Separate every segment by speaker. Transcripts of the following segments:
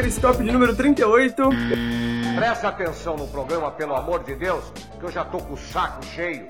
Speaker 1: Periscópio de número 38.
Speaker 2: Presta atenção no programa, pelo amor de Deus, que eu já tô com o saco cheio.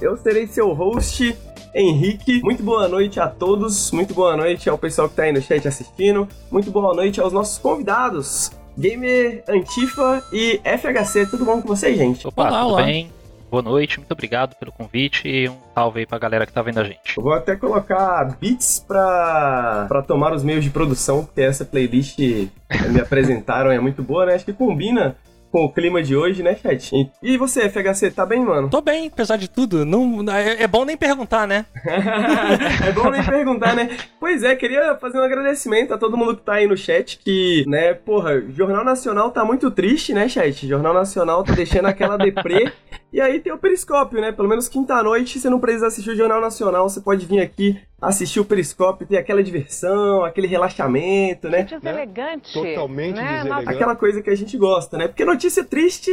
Speaker 1: Eu serei seu host, Henrique. Muito boa noite a todos, muito boa noite ao pessoal que tá aí no chat assistindo, muito boa noite aos nossos convidados, Gamer Antifa e FHC. Tudo bom com vocês, gente?
Speaker 3: Opa, olá, tudo olá. bem? Boa noite, muito obrigado pelo convite e um salve aí pra galera que tá vendo a gente.
Speaker 1: Eu vou até colocar beats pra, pra tomar os meios de produção, porque essa playlist me apresentaram é muito boa, né? Acho que combina com o clima de hoje, né, chat? E você, FHC, tá bem, mano?
Speaker 4: Tô bem, apesar de tudo. Não, é, é bom nem perguntar, né?
Speaker 1: é bom nem perguntar, né? Pois é, queria fazer um agradecimento a todo mundo que tá aí no chat, que, né, porra, Jornal Nacional tá muito triste, né, chat? Jornal Nacional tá deixando aquela deprê. E aí tem o Periscópio, né? Pelo menos quinta-noite, você não precisa assistir o Jornal Nacional, você pode vir aqui assistir o Periscópio, ter aquela diversão, aquele relaxamento, né?
Speaker 5: Deselegante.
Speaker 1: Né? Totalmente né? deselegante. Aquela coisa que a gente gosta, né? Porque notícia triste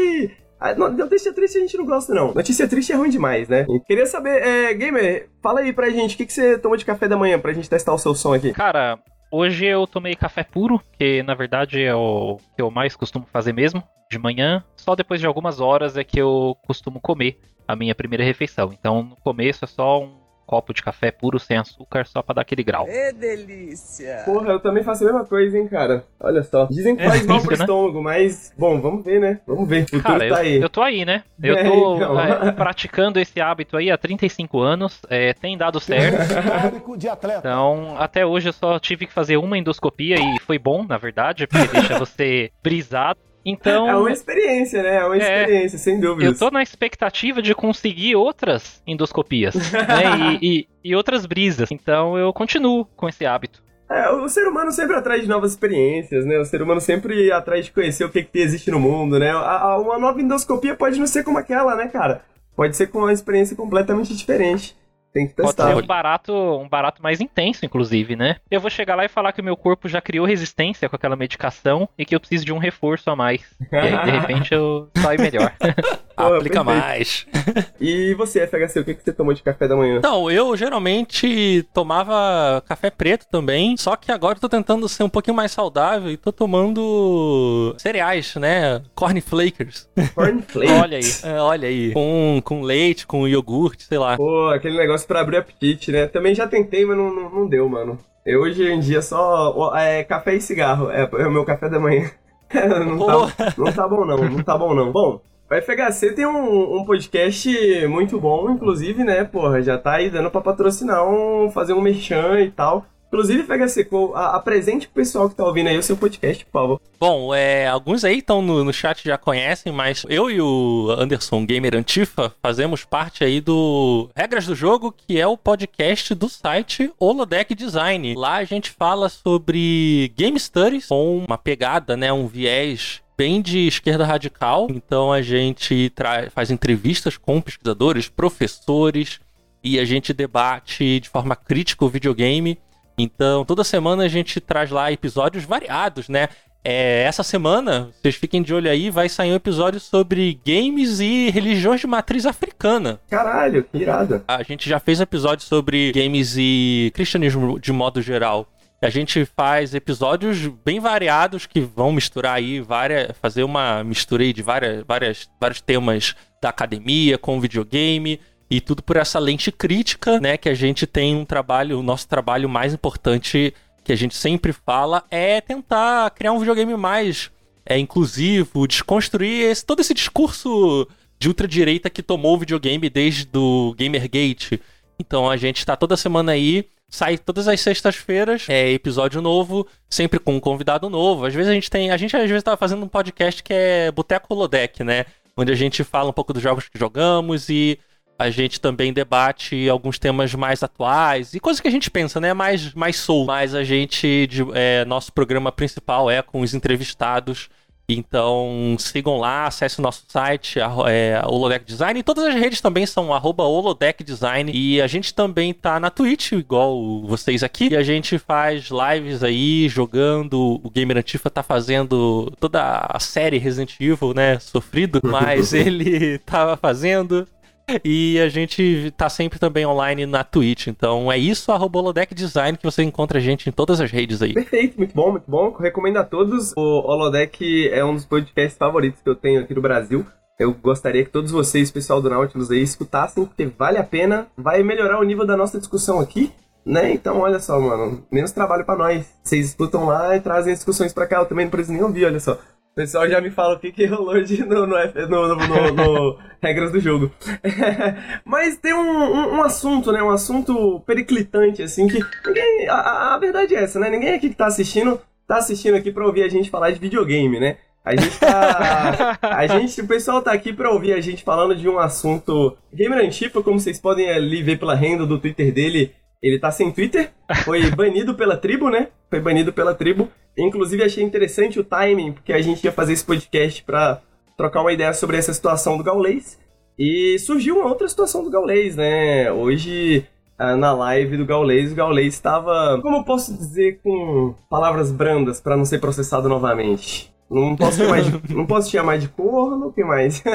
Speaker 1: Notícia triste a gente não gosta, não. Notícia triste é ruim demais, né? Queria saber, é, Gamer, fala aí pra gente, o que, que você tomou de café da manhã pra gente testar o seu som aqui?
Speaker 3: Cara, hoje eu tomei café puro, que na verdade é o que eu mais costumo fazer mesmo de manhã, só depois de algumas horas é que eu costumo comer a minha primeira refeição. Então, no começo é só um copo de café puro sem açúcar só pra dar aquele grau.
Speaker 5: É delícia!
Speaker 1: Porra, eu também faço a mesma coisa, hein, cara. Olha só. Dizem que é faz mal pro né? estômago, mas, bom, vamos ver, né? Vamos ver. O
Speaker 3: cara, tá eu, aí. eu tô aí, né? Eu é, tô então. é, praticando esse hábito aí há 35 anos. É, tem dado certo. então, até hoje eu só tive que fazer uma endoscopia e foi bom, na verdade, porque deixa você brisado. Então.
Speaker 1: É uma experiência, né? É uma é, experiência, sem dúvida.
Speaker 3: Eu tô na expectativa de conseguir outras endoscopias, né? E, e, e, outras brisas. Então eu continuo com esse hábito.
Speaker 1: É, o ser humano sempre atrás de novas experiências, né? O ser humano sempre atrás de conhecer o que, que existe no mundo, né? A, a, uma nova endoscopia pode não ser como aquela, né, cara? Pode ser com uma experiência completamente diferente. Tem que testar.
Speaker 3: Pode ser um barato, um barato mais intenso, inclusive, né? Eu vou chegar lá e falar que o meu corpo já criou resistência com aquela medicação e que eu preciso de um reforço a mais. E aí, de repente, eu saio melhor.
Speaker 4: Pô, Aplica mais.
Speaker 1: E você, FHC, o que, que você tomou de café da manhã?
Speaker 4: Então, eu geralmente tomava café preto também, só que agora eu tô tentando ser um pouquinho mais saudável e tô tomando cereais, né? Corn Flakers.
Speaker 1: Corn Flakers?
Speaker 4: olha aí. É, olha aí. Com, com leite, com iogurte, sei lá.
Speaker 1: Pô, aquele negócio negócio pra abrir apetite, né? Também já tentei, mas não, não, não deu, mano. Eu hoje em dia só é, café e cigarro. É, é o meu café da manhã. não, tá, não tá bom não, não tá bom não. Bom, o FHC tem um, um, podcast muito bom, inclusive, né, porra, já tá aí dando pra patrocinar, um, fazer um merchan e tal. Inclusive, FHC, apresente pro pessoal que tá ouvindo aí o seu podcast, por favor.
Speaker 4: Bom, é, alguns aí estão no, no chat já conhecem, mas eu e o Anderson Gamer Antifa fazemos parte aí do Regras do Jogo, que é o podcast do site Holodeck Design. Lá a gente fala sobre game studies com uma pegada, né, um viés bem de esquerda radical. Então a gente faz entrevistas com pesquisadores, professores, e a gente debate de forma crítica o videogame então, toda semana a gente traz lá episódios variados, né? É, essa semana, vocês fiquem de olho aí, vai sair um episódio sobre games e religiões de matriz africana.
Speaker 1: Caralho, que irado.
Speaker 4: A gente já fez episódio sobre games e cristianismo de modo geral. A gente faz episódios bem variados que vão misturar aí várias, fazer uma mistura aí de várias, várias, vários temas da academia com videogame. E tudo por essa lente crítica, né? Que a gente tem um trabalho, o nosso trabalho mais importante que a gente sempre fala é tentar criar um videogame mais é, inclusivo, desconstruir esse, todo esse discurso de ultradireita que tomou o videogame desde o Gamergate. Então a gente está toda semana aí, sai todas as sextas-feiras, é episódio novo, sempre com um convidado novo. Às vezes a gente tem, a gente às vezes tá fazendo um podcast que é Boteco Holodeck, né? Onde a gente fala um pouco dos jogos que jogamos e a gente também debate alguns temas mais atuais e coisas que a gente pensa, né? Mais, mais soul. Mas a gente, de, é, nosso programa principal é com os entrevistados. Então sigam lá, acesse o nosso site, é, Holodeck Design. E todas as redes também são arroba Holodeck Design. E a gente também tá na Twitch, igual vocês aqui. E a gente faz lives aí, jogando. O Gamer Antifa tá fazendo toda a série Resident Evil, né? Sofrido. Mas ele tava fazendo E a gente tá sempre também online na Twitch. Então é isso, arroba Holodeck Design, que você encontra a gente em todas as redes aí.
Speaker 1: Perfeito, muito bom, muito bom. Recomendo a todos. O Holodeck é um dos podcasts favoritos que eu tenho aqui no Brasil. Eu gostaria que todos vocês, pessoal do Nautilus aí, escutassem, porque vale a pena, vai melhorar o nível da nossa discussão aqui, né? Então, olha só, mano, menos trabalho para nós. Vocês escutam lá e trazem discussões para cá, eu também não preciso nem ouvir, olha só. O pessoal já me fala o que, que rolou de, no, no, no, no, no regras do jogo. Mas tem um, um, um, assunto, né? Um assunto periclitante, assim, que ninguém. A, a, verdade é essa, né? Ninguém aqui que tá assistindo, tá assistindo aqui pra ouvir a gente falar de videogame, né? A gente tá. A gente, o pessoal tá aqui pra ouvir a gente falando de um assunto. Gamer Antifa, como vocês podem ali ver pela renda do Twitter dele, ele tá sem Twitter. Foi banido pela tribo, né? Foi banido pela tribo. Inclusive achei interessante o timing, porque a gente ia fazer esse podcast pra trocar uma ideia sobre essa situação do Gaulês. E surgiu uma outra situação do Gaulês, né? Hoje, ah, na live do Gaulês, o Gaulês estava, como eu posso dizer com palavras brandas para não ser processado novamente? Não posso chamar de, não posso chamar de corno, o que mais?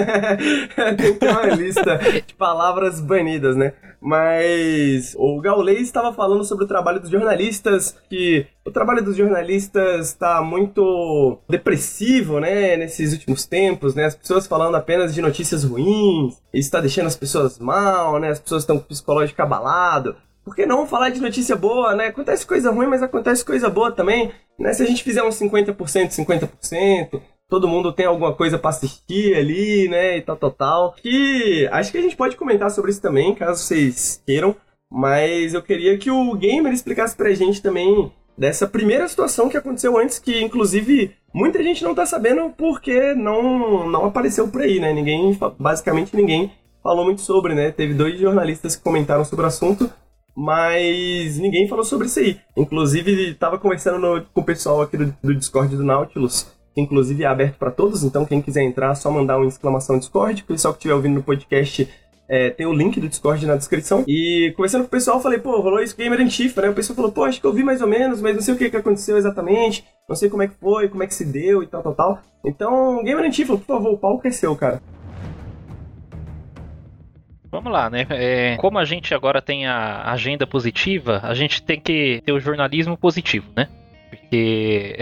Speaker 1: Tem que ter uma lista de palavras banidas, né? Mas o Gaulês estava falando sobre o trabalho dos jornalistas, que o trabalho dos jornalistas está muito depressivo, né, nesses últimos tempos, né? As pessoas falando apenas de notícias ruins, isso está deixando as pessoas mal, né? As pessoas estão com o psicológico abalado por que não falar de notícia boa, né? Acontece coisa ruim, mas acontece coisa boa também. Né? Se a gente fizer uns 50%, 50%, todo mundo tem alguma coisa para assistir ali, né? E tal, tal, tal. Que acho que a gente pode comentar sobre isso também, caso vocês queiram. Mas eu queria que o Gamer explicasse pra gente também dessa primeira situação que aconteceu antes, que inclusive muita gente não tá sabendo porque não, não apareceu por aí, né? Ninguém, basicamente ninguém falou muito sobre, né? Teve dois jornalistas que comentaram sobre o assunto, mas ninguém falou sobre isso aí. Inclusive, estava conversando no, com o pessoal aqui do, do, Discord do Nautilus, que inclusive é aberto para todos, então quem quiser entrar, só mandar uma exclamação Discord. O pessoal que estiver ouvindo no podcast é, tem o link do Discord na descrição. E conversando com o pessoal, falei, pô, rolou isso Gamer em Chifa, né? O pessoal falou, pô, acho que eu vi mais ou menos, mas não sei o que, que aconteceu exatamente, não sei como é que foi, como é que se deu e tal, tal, tal. Então, Gamer em Chifa, por favor, o palco é seu, cara.
Speaker 3: Vamos lá, né? É, como a gente agora tem a agenda positiva, a gente tem que ter o jornalismo positivo, né? Porque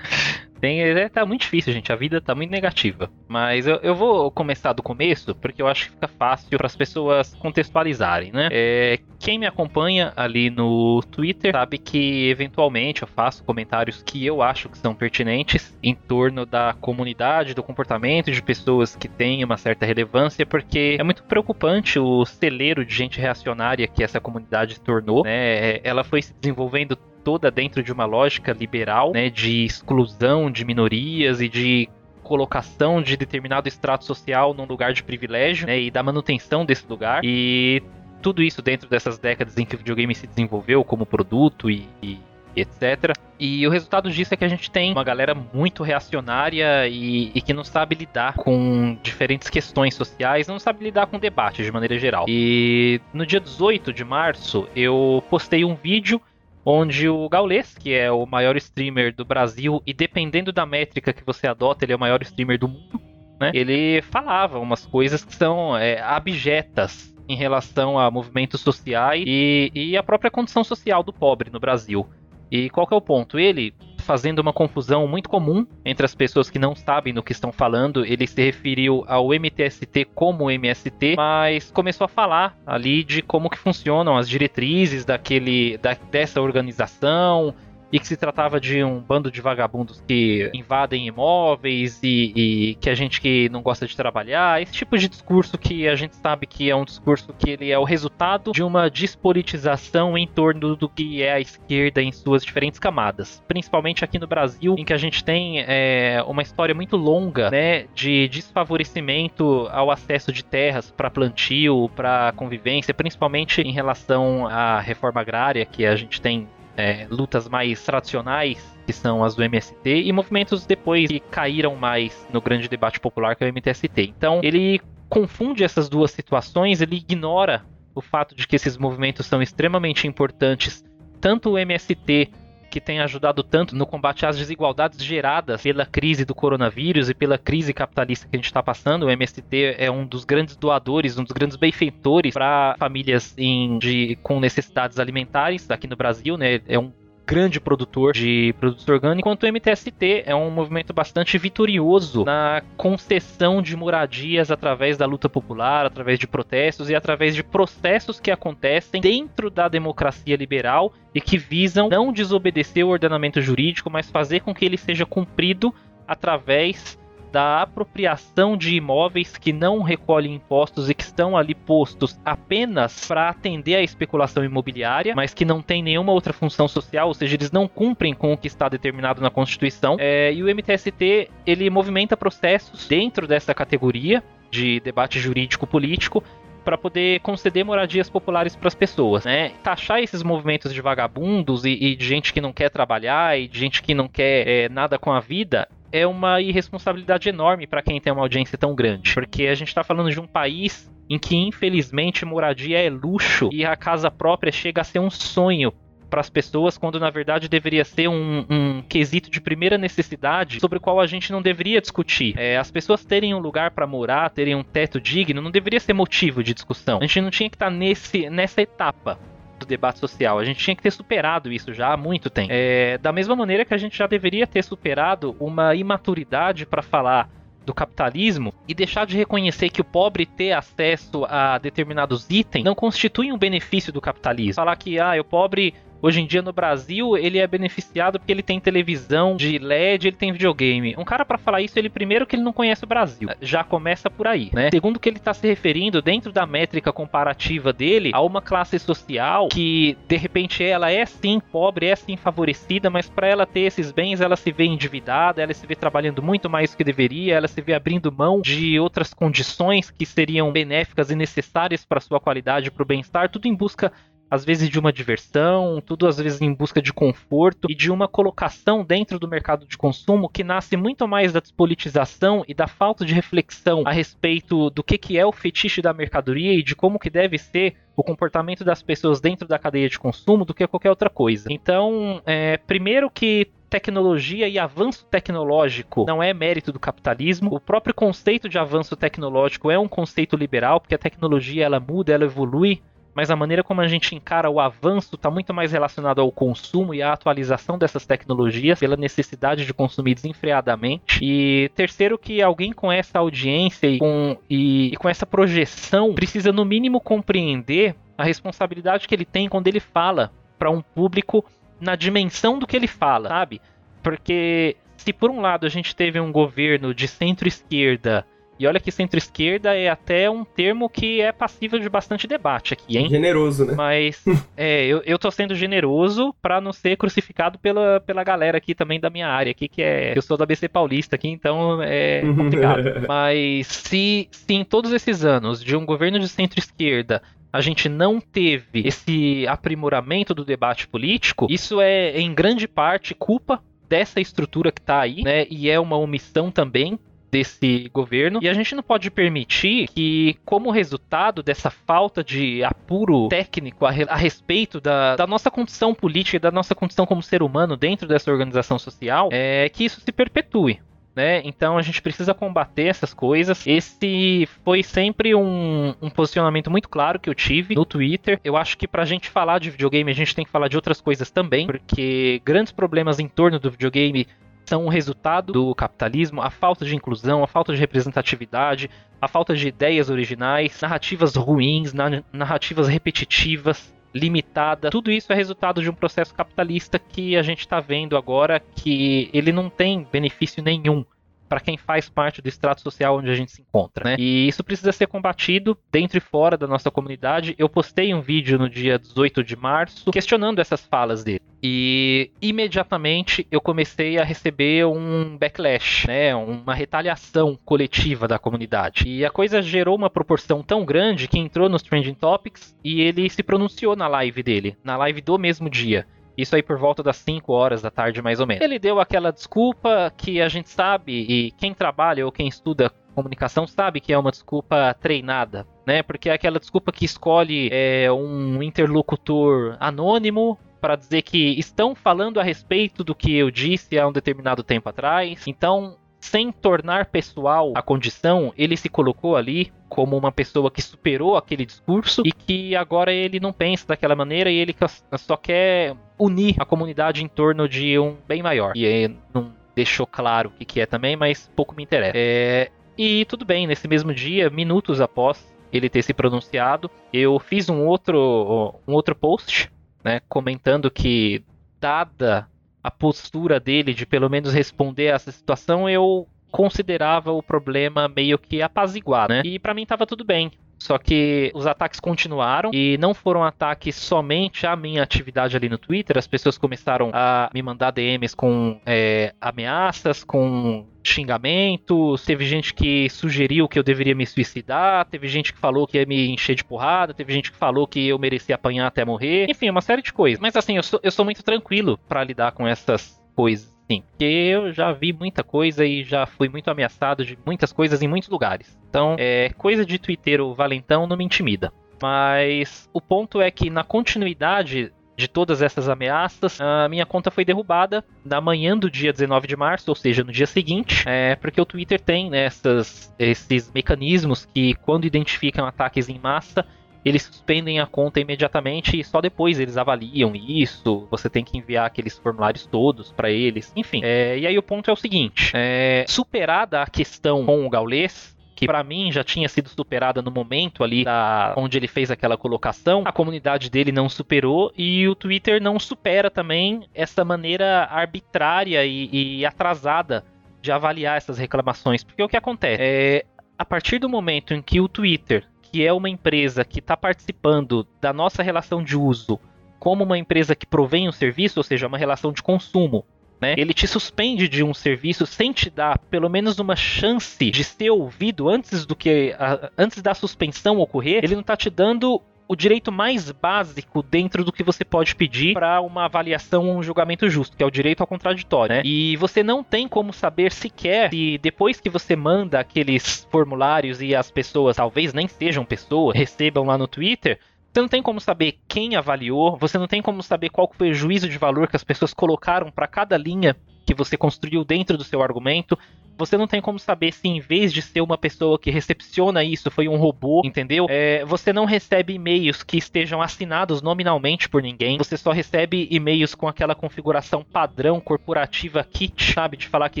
Speaker 3: Tem, é, tá muito difícil, gente. A vida tá muito negativa. Mas eu, eu vou começar do começo, porque eu acho que fica fácil para as pessoas contextualizarem, né? É, quem me acompanha ali no Twitter sabe que eventualmente eu faço comentários que eu acho que são pertinentes em torno da comunidade, do comportamento de pessoas que têm uma certa relevância, porque é muito preocupante o celeiro de gente reacionária que essa comunidade se tornou, né? Ela foi se desenvolvendo toda dentro de uma lógica liberal, né, de exclusão de minorias e de colocação de determinado extrato social num lugar de privilégio, né, e da manutenção desse lugar. E tudo isso dentro dessas décadas em que o videogame se desenvolveu como produto e, e etc. E o resultado disso é que a gente tem uma galera muito reacionária e, e, que não sabe lidar com diferentes questões sociais, não sabe lidar com debate de maneira geral. E no dia 18 de março eu postei um vídeo onde o Gaules, que é o maior streamer do Brasil, e dependendo da métrica que você adota, ele é o maior streamer do mundo, né? Ele falava umas coisas que são é, abjetas em relação a movimentos sociais e, e a própria condição social do pobre no Brasil. E qual que é o ponto? Ele fazendo uma confusão muito comum entre as pessoas que não sabem do que estão falando. Ele se referiu ao MTST como MST, mas começou a falar ali de como que funcionam as diretrizes daquele, da, dessa organização, e que se tratava de um bando de vagabundos que invadem imóveis e, e, que a gente que não gosta de trabalhar, esse tipo de discurso que a gente sabe que é um discurso que ele é o resultado de uma despolitização em torno do que é a esquerda em suas diferentes camadas, principalmente aqui no Brasil, em que a gente tem é, uma história muito longa, né, de desfavorecimento ao acesso de terras para plantio, para convivência, principalmente em relação à reforma agrária que a gente tem é, lutas mais tradicionais, que são as do MST, e movimentos depois que caíram mais no grande debate popular, que é o MTST. Então, ele confunde essas duas situações, ele ignora o fato de que esses movimentos são extremamente importantes, tanto o MST que tem ajudado tanto no combate às desigualdades geradas pela crise do coronavírus e pela crise capitalista que a gente está passando. O MST é um dos grandes doadores, um dos grandes benfeitores para famílias em, de, com necessidades alimentares aqui no Brasil, né? É um grande produtor de produtos orgânicos, enquanto o MTST é um movimento bastante vitorioso na concessão de moradias através da luta popular, através de protestos e através de processos que acontecem dentro da democracia liberal e que visam não desobedecer o ordenamento jurídico, mas fazer com que ele seja cumprido através da apropriação de imóveis que não recolhem impostos e que estão ali postos apenas para atender à especulação imobiliária, mas que não tem nenhuma outra função social, ou seja, eles não cumprem com o que está determinado na Constituição. É, e o MTST ele movimenta processos dentro dessa categoria de debate jurídico político para poder conceder moradias populares para as pessoas, né? Taxar esses movimentos de vagabundos e, e, de gente que não quer trabalhar e de gente que não quer é, nada com a vida é uma irresponsabilidade enorme para quem tem uma audiência tão grande, porque a gente está falando de um país em que infelizmente moradia é luxo e a casa própria chega a ser um sonho para as pessoas, quando na verdade deveria ser um, um, quesito de primeira necessidade sobre o qual a gente não deveria discutir. É, as pessoas terem um lugar para morar, terem um teto digno, não deveria ser motivo de discussão. A gente não tinha que estar tá nesse, nessa etapa do debate social. A gente tinha que ter superado isso já há muito tempo. É, da mesma maneira que a gente já deveria ter superado uma imaturidade para falar do capitalismo e deixar de reconhecer que o pobre ter acesso a determinados itens não constitui um benefício do capitalismo. Falar que ah, o pobre Hoje em dia no Brasil, ele é beneficiado porque ele tem televisão de LED, ele tem videogame. Um cara para falar isso, ele primeiro que ele não conhece o Brasil. Já começa por aí, né? Segundo que ele tá se referindo dentro da métrica comparativa dele a uma classe social que de repente ela é sim pobre, é sim favorecida, mas para ela ter esses bens, ela se vê endividada, ela se vê trabalhando muito mais do que deveria, ela se vê abrindo mão de outras condições que seriam benéficas e necessárias para sua qualidade, para o bem-estar, tudo em busca às vezes de uma diversão, tudo às vezes em busca de conforto e de uma colocação dentro do mercado de consumo que nasce muito mais da despolitização e da falta de reflexão a respeito do que, que é o fetiche da mercadoria e de como que deve ser o comportamento das pessoas dentro da cadeia de consumo do que qualquer outra coisa. Então, é, primeiro que tecnologia e avanço tecnológico não é mérito do capitalismo. O próprio conceito de avanço tecnológico é um conceito liberal, porque a tecnologia ela muda, ela evolui mas a maneira como a gente encara o avanço está muito mais relacionado ao consumo e à atualização dessas tecnologias, pela necessidade de consumir desenfreadamente. E terceiro, que alguém com essa audiência e com, e, e com essa projeção precisa, no mínimo, compreender a responsabilidade que ele tem quando ele fala para um público na dimensão do que ele fala, sabe? Porque se por um lado a gente teve um governo de centro-esquerda e olha que centro-esquerda é até um termo que é passível de bastante debate aqui, hein?
Speaker 1: Generoso, né?
Speaker 3: Mas é, eu, eu tô sendo generoso para não ser crucificado pela, pela galera aqui também da minha área aqui, que é. Eu sou da BC Paulista aqui, então é complicado. Mas se, se em todos esses anos de um governo de centro-esquerda a gente não teve esse aprimoramento do debate político, isso é em grande parte culpa dessa estrutura que está aí, né? E é uma omissão também desse governo. E a gente não pode permitir que, como resultado dessa falta de apuro técnico a, a respeito da, da, nossa condição política e da nossa condição como ser humano dentro dessa organização social, é, que isso se perpetue. Né? Então a gente precisa combater essas coisas. Esse foi sempre um, um, posicionamento muito claro que eu tive no Twitter. Eu acho que pra gente falar de videogame, a gente tem que falar de outras coisas também, porque grandes problemas em torno do videogame são o resultado do capitalismo, a falta de inclusão, a falta de representatividade, a falta de ideias originais, narrativas ruins, narrativas repetitivas, limitada. Tudo isso é resultado de um processo capitalista que a gente está vendo agora que ele não tem benefício nenhum para quem faz parte do extrato social onde a gente se encontra, né? E isso precisa ser combatido dentro e fora da nossa comunidade. Eu postei um vídeo no dia 18 de março questionando essas falas dele. E imediatamente eu comecei a receber um backlash, né, uma retaliação coletiva da comunidade. E a coisa gerou uma proporção tão grande que entrou nos trending topics e ele se pronunciou na live dele, na live do mesmo dia. Isso aí por volta das 5 horas da tarde, mais ou menos. Ele deu aquela desculpa que a gente sabe, e quem trabalha ou quem estuda comunicação sabe que é uma desculpa treinada, né? Porque é aquela desculpa que escolhe é, um interlocutor anônimo para dizer que estão falando a respeito do que eu disse há um determinado tempo atrás. Então, sem tornar pessoal a condição, ele se colocou ali como uma pessoa que superou aquele discurso e que agora ele não pensa daquela maneira e ele só quer unir a comunidade em torno de um bem maior. E não deixou claro o que, é também, mas pouco me interessa. É, e tudo bem, nesse mesmo dia, minutos após ele ter se pronunciado, eu fiz um outro, um outro post, né, comentando que, dada a postura dele de pelo menos responder a essa situação, eu considerava o problema meio que apaziguado, né? E para mim tava tudo bem. Só que os ataques continuaram e não foram ataques somente à minha atividade ali no Twitter. As pessoas começaram a me mandar DMs com é, ameaças, com xingamentos. Teve gente que sugeriu que eu deveria me suicidar. Teve gente que falou que ia me encher de porrada. Teve gente que falou que eu merecia apanhar até morrer. Enfim, uma série de coisas. Mas assim, eu sou, eu sou muito tranquilo para lidar com essas coisas. Sim, porque eu já vi muita coisa e já fui muito ameaçado de muitas coisas em muitos lugares. Então, é, coisa de twitteiro valentão não me intimida. Mas o ponto é que na continuidade de todas essas ameaças, a minha conta foi derrubada na manhã do dia 19 de março, ou seja, no dia seguinte, é, porque o Twitter tem né, essas, esses mecanismos que, quando identificam ataques em massa, eles suspendem a conta imediatamente e só depois eles avaliam isso. Você tem que enviar aqueles formulários todos para eles. Enfim, é, e aí o ponto é o seguinte: é, superada a questão com o Gaulês, que para mim já tinha sido superada no momento ali da, onde ele fez aquela colocação, a comunidade dele não superou e o Twitter não supera também essa maneira arbitrária e, e atrasada de avaliar essas reclamações. Porque o que acontece? É, a partir do momento em que o Twitter que é uma empresa que está participando da nossa relação de uso como uma empresa que provém um serviço, ou seja, uma relação de consumo, né? Ele te suspende de um serviço sem te dar pelo menos uma chance de ser ouvido antes do que a, antes da suspensão ocorrer. Ele não está te dando o direito mais básico dentro do que você pode pedir para uma avaliação ou um julgamento justo, que é o direito ao contraditório, né? E você não tem como saber sequer se depois que você manda aqueles formulários e as pessoas, talvez nem sejam pessoas, recebam lá no Twitter, você não tem como saber quem avaliou, você não tem como saber qual foi o juízo de valor que as pessoas colocaram para cada linha que você construiu dentro do seu argumento. Você não tem como saber se, em vez de ser uma pessoa que recepciona isso, foi um robô, entendeu? É, você não recebe e-mails que estejam assinados nominalmente por ninguém. Você só recebe e-mails com aquela configuração padrão corporativa kit, sabe? De falar que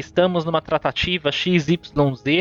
Speaker 3: estamos numa tratativa XYZ.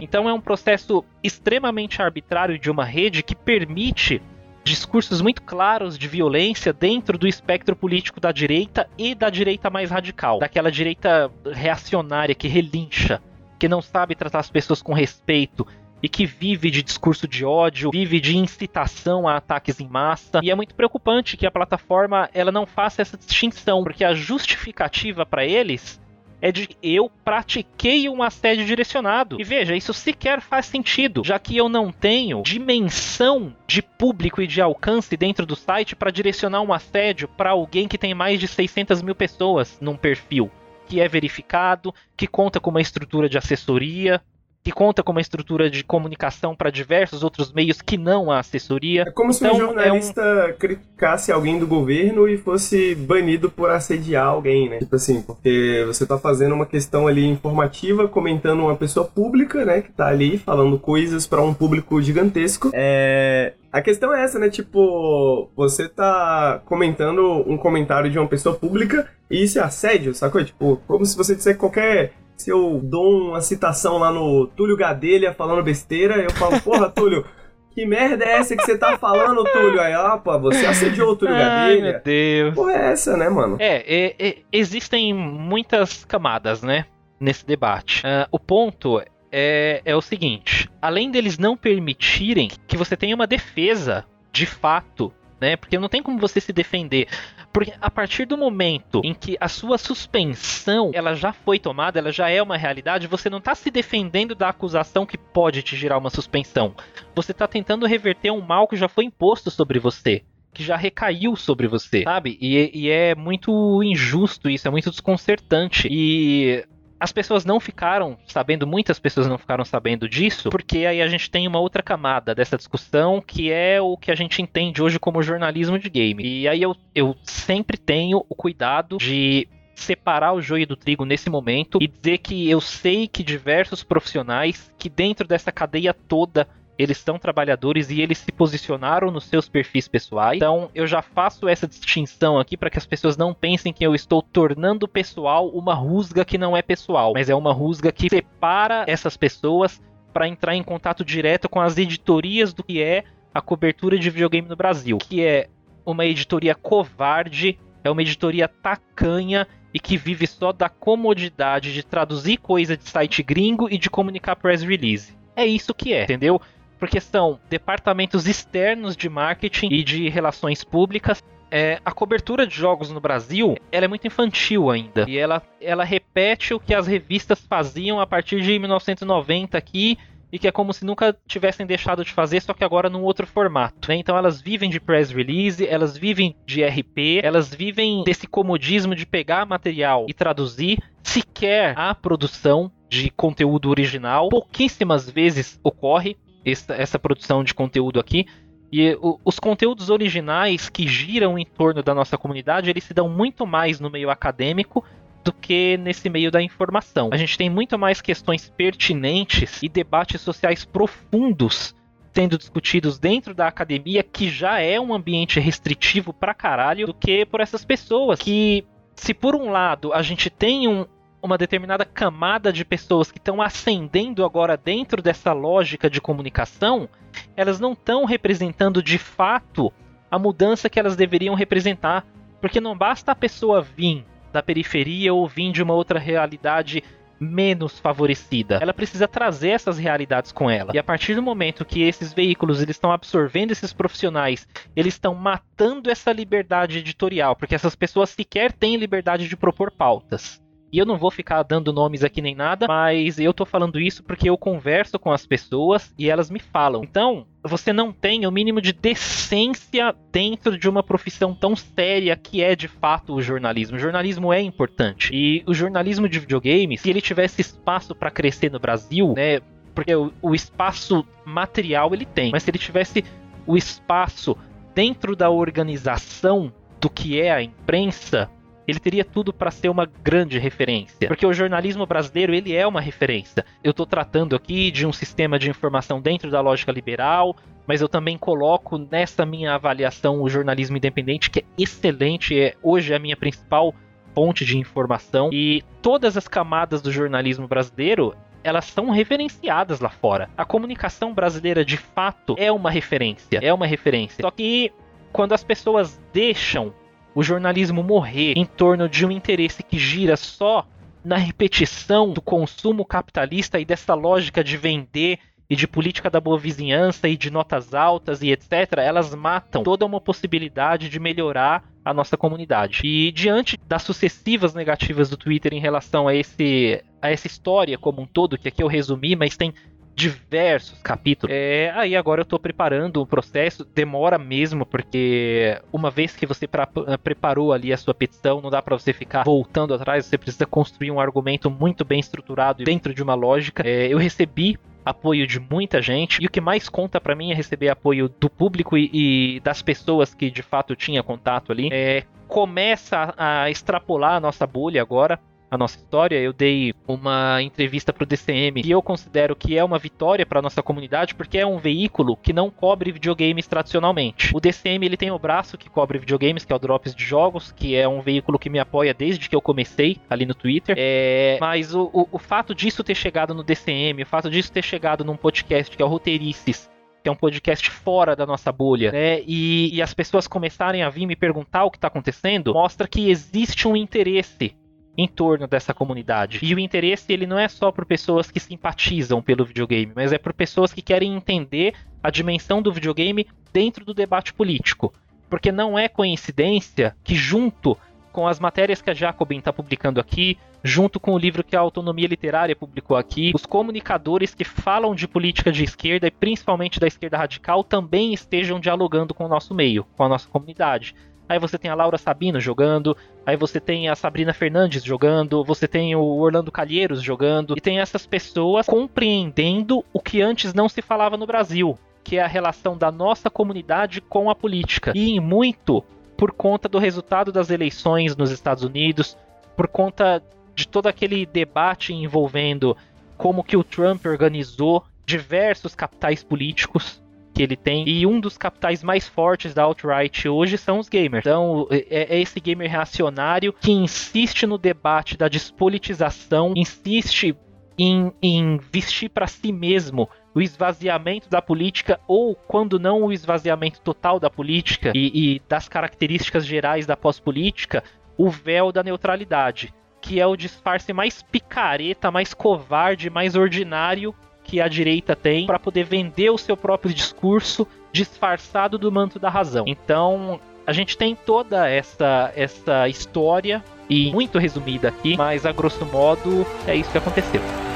Speaker 3: Então é um processo extremamente arbitrário de uma rede que permite discursos muito claros de violência dentro do espectro político da direita e da direita mais radical, daquela direita reacionária que relincha, que não sabe tratar as pessoas com respeito e que vive de discurso de ódio, vive de incitação a ataques em massa. E é muito preocupante que a plataforma ela não faça essa distinção, porque a justificativa para eles é de eu pratiquei um assédio direcionado. E veja, isso sequer faz sentido, já que eu não tenho dimensão de público e de alcance dentro do site para direcionar um assédio para alguém que tem mais de 600 mil pessoas num perfil. Que é verificado, que conta com uma estrutura de assessoria, que conta com uma estrutura de comunicação para diversos outros meios que não a assessoria.
Speaker 1: É como se então, um jornalista é um... criticasse alguém do governo e fosse banido por assediar alguém, né? Tipo assim, porque você tá fazendo uma questão ali informativa, comentando uma pessoa pública, né, que tá ali falando coisas para um público gigantesco. É, a questão é essa, né? Tipo, você tá comentando um comentário de uma pessoa pública e isso é assédio, sacou? Tipo, como se você dissesse qualquer se eu dou uma citação lá no Túlio Gadelha falando besteira, eu falo, porra, Túlio, que merda é essa que você tá falando, Túlio? Aí, ó, pô, você assediou o Túlio Ai, Gadelha.
Speaker 3: meu Deus.
Speaker 1: Porra é essa, né, mano?
Speaker 3: É, é, é existem muitas camadas, né, nesse debate. Uh, o ponto é, é o seguinte: além deles não permitirem que você tenha uma defesa de fato né? Porque não tem como você se defender. Porque a partir do momento em que a sua suspensão ela já foi tomada, ela já é uma realidade, você não está se defendendo da acusação que pode te gerar uma suspensão. Você está tentando reverter um mal que já foi imposto sobre você que já recaiu sobre você, sabe? E, e, é muito injusto isso, é muito desconcertante. E as pessoas não ficaram sabendo, muitas pessoas não ficaram sabendo disso, porque aí a gente tem uma outra camada dessa discussão, que é o que a gente entende hoje como jornalismo de game. E aí eu, eu sempre tenho o cuidado de separar o joio do trigo nesse momento e dizer que eu sei que diversos profissionais que dentro dessa cadeia toda eles são trabalhadores e eles se posicionaram nos seus perfis pessoais. Então eu já faço essa distinção aqui para que as pessoas não pensem que eu estou tornando pessoal uma rusga que não é pessoal, mas é uma rusga que separa essas pessoas para entrar em contato direto com as editorias do que é a cobertura de videogame no Brasil, que é uma editoria covarde, é uma editoria tacanha e que vive só da comodidade de traduzir coisa de site gringo e de comunicar press release. É isso que é, entendeu? Porque são departamentos externos de marketing e de relações públicas. É, a cobertura de jogos no Brasil ela é muito infantil ainda. E ela, ela repete o que as revistas faziam a partir de 1990 aqui e que é como se nunca tivessem deixado de fazer, só que agora num outro formato. Né? Então elas vivem de press release, elas vivem de RP, elas vivem desse comodismo de pegar material e traduzir, sequer a produção de conteúdo original. Pouquíssimas vezes ocorre essa, essa produção de conteúdo aqui. E o, os conteúdos originais que giram em torno da nossa comunidade, eles se dão muito mais no meio acadêmico do que nesse meio da informação. A gente tem muito mais questões pertinentes e debates sociais profundos sendo discutidos dentro da academia, que já é um ambiente restritivo pra caralho, do que por essas pessoas que, se por um lado a gente tem um, uma determinada camada de pessoas que estão ascendendo agora dentro dessa lógica de comunicação, elas não estão representando de fato a mudança que elas deveriam representar. Porque não basta a pessoa vir da periferia ou vir de uma outra realidade menos favorecida. Ela precisa trazer essas realidades com ela. E a partir do momento que esses veículos eles estão absorvendo esses profissionais, eles estão matando essa liberdade editorial, porque essas pessoas sequer têm liberdade de propor pautas. E eu não vou ficar dando nomes aqui nem nada, mas eu tô falando isso porque eu converso com as pessoas e elas me falam. Então, você não tem o mínimo de decência dentro de uma profissão tão séria que é de fato o jornalismo. O jornalismo é importante. E o jornalismo de videogames, se ele tivesse espaço para crescer no Brasil, né? Porque o, o espaço material ele tem, mas se ele tivesse o espaço dentro da organização do que é a imprensa, ele teria tudo para ser uma grande referência, porque o jornalismo brasileiro ele é uma referência. Eu estou tratando aqui de um sistema de informação dentro da lógica liberal, mas eu também coloco nessa minha avaliação o jornalismo independente, que é excelente, é hoje a minha principal fonte de informação e todas as camadas do jornalismo brasileiro elas são referenciadas lá fora. A comunicação brasileira de fato é uma referência, é uma referência. Só que quando as pessoas deixam o jornalismo morrer em torno de um interesse que gira só na repetição do consumo capitalista e dessa lógica de vender e de política da boa vizinhança e de notas altas e etc., elas matam toda uma possibilidade de melhorar a nossa comunidade. E diante das sucessivas negativas do Twitter em relação a esse a essa história como um todo, que aqui eu resumi, mas tem diversos capítulos. É, aí agora eu tô preparando o processo, demora mesmo, porque uma vez que você pra, preparou ali a sua petição, não dá para você ficar voltando atrás, você precisa construir um argumento muito bem estruturado dentro de uma lógica. É, eu recebi apoio de muita gente. E o que mais conta para mim é receber apoio do público e, e, das pessoas que de fato tinha contato ali. É, começa a extrapolar a nossa bolha agora a nossa história, eu dei uma entrevista para o DCM e eu considero que é uma vitória para nossa comunidade porque é um veículo que não cobre videogames tradicionalmente. O DCM ele tem o braço que cobre videogames, que é o Drops de Jogos, que é um veículo que me apoia desde que eu comecei ali no Twitter. É... Mas o, o, o fato disso ter chegado no DCM, o fato disso ter chegado num podcast que é o Roteirices, que é um podcast fora da nossa bolha, né? E, e, as pessoas começarem a vir me perguntar o que está acontecendo, mostra que existe um interesse em torno dessa comunidade. E o interesse ele não é só por pessoas que simpatizam pelo videogame, mas é por pessoas que querem entender a dimensão do videogame dentro do debate político. Porque não é coincidência que junto com as matérias que a Jacobin está publicando aqui, junto com o livro que a Autonomia Literária publicou aqui, os comunicadores que falam de política de esquerda e principalmente da esquerda radical também estejam dialogando com o nosso meio, com a nossa comunidade. Aí você tem a Laura Sabino jogando, aí você tem a Sabrina Fernandes jogando, você tem o Orlando Calheiros jogando, e tem essas pessoas compreendendo o que antes não se falava no Brasil, que é a relação da nossa comunidade com a política. E muito por conta do resultado das eleições nos Estados Unidos, por conta de todo aquele debate envolvendo como que o Trump organizou diversos capitais políticos que ele tem. E um dos capitais mais fortes da alt-right hoje são os gamers. Então, é, é esse gamer reacionário que insiste no debate da despolitização, insiste em, em vestir para si mesmo o esvaziamento da política, ou, quando não, o esvaziamento total da política e, e das características gerais da pós-política, o véu da neutralidade, que é o disfarce mais picareta, mais covarde, mais ordinário que a direita tem para poder vender o seu próprio discurso disfarçado do manto da razão. Então, a gente tem toda essa essa história e muito resumida aqui, mas a grosso modo é isso que aconteceu.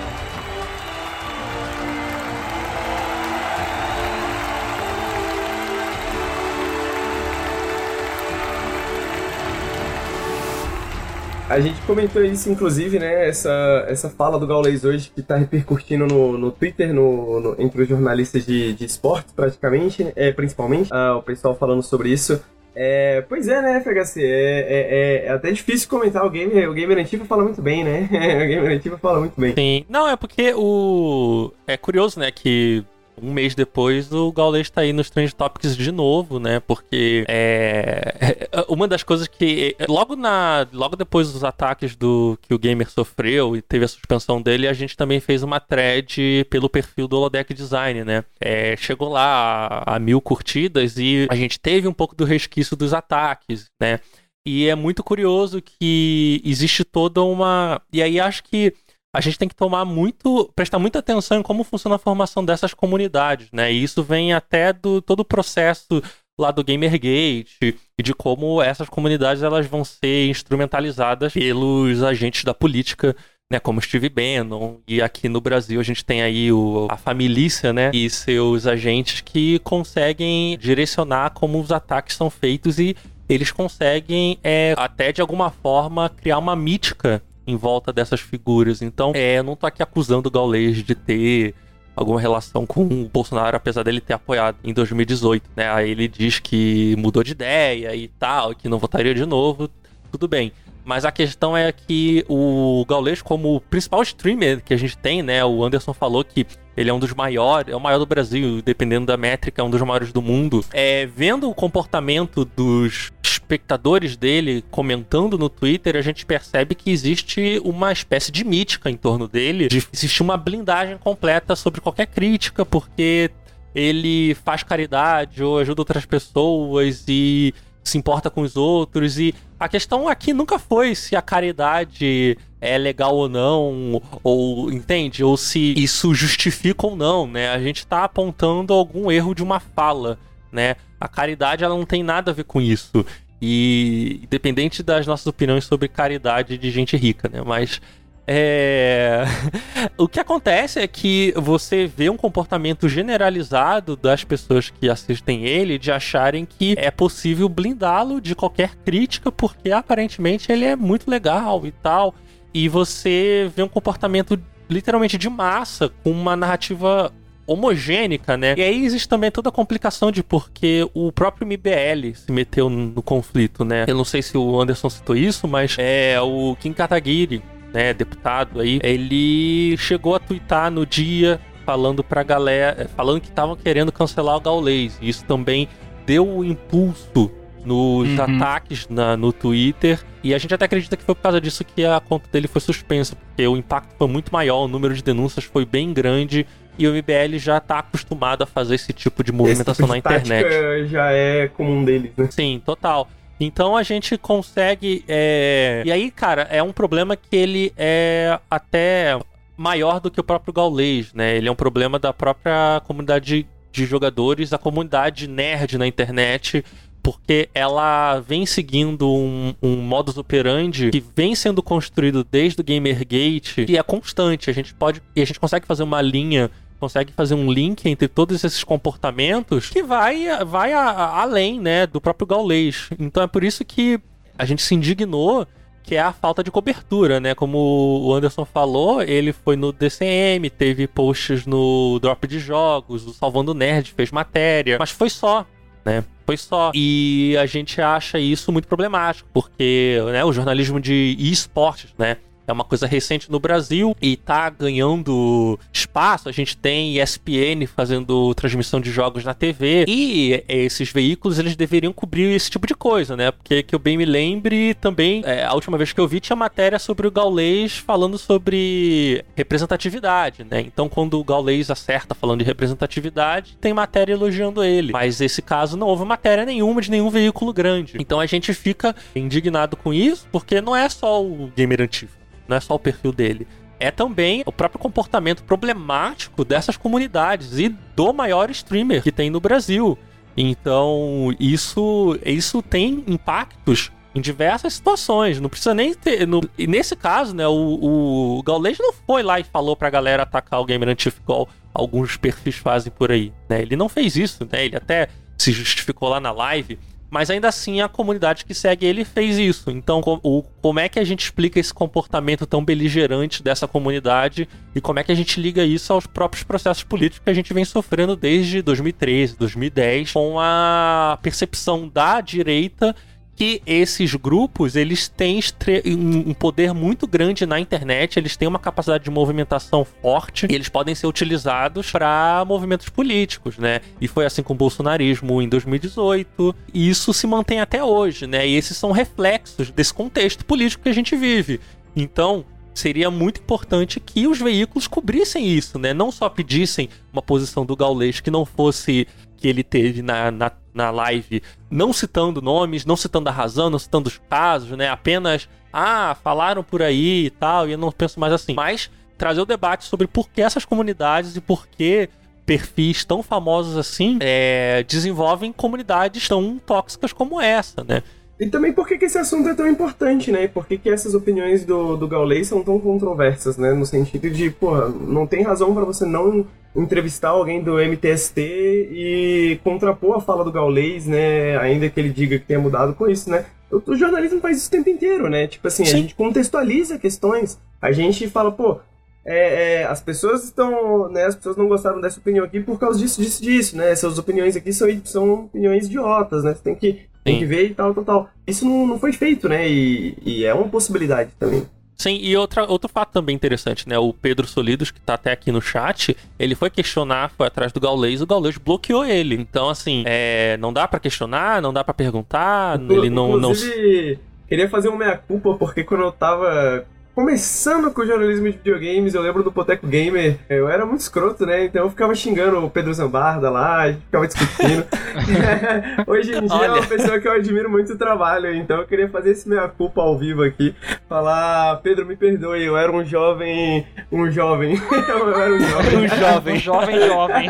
Speaker 1: A gente comentou isso, inclusive, né? Essa, essa fala do Gaules hoje que tá repercutindo no, no Twitter, no, no entre os jornalistas de, de esportes, praticamente, é, principalmente. Ah, o pessoal falando sobre isso. É, pois é, né, FHC? É, é, é, até difícil comentar o game. O Gamer Antigo fala muito bem, né? o Gamer Antigo fala muito bem.
Speaker 4: Sim. Não, é porque o. É curioso, né, que um mês depois, o Gaules tá aí nos Trend Topics de novo, né? Porque é, é uma das coisas que logo na logo depois dos ataques do que o gamer sofreu e teve a suspensão dele, a gente também fez uma thread pelo perfil do Holodeck Design, né? É, chegou lá a, a mil curtidas e a gente teve um pouco do resquício dos ataques, né? E é muito curioso que existe toda uma. E aí acho que a gente tem que tomar muito, prestar muita atenção em como funciona a formação dessas comunidades, né? E isso vem até do todo o processo lá do Gamergate e de como essas comunidades elas vão ser instrumentalizadas pelos agentes da política, né, como Steve Bannon, e aqui no Brasil a gente tem aí o, a família, né, e seus agentes que conseguem direcionar como os ataques são feitos e eles conseguem é, até de alguma forma criar uma mítica em volta dessas figuras. Então, é, não tô aqui acusando o Gaules de ter alguma relação com o Bolsonaro, apesar dele ter apoiado em 2018, né? Aí ele diz que mudou de ideia e tal, que não votaria de novo, tudo bem. Mas a questão é que o Gaules, como principal streamer que a gente tem, né? O Anderson falou que ele é um dos maiores, é o maior do Brasil, dependendo da métrica, é um dos maiores do mundo. É, vendo o comportamento dos espectadores dele comentando no Twitter, a gente percebe que existe uma espécie de mítica em torno dele, de existe uma blindagem completa sobre qualquer crítica, porque ele faz caridade ou ajuda outras pessoas e se importa com os outros. E a questão aqui nunca foi se a caridade é legal ou não, ou entende? Ou se isso justifica ou não, né? A gente tá apontando algum erro de uma fala, né? A caridade ela não tem nada a ver com isso. E independente das nossas opiniões sobre caridade de gente rica, né? Mas é... o que acontece é que você vê um comportamento generalizado das pessoas que assistem ele de acharem que é possível blindá-lo de qualquer crítica porque aparentemente ele é muito legal e tal. E você vê um comportamento literalmente de massa com uma narrativa homogênica, né? E aí existe também toda a complicação de porque o próprio MBL se meteu no conflito, né? Eu não sei se o Anderson citou isso, mas é o Kim Kataguiri, né, deputado aí, ele chegou a twittar no dia falando pra galera, falando que estavam querendo cancelar o Gaules. Isso também deu o impulso nos uhum. ataques na, no Twitter. E a gente até acredita que foi por causa disso que a conta dele foi suspensa, porque o impacto foi muito maior, o número de denúncias foi bem grande. E o MBL já tá acostumado a fazer esse tipo de movimentação tipo de na internet.
Speaker 1: Já é comum deles, né?
Speaker 4: Sim, total. Então a gente consegue. É... E aí, cara, é um problema que ele é até maior do que o próprio Gaules, né? Ele é um problema da própria comunidade de jogadores, a comunidade nerd na internet, porque ela vem seguindo um, um modus operandi que vem sendo construído desde o Gamergate e é constante. A gente pode e a gente consegue fazer uma linha consegue fazer um link entre todos esses comportamentos que vai, vai a, a, além, né, do próprio gaulês. Então é por isso que a gente se indignou que é a falta de cobertura, né? Como o Anderson falou, ele foi no DCM, teve posts no Drop de Jogos, o Salvando Nerd fez matéria, mas foi só, né? Foi só. E a gente acha isso muito problemático, porque né, o jornalismo de esportes, né? É uma coisa recente no Brasil e tá ganhando espaço. A gente tem ESPN fazendo transmissão de jogos na TV e esses veículos eles deveriam cobrir esse tipo de coisa, né? Porque que eu bem me lembre também, é, a última vez que eu vi tinha matéria sobre o Gaulês falando sobre representatividade, né? Então quando o Gaulês acerta falando de representatividade, tem matéria elogiando ele. Mas esse caso não houve matéria nenhuma de nenhum veículo grande. Então a gente fica indignado com isso, porque não é só o gamer antigo não é só o perfil dele. É também o próprio comportamento problemático dessas comunidades e do maior streamer que tem no Brasil. Então, isso, isso tem impactos em diversas situações. Não precisa nem ter. No, e nesse caso, né, o, o Gaules não foi lá e falou pra galera atacar o Gamer Antigo igual alguns perfis fazem por aí. Né? Ele não fez isso, né? Ele até se justificou lá na live mas ainda assim a comunidade que segue ele fez isso. Então, o, como é que a gente explica esse comportamento tão beligerante dessa comunidade e como é que a gente liga isso aos próprios processos políticos que a gente vem sofrendo desde 2013, 2010, com a percepção da direita que esses grupos eles têm um poder muito grande na internet, eles têm uma capacidade de movimentação forte e eles podem ser utilizados para movimentos políticos, né? E foi assim com o bolsonarismo em 2018 e isso se mantém até hoje, né? E esses são reflexos desse contexto político que a gente vive. Então, seria muito importante que os veículos cobrissem isso, né? Não só pedissem uma posição do Gaulês que não fosse que ele teve na, na, na live, não citando nomes, não citando a razão, não citando os casos, né? Apenas, ah, falaram por aí e tal, e eu não penso mais assim. Mas trazer o debate sobre por que essas comunidades e por que perfis tão famosos assim é, desenvolvem comunidades tão tóxicas como essa, né?
Speaker 1: E também por que, que esse assunto é tão importante, né? Por que, que essas opiniões do, do Gaulês são tão controversas, né? No sentido de, pô, não tem razão para você não entrevistar alguém do MTST e contrapor a fala do Gaulês, né? Ainda que ele diga que tenha mudado com isso, né? O, o jornalismo faz isso o tempo inteiro, né? Tipo assim, Sim. a gente contextualiza questões, a gente fala, pô, é, é, as pessoas estão, né, as pessoas não gostaram dessa opinião aqui por causa disso, disso, disso, né? Essas opiniões aqui são, são opiniões idiotas, né? Você tem que tem que ver e tal, tal, tal. Isso não, não foi feito, né? E, e é uma possibilidade também.
Speaker 4: Sim, e outra, outro fato também interessante, né? O Pedro Solidos, que tá até aqui no chat, ele foi questionar, foi atrás do Gaulês, o Gaulês bloqueou ele. Então, assim, é, não dá para questionar, não dá para perguntar, ele não...
Speaker 1: Inclusive, não... queria fazer uma meia-culpa, porque quando eu tava começando com o jornalismo de videogames, eu lembro do Poteco Gamer, eu era muito escroto, né? Então eu ficava xingando o Pedro Zambarda lá, a gente ficava discutindo. Hoje em dia Olha. é uma pessoa que eu admiro muito o trabalho, então eu queria fazer esse minha culpa ao vivo aqui. Falar, Pedro, me perdoe, eu era um jovem. Um jovem. eu era um jovem.
Speaker 3: um jovem, jovem, jovem.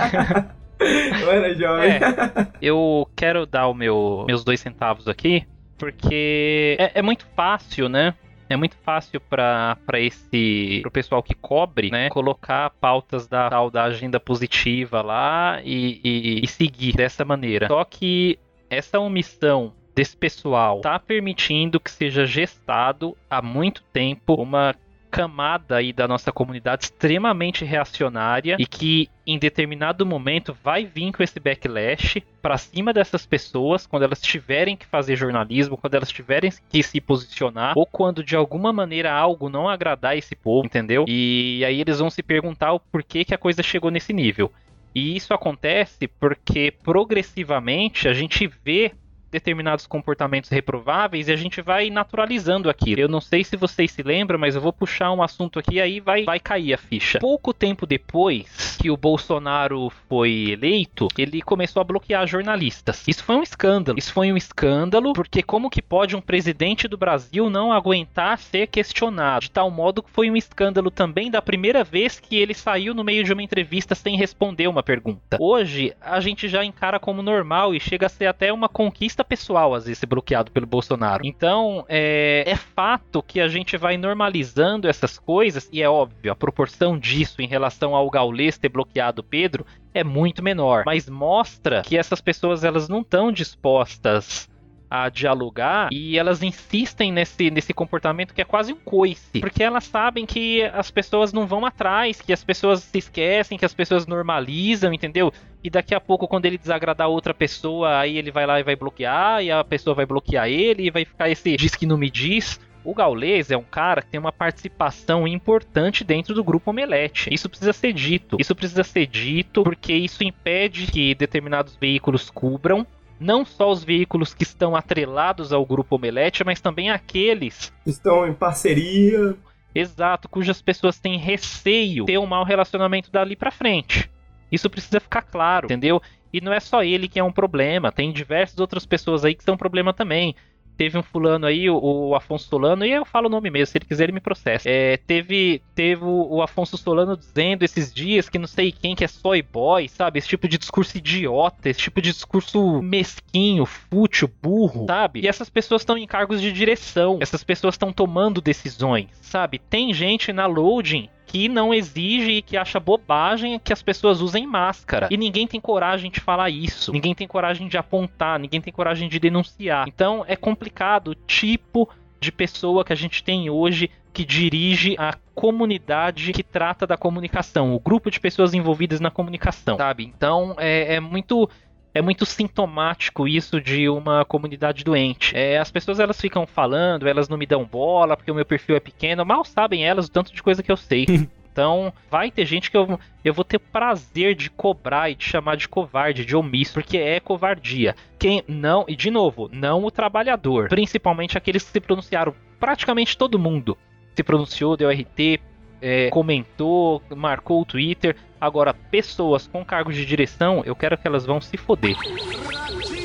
Speaker 1: eu era jovem. É,
Speaker 3: eu quero dar o meu, meus dois centavos aqui, porque é, é muito fácil, né? É muito fácil para esse pro pessoal que cobre, né, colocar pautas da tal da agenda positiva lá e, e, e seguir dessa maneira. Só que essa omissão desse pessoal está permitindo que seja gestado há muito tempo uma camada aí da nossa comunidade extremamente reacionária e que em determinado momento vai vir com esse backlash para cima dessas pessoas quando elas tiverem que fazer jornalismo, quando elas tiverem que se posicionar ou quando de alguma maneira algo não agradar esse povo, entendeu? E aí eles vão se perguntar o porquê que a coisa chegou nesse nível. E isso acontece porque progressivamente a gente vê determinados comportamentos reprováveis e a gente vai naturalizando aquilo. Eu não sei se vocês se lembram, mas eu vou puxar um assunto aqui aí vai, vai cair a ficha. Pouco tempo depois que o Bolsonaro foi eleito, ele começou a bloquear jornalistas. Isso foi um escândalo. Isso foi um escândalo porque como que pode um presidente do Brasil não aguentar ser questionado? De tal modo que foi um escândalo também da primeira vez que ele saiu no meio de uma entrevista sem responder uma pergunta. Hoje a gente já encara como normal e chega a ser até uma conquista pessoal às vezes ser bloqueado pelo Bolsonaro. Então, é, é fato que a gente vai normalizando essas coisas, e é óbvio, a proporção disso em relação ao Gaules ter bloqueado Pedro é muito menor. Mas mostra que essas pessoas elas não estão dispostas a dialogar e elas insistem nesse, nesse comportamento que é quase um coice. Porque elas sabem que as pessoas não vão atrás, que as pessoas se esquecem, que as pessoas normalizam, entendeu? E daqui a pouco, quando ele desagradar outra pessoa, aí ele vai lá e vai bloquear, e a pessoa vai bloquear ele, e vai ficar esse diz que não me diz. O Gaules é um cara que tem uma participação importante dentro do grupo Omelete. Isso precisa ser dito. Isso precisa ser dito porque isso impede que determinados veículos cubram não só os veículos que estão atrelados ao grupo Omelete, mas também aqueles
Speaker 1: que estão em parceria.
Speaker 3: Exato, cujas pessoas têm receio de ter um mau relacionamento dali para frente. Isso precisa ficar claro, entendeu? E não é só ele que é um problema, tem diversas outras pessoas aí que são um problema também teve um fulano aí, o, o, Afonso Solano, e eu falo o nome mesmo, se ele quiser ele me processa. É, teve teve o, o, Afonso Solano dizendo esses dias que não sei quem que é soy boy, sabe? Esse tipo de discurso idiota, esse tipo de discurso mesquinho, fútil, burro, sabe? E essas pessoas estão em cargos de direção, essas pessoas estão tomando decisões, sabe? Tem gente na loading que não exige e que acha bobagem que as pessoas usem máscara. E ninguém tem coragem de falar isso. Ninguém tem coragem de apontar, ninguém tem coragem de denunciar. Então é complicado o tipo de pessoa que a gente tem hoje que dirige a comunidade que trata da comunicação, o grupo de pessoas envolvidas na comunicação, sabe? Então é, é muito é muito sintomático isso de uma comunidade doente. É, as pessoas elas ficam falando, elas não me dão bola porque o meu perfil é pequeno, mal sabem elas o tanto de coisa que eu sei. Então, vai ter gente que eu, eu vou ter prazer de cobrar e de chamar de covarde, de omisso, porque é covardia. Quem não, e de novo, não o trabalhador, principalmente aqueles que se pronunciaram, praticamente todo mundo se pronunciou, deu RT, é, comentou, marcou o Twitter. Agora, pessoas com cargos de direção, eu quero que elas vão se foder.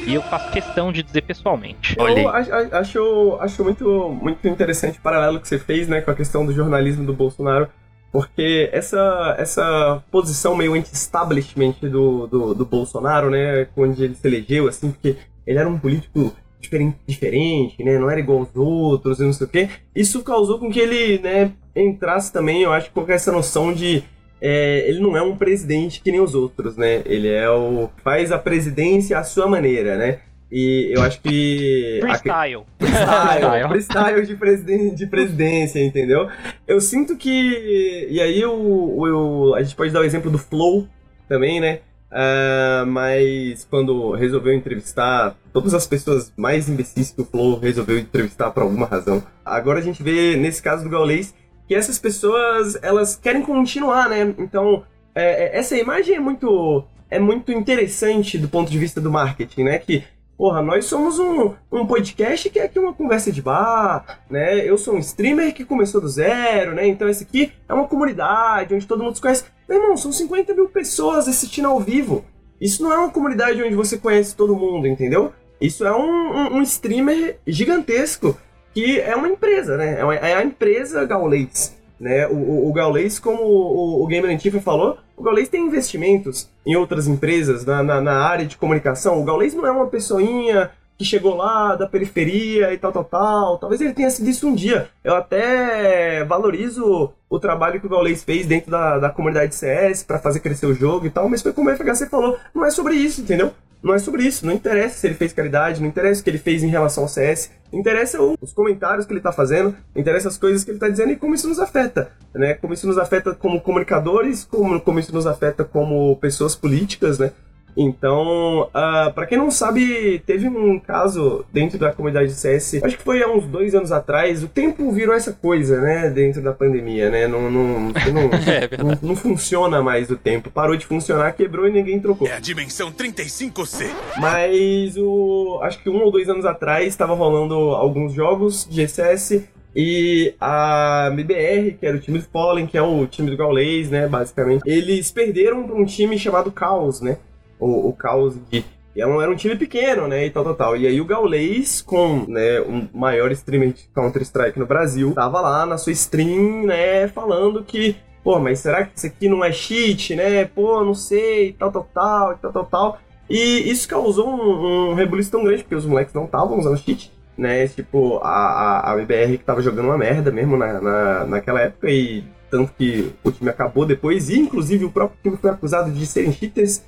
Speaker 3: E eu faço questão de dizer pessoalmente.
Speaker 1: Eu acho, acho, acho muito, muito interessante o paralelo que você fez né, com a questão do jornalismo do Bolsonaro. Porque essa, essa posição meio anti-establishment do, do, do, Bolsonaro, né? Onde ele se elegeu, assim, porque ele era um político diferente, diferente, né? Não era igual aos outros e não sei o quê. Isso causou com que ele, né, entrasse também, eu acho, com essa noção de é, ele não é um presidente que nem os outros, né? Ele é o faz a presidência à sua maneira, né? E eu acho que.
Speaker 3: Freestyle.
Speaker 1: Freestyle, freestyle de, presiden de presidência, entendeu? Eu sinto que. E aí o, o, a gente pode dar o exemplo do Flow também, né? Uh, mas quando resolveu entrevistar todas as pessoas mais imbecis que o Flow resolveu entrevistar por alguma razão. Agora a gente vê, nesse caso do Gaulês, que essas pessoas elas querem continuar, né? Então é, é, essa imagem é muito é muito interessante do ponto de vista do marketing, né? Que porra, nós somos um, um podcast que é aqui uma conversa de bar, né? Eu sou um streamer que começou do zero, né? Então esse aqui é uma comunidade onde todo mundo se conhece. Meu irmão, são 50 mil pessoas assistindo ao vivo. Isso não é uma comunidade onde você conhece todo mundo, entendeu? Isso é um, um, um streamer gigantesco que é uma empresa, né? É, uma, é a empresa Gaulês. Né? O, o, o Gaulês, como o, o Antifa falou, o Gaulês tem investimentos em outras empresas na, na, na, área de comunicação. O Gaulês não é uma pessoinha que chegou lá da periferia e tal, tal, tal. Talvez ele tenha sido isso um dia. Eu até valorizo o trabalho que o Gaulês fez dentro da, da comunidade CS para fazer crescer o jogo e tal, mas foi como o FHC falou, não é sobre isso, entendeu? Não é sobre isso. Não interessa se ele fez caridade, não interessa o que ele fez em relação ao CS. Interessa os comentários que ele está fazendo, interessa as coisas que ele está dizendo e como isso nos afeta. Né? Como isso nos afeta como comunicadores, como, como isso nos afeta como pessoas políticas, né? Então, uh, ah, para quem não sabe, teve um caso dentro da comunidade de CS, acho que foi há uns dois anos atrás. O tempo virou essa coisa, né? Dentro da pandemia, né? Não, não, não, é não, não, funciona mais o tempo. Parou de funcionar, quebrou e ninguém trocou.
Speaker 6: É a dimensão 35C.
Speaker 1: Mas o. Acho que um ou dois anos atrás estava rolando alguns jogos de CS e a MBR, que era o time do Fallen, que é o time do Gaules, né, basicamente, eles perderam para um time chamado Chaos, né? O, o caos de e era um, era um time pequeno, né, e tal, tal, tal. E aí o Gaulês, com, né, o maior streamer de Counter-Strike no Brasil, tava lá na sua stream, né, falando que, pô, mas será que isso aqui não é cheat, né, pô, não sei, tal, tal, tal, tal, tal, tal. E isso causou um, um rebuliço tão grande, porque os moleques não estavam usando cheat, né? Tipo, a, a, a BBR que tava jogando uma merda mesmo na, na, naquela época, e tanto que o time acabou depois, e inclusive o próprio time foi acusado de serem cheaters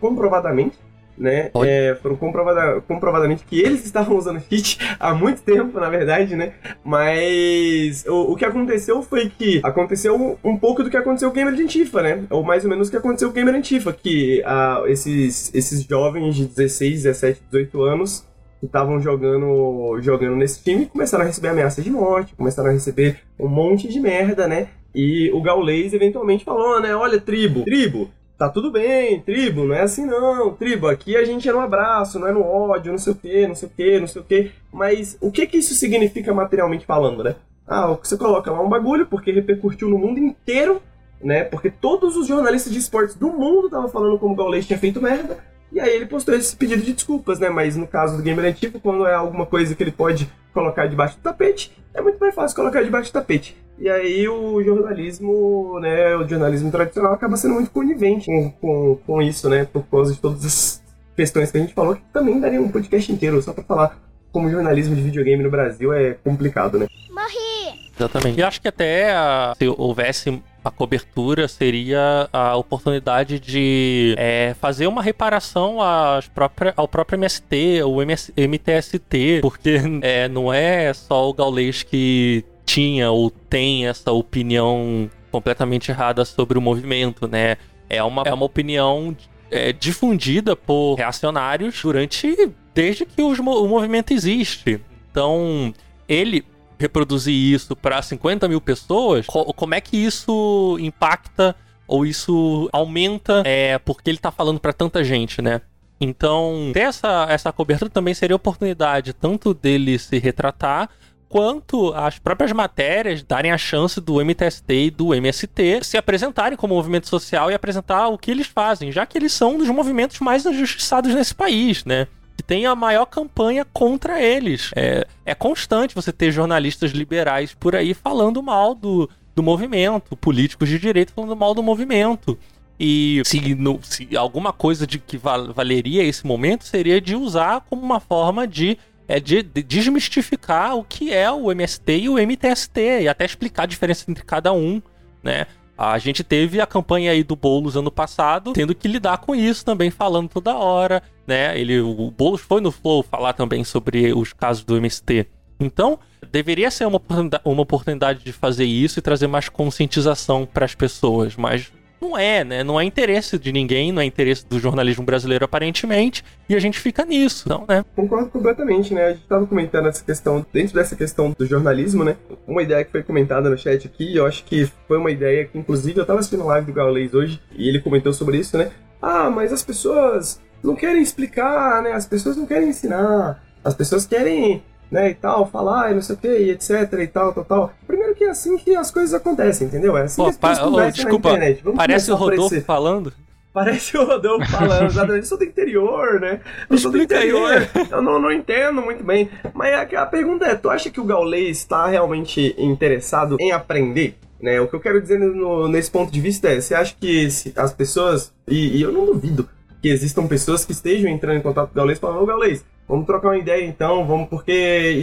Speaker 1: comprovadamente né? É, foram comprovada, comprovadamente que eles estavam usando cheat há muito tempo, na verdade, né? Mas o, o que aconteceu foi que aconteceu um, pouco do que aconteceu com o Gamer Antifa, né? Ou mais ou menos o que aconteceu com o Gamer Antifa, que ah, esses, esses jovens de 16, 17, 18 anos que estavam jogando, jogando nesse time começaram a receber ameaças de morte, começaram a receber um monte de merda, né? E o Gaules eventualmente falou, né? Olha, tribo, tribo, tá tudo bem, tribo, não é assim não, tribo, aqui a gente é no abraço, não é no ódio, não sei o que, não sei o que, não sei o que. Mas o que que isso significa materialmente falando, né? Ah, você coloca lá um bagulho porque repercutiu no mundo inteiro, né? Porque todos os jornalistas de esportes do mundo estavam falando como o Gaules tinha feito merda. E aí ele postou esse pedido de desculpas, né? Mas no caso do Gamer Antigo, quando é alguma coisa que ele pode colocar debaixo do tapete, é muito mais fácil colocar debaixo do tapete. E aí o jornalismo, né, o jornalismo tradicional acaba sendo muito conivente com, com, com isso, né, por causa de todas as questões que a gente falou, que também daria um podcast inteiro só pra falar como o jornalismo de videogame no Brasil é complicado, né?
Speaker 4: Morri! Exatamente. E acho que até a, se houvesse a cobertura seria a oportunidade de é, fazer uma reparação às própria, ao próprio MST, o MS, MTST, porque é, não é só o Gaulês que tinha ou tem essa opinião completamente errada sobre o movimento, né? É uma, é uma opinião é, difundida por reacionários durante desde que os, o movimento existe. Então, ele reproduzir isso para 50 mil pessoas, como é que isso impacta ou isso aumenta é, porque ele tá falando para tanta gente, né? Então, ter essa, essa cobertura também seria oportunidade tanto dele se retratar, quanto as próprias matérias darem a chance do MTST e do MST se apresentarem como movimento social e apresentar o que eles fazem, já que eles são um dos movimentos mais injustiçados nesse país, né? Que tem a maior campanha contra eles. É, é constante você ter jornalistas liberais por aí falando mal do, do movimento, políticos de direito falando mal do movimento. E se, no, se alguma coisa de que val, valeria esse momento seria de usar como uma forma de é de, de, desmistificar o que é o MST e o MTST e até explicar a diferença entre cada um, né? A gente teve a campanha aí do Boulos ano passado, tendo que lidar com isso também, falando toda hora, né? Ele, o Boulos foi no Flow falar também sobre os casos do MST. Então, deveria ser uma, uma oportunidade de fazer isso e trazer mais conscientização para as pessoas, mas não é, né? Não é interesse de ninguém, não é interesse do jornalismo brasileiro, aparentemente, e a gente fica nisso, não, né?
Speaker 1: Concordo completamente, né? A gente tava comentando essa questão, dentro dessa questão do jornalismo, né? Uma ideia que foi comentada no chat aqui, eu acho que foi uma ideia que, inclusive, eu tava assistindo live do Gaules hoje, e ele comentou sobre isso, né? Ah, mas as pessoas não querem explicar, né? As pessoas não querem ensinar, as pessoas querem né, e tal, falar e não sei o que, e etc, e tal, tal, tal. Primeiro que é assim que as coisas acontecem, entendeu? É assim Pô, que as coisas oh, desculpa, na internet.
Speaker 4: Vamos parece o Rodolfo falando.
Speaker 1: Parece o Rodolfo falando, exatamente. Eu sou do interior, né? Eu sou do interior. Aí. Eu não, não entendo muito bem. Mas a, a pergunta é, tu acha que o Gaulês está realmente interessado em aprender? Né? O que eu quero dizer no, nesse ponto de vista é, você acha que as pessoas, e, e, eu não duvido que existam pessoas que estejam entrando em contato com o Gaulês falando, ô Gaulês, Vamos trocar uma ideia então, vamos, porque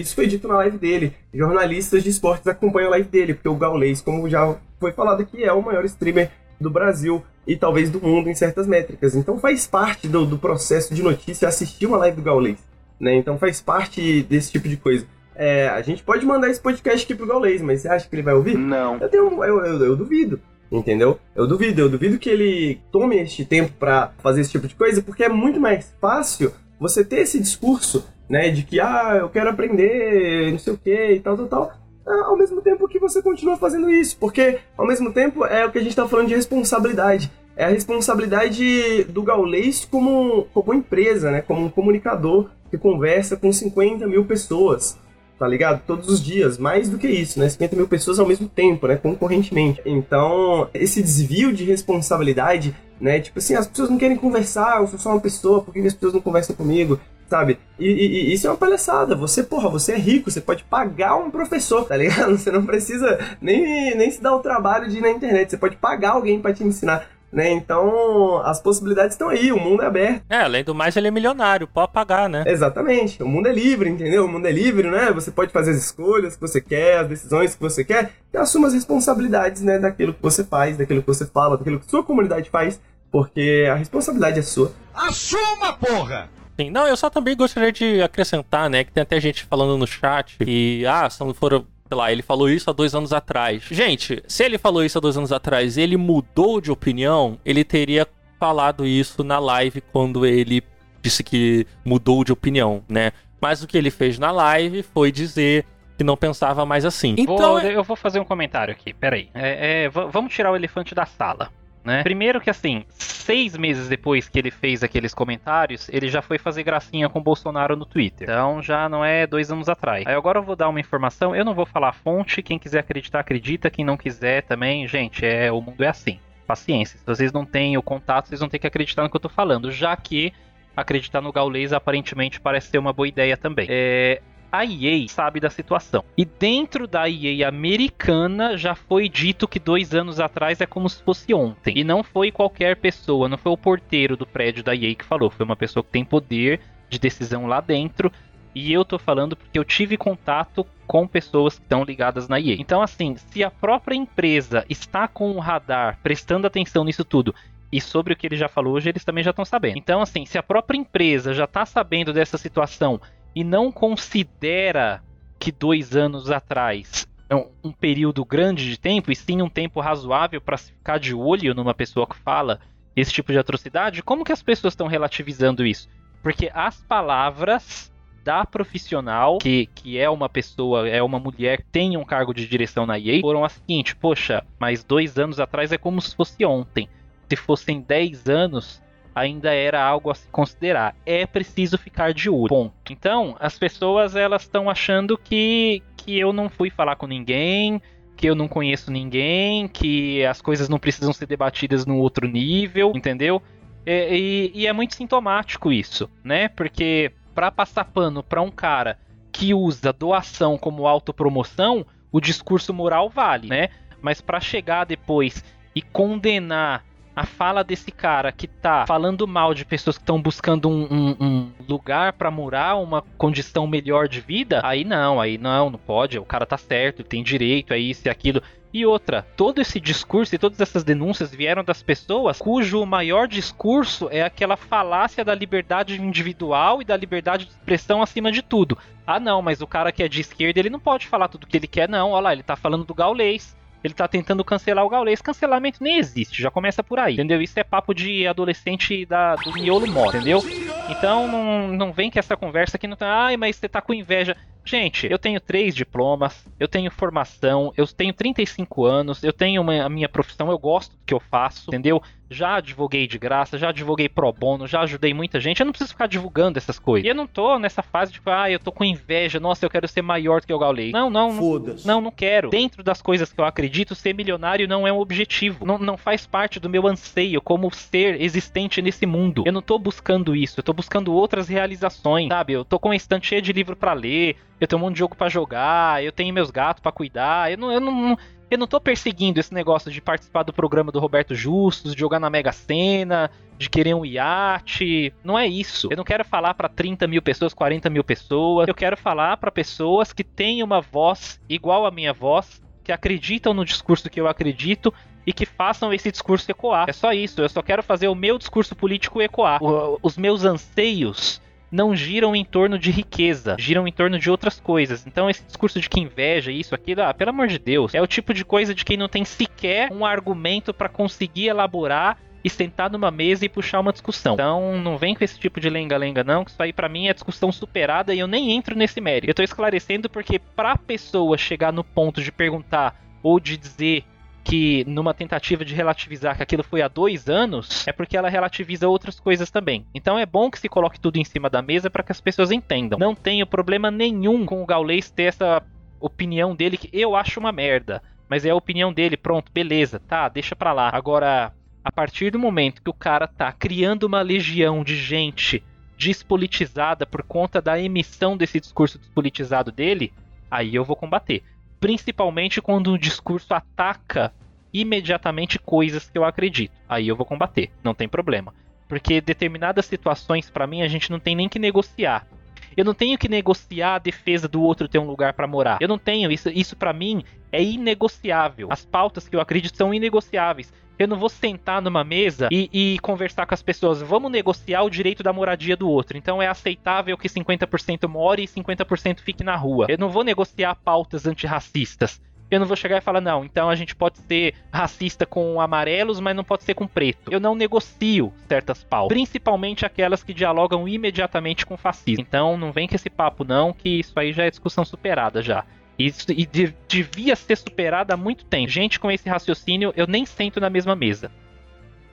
Speaker 1: isso foi dito na live dele. Jornalistas de esportes acompanham a live dele, porque o Gaulês, como já foi falado aqui, é o maior streamer do Brasil e talvez do mundo em certas métricas. Então faz parte do, do processo de notícia assistir uma live do Gaulês. Né? Então faz parte desse tipo de coisa. É, a gente pode mandar esse podcast aqui pro Gaulês, mas você acha que ele vai ouvir?
Speaker 4: Não.
Speaker 1: Eu, tenho, eu, eu, eu duvido entendeu? Eu duvido, eu duvido que ele tome este tempo para fazer esse tipo de coisa, porque é muito mais fácil você ter esse discurso, né, de que, ah, eu quero aprender, não sei o que e tal, tal, tal, é, ao mesmo tempo que você continua fazendo isso, porque ao mesmo tempo é o que a gente está falando de responsabilidade. É a responsabilidade do Gaulês como, como empresa, né, como um comunicador que conversa com 50 mil pessoas tá ligado? Todos os dias, mais do que isso, né? 50 mil pessoas ao mesmo tempo, né? Concorrentemente. Então, esse desvio de responsabilidade, né? Tipo assim, as pessoas não querem conversar, eu sou só uma pessoa, por que as pessoas não conversam comigo? Sabe? E, e, e, isso é uma palhaçada. Você, porra, você é rico, você pode pagar um professor, tá ligado? Você não precisa nem, nem se dar o trabalho de ir na internet. Você pode pagar alguém para te ensinar. Né? Então, as possibilidades estão aí, o mundo é aberto.
Speaker 4: É, além do mais, ele é milionário, pode pagar, né?
Speaker 1: Exatamente. O mundo é livre, entendeu? O mundo é livre, né? Você pode fazer as escolhas que você quer, as decisões que você quer, e assuma as responsabilidades, né, daquilo que você faz, daquilo que você fala, daquilo que sua comunidade faz, porque a responsabilidade é sua.
Speaker 6: Assuma, porra!
Speaker 4: Sim, não, eu só também gostaria de acrescentar, né, que tem até gente falando no chat que, ah, se não for sei lá, ele falou isso há dois anos atrás. Gente, se ele falou isso há dois anos atrás e ele mudou de opinião, ele teria falado isso na live quando ele disse que mudou de opinião, né? Mas o que ele fez na live foi dizer que não pensava mais assim.
Speaker 3: Então, vou, eu vou fazer um comentário aqui, peraí. É, é, vamos tirar o elefante da sala. Né? Primeiro que assim, seis meses depois que ele fez aqueles comentários, ele já foi fazer gracinha com o Bolsonaro no Twitter. Então já não é dois anos atrás. Aí agora eu vou dar uma informação, eu não vou falar a fonte, quem quiser acreditar, acredita, quem não quiser também, gente, é o mundo é assim. Paciência, se vocês não têm o contato, vocês vão ter que acreditar no que eu tô falando, já que acreditar no Gaules aparentemente parece ser uma boa ideia também. É, a EA sabe da situação. E dentro da EA americana já foi dito que dois anos atrás é como se fosse ontem. E não foi qualquer pessoa, não foi o porteiro do prédio da EA que falou, foi uma pessoa que tem poder de decisão lá dentro. E eu tô falando porque eu tive contato com pessoas que estão ligadas na EA. Então, assim, se a própria empresa está com o radar prestando atenção nisso tudo e sobre o que ele já falou hoje, eles também já estão sabendo. Então, assim, se a própria empresa já está sabendo dessa situação e não considera que dois anos atrás é um, período grande de tempo, e sim um tempo razoável para ficar de olho numa pessoa que fala esse tipo de atrocidade, como que as pessoas estão relativizando isso? Porque as palavras da profissional, que, que é uma pessoa, é uma mulher tem um cargo de direção na EA, foram as seguintes, poxa, mas dois anos atrás é como se fosse ontem. Se fossem 10 anos, ainda era algo a se considerar. É preciso ficar de olho. Ponto. Então, as pessoas elas estão achando que, que eu não fui falar com ninguém, que eu não conheço ninguém, que as coisas não precisam ser debatidas no outro nível, entendeu? E, e, e é muito sintomático isso, né? Porque para passar pano para um cara que usa doação como autopromoção, o discurso moral vale, né? Mas para chegar depois e condenar a fala desse cara que tá falando mal de pessoas que estão buscando um, um, um lugar para morar, uma condição melhor de vida, aí não, aí não, não pode, o cara tá certo, tem direito a isso e aquilo. E outra, todo esse discurso e todas essas denúncias vieram das pessoas cujo maior discurso é aquela falácia da liberdade individual e da liberdade de expressão acima de tudo. Ah, não, mas o cara que é de esquerda, ele não pode falar tudo que ele quer, não. Olha lá, ele tá falando do gaulês. Ele tá tentando cancelar o gaulês. Cancelamento nem existe, já começa por aí, entendeu? Isso é papo de adolescente da, do miolo mó, entendeu? Então não, não vem com essa conversa que não tá. Ai, mas você tá com inveja. Gente, eu tenho três diplomas, eu tenho formação, eu tenho 35 anos, eu tenho uma, a minha profissão, eu gosto do que eu faço, entendeu? Já advoguei de graça, já advoguei pro bono, já ajudei muita gente. Eu não preciso ficar divulgando essas coisas. E eu não tô nessa fase de, ah, eu tô com inveja, nossa, eu quero ser maior do que o Gaulei. Não, não, não, não, não quero. Dentro das coisas que eu acredito, ser milionário não é um objetivo. Não, não faz parte do meu anseio como ser existente nesse mundo. Eu não tô buscando isso, eu tô buscando outras realizações, sabe? Eu tô com uma estante cheia de livro para ler, eu tenho um monte de jogo para jogar, eu tenho meus gatos para cuidar, eu não, eu não, eu não tô perseguindo esse negócio de participar do programa do Roberto Justus, de jogar na Mega Sena, de querer um iate. Não é isso. Eu não quero falar para 30 mil pessoas, 40 mil pessoas. Eu quero falar para pessoas que têm uma voz igual à minha voz, que acreditam no discurso que eu acredito e que façam esse discurso ecoar. É só isso. Eu só quero fazer o meu discurso político ecoar. O, os meus anseios não giram em torno de riqueza, giram em torno de outras coisas. Então esse discurso de que inveja, isso, aquilo, ah, pelo amor de Deus, é o tipo de coisa de quem não tem sequer um argumento para conseguir elaborar e sentar numa mesa e puxar uma discussão. Então não vem com esse tipo de lenga-lenga não, que isso aí para mim é discussão superada e eu nem entro nesse mérito. Eu tô esclarecendo porque pra pessoa chegar no ponto de perguntar ou de dizer que numa tentativa de relativizar que aquilo foi há dois anos, é porque ela relativiza outras coisas também. Então é bom que se coloque tudo em cima da mesa para que as pessoas entendam. Não tenho problema nenhum com o Gaulês ter essa opinião dele que eu acho uma merda. Mas é a opinião dele, pronto, beleza, tá, deixa pra lá. Agora, a partir do momento que o cara tá criando uma legião de gente despolitizada por conta da emissão desse discurso despolitizado dele, aí eu vou combater. Principalmente quando o discurso ataca imediatamente coisas que eu acredito. Aí eu vou combater, não tem problema. Porque determinadas situações, para mim, a gente não tem nem que negociar. Eu não tenho que negociar a defesa do outro ter um lugar para morar. Eu não tenho isso. Isso para mim é inegociável. As pautas que eu acredito são inegociáveis. Eu não vou sentar numa mesa e, e, conversar com as pessoas. Vamos negociar o direito da moradia do outro. Então é aceitável que 50% more e 50% fique na rua. Eu não vou negociar pautas antirracistas. Eu não vou chegar e falar, não, então a gente pode ser racista com amarelos, mas não pode ser com preto. Eu não negocio certas pautas, principalmente aquelas que dialogam imediatamente com fascismo. Então não vem com esse papo, não, que isso aí já é discussão superada já. Isso, e de, devia ser superada há muito tempo. Gente com esse raciocínio, eu nem sento na mesma mesa.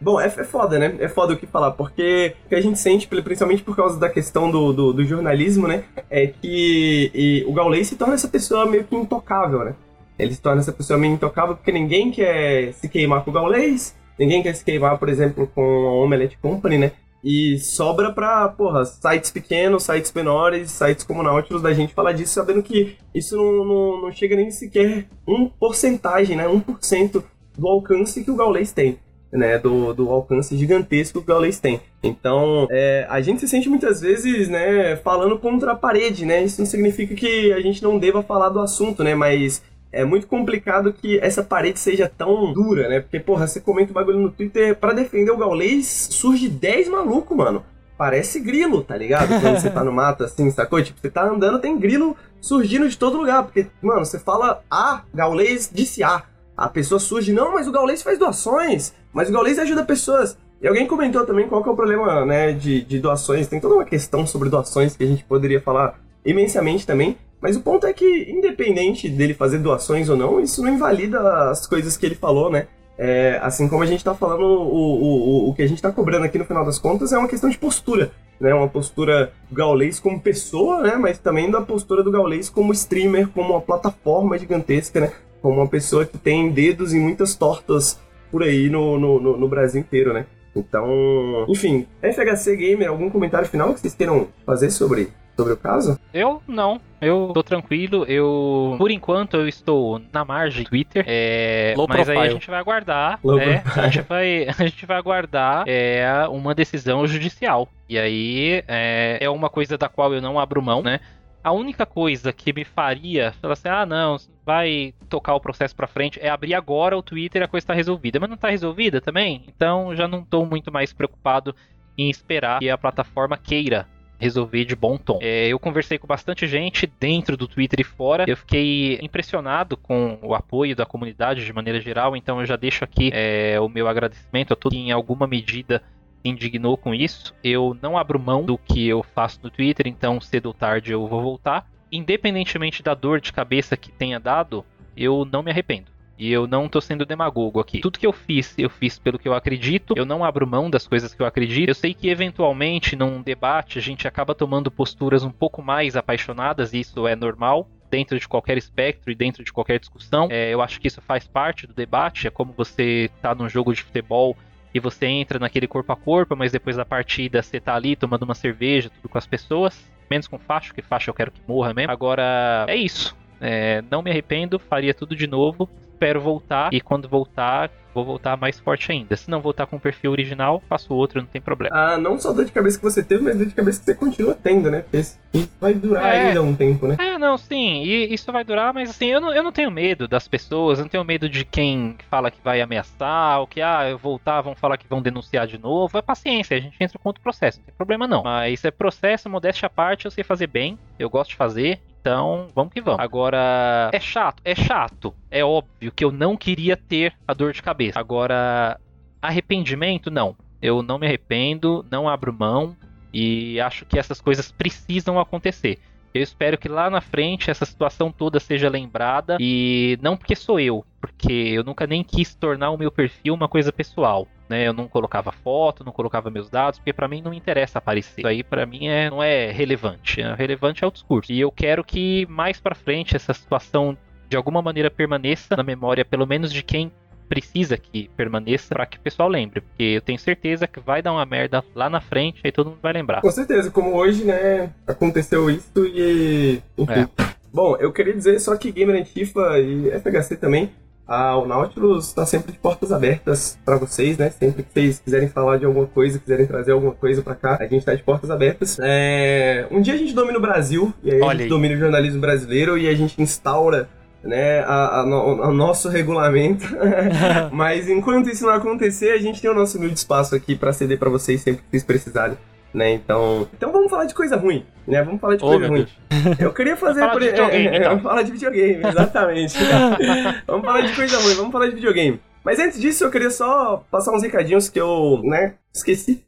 Speaker 1: Bom, é, é foda, né? É foda o que falar, porque o que a gente sente, principalmente por causa da questão do, do, do jornalismo, né? É que o Gaulês se torna essa pessoa meio que intocável, né? Ele se torna essa pessoa meio intocável porque ninguém quer se queimar com o Gaulês, ninguém quer se queimar, por exemplo, com a Omelette Company, né? E sobra pra, porra, sites pequenos, sites menores, sites como Nautilus, da gente falar disso, sabendo que isso não, não, não chega nem sequer um porcentagem, né? 1% do alcance que o Gaulês tem. Né, do, do alcance gigantesco que o Gaulês tem. Então, é, a gente se sente muitas vezes, né, falando contra a parede, né? Isso não significa que a gente não deva falar do assunto, né? Mas é muito complicado que essa parede seja tão dura, né? Porque, porra, você comenta o bagulho no Twitter para defender o gaulês, surge 10 malucos, mano. Parece grilo, tá ligado? Quando você tá no mato assim, sacou? Tipo, você tá andando, tem grilo surgindo de todo lugar. Porque, mano, você fala A, gaulês disse A. A pessoa surge, não, mas o gaulês faz doações, mas o gaulês ajuda pessoas. E alguém comentou também qual que é o problema, né, de, de doações. Tem toda uma questão sobre doações que a gente poderia falar imensamente também. Mas o ponto é que, independente dele fazer doações ou não, isso não invalida as coisas que ele falou, né? É, assim como a gente está falando, o, o, o que a gente está cobrando aqui no final das contas é uma questão de postura, né? Uma postura do Gaulês como pessoa, né? Mas também da postura do Gaulês como streamer, como uma plataforma gigantesca, né? Como uma pessoa que tem dedos e muitas tortas por aí no, no, no, no Brasil inteiro, né? Então, enfim, FHC Gamer, algum comentário final que vocês queiram fazer sobre sobre o caso?
Speaker 3: Eu não. Eu tô tranquilo. Eu, por enquanto, eu estou na margem do Twitter. É, Low mas profile. aí a gente vai aguardar. É, a gente vai, a gente vai aguardar é, uma decisão judicial. E aí é, é uma coisa da qual eu não abro mão, né? A única coisa que me faria falar assim, ah, não, vai tocar o processo para frente, é abrir agora o Twitter e a coisa está resolvida. Mas não está resolvida também? Então já não estou muito mais preocupado em esperar que a plataforma queira resolver de bom tom. É, eu conversei com bastante gente dentro do Twitter e fora. Eu fiquei impressionado com o apoio da comunidade de maneira geral, então eu já deixo aqui é, o meu agradecimento a todos que em alguma medida indignou com isso. Eu não abro mão do que eu faço no Twitter, então cedo ou tarde eu vou voltar. Independentemente da dor de cabeça que tenha dado, eu não me arrependo. E eu não tô sendo demagogo aqui. Tudo que eu fiz, eu fiz pelo que eu acredito. Eu não abro mão das coisas que eu acredito. Eu sei que eventualmente num debate a gente acaba tomando posturas um pouco mais apaixonadas, e isso é normal dentro de qualquer espectro e dentro de qualquer discussão. É, eu acho que isso faz parte do debate. É como você tá num jogo de futebol e você entra naquele corpo a corpo, mas depois da partida você tá ali tomando uma cerveja, tudo com as pessoas. Menos com faixa, porque faixa eu quero que morra mesmo. Agora, é isso. É, não me arrependo, faria tudo de novo espero voltar e quando voltar, vou voltar mais forte ainda. Se não voltar com o perfil original, faço outro, não tem problema.
Speaker 1: Ah, não só dor de cabeça que você teve, mas dor de cabeça que você continua tendo, né? Porque isso vai durar é, ainda um tempo, né?
Speaker 3: É, não, sim, e isso vai durar, mas assim, eu não, eu não tenho medo das pessoas, eu não tenho medo de quem fala que vai ameaçar, ou que, ah, eu voltar, vão falar que vão denunciar de novo. É paciência, a gente entra contra o processo, não tem problema não. Mas é processo, modéstia à parte, eu sei fazer bem, eu gosto de fazer, então, vamos que vamos. Agora, é chato? É chato. É óbvio que eu não queria ter a dor de cabeça. Agora, arrependimento? Não. Eu não me arrependo, não abro mão e acho que essas coisas precisam acontecer. Eu espero que lá na frente essa situação toda seja lembrada e não porque sou eu, porque eu nunca nem quis tornar o meu perfil uma coisa pessoal. Né? Eu não colocava foto, não colocava meus dados, porque para mim não interessa aparecer. Isso aí para mim é, não é relevante. É relevante é o discurso. E eu quero que mais para frente essa situação de alguma maneira permaneça na memória, pelo menos de quem precisa que permaneça para que o pessoal lembre, porque eu tenho certeza que vai dar uma merda lá na frente e todo mundo vai lembrar.
Speaker 1: Com certeza, como hoje, né, aconteceu isso e enfim. É. Bom, eu queria dizer só que Gamer Antifa e FHC também Ah, o Nautilus está sempre de portas abertas para vocês, né? Sempre que vocês quiserem falar de alguma coisa, quiserem trazer alguma coisa para cá, a gente está de portas abertas. É... Um dia a gente domina o Brasil, e aí
Speaker 4: Olha
Speaker 1: a gente
Speaker 4: aí.
Speaker 1: domina o jornalismo brasileiro e a gente instaura né, a, a no- a nosso regulamento. Mas enquanto isso não acontecer, a gente tem o nosso humilde espaço aqui para ceder para vocês sempre que vocês precisarem. Né, então, então vamos falar de coisa ruim, né? Vamos falar de
Speaker 4: Oh,
Speaker 1: coisa ruim.
Speaker 4: Deus.
Speaker 1: Eu queria fazer
Speaker 3: Vamos falar
Speaker 1: por
Speaker 3: de videogame,
Speaker 1: é, é,
Speaker 3: então.
Speaker 1: Vamos falar de videogame, exatamente. vamos falar de coisa ruim, vamos falar de videogame. Mas antes disso, eu queria só passar uns recadinhos que eu, né, esqueci.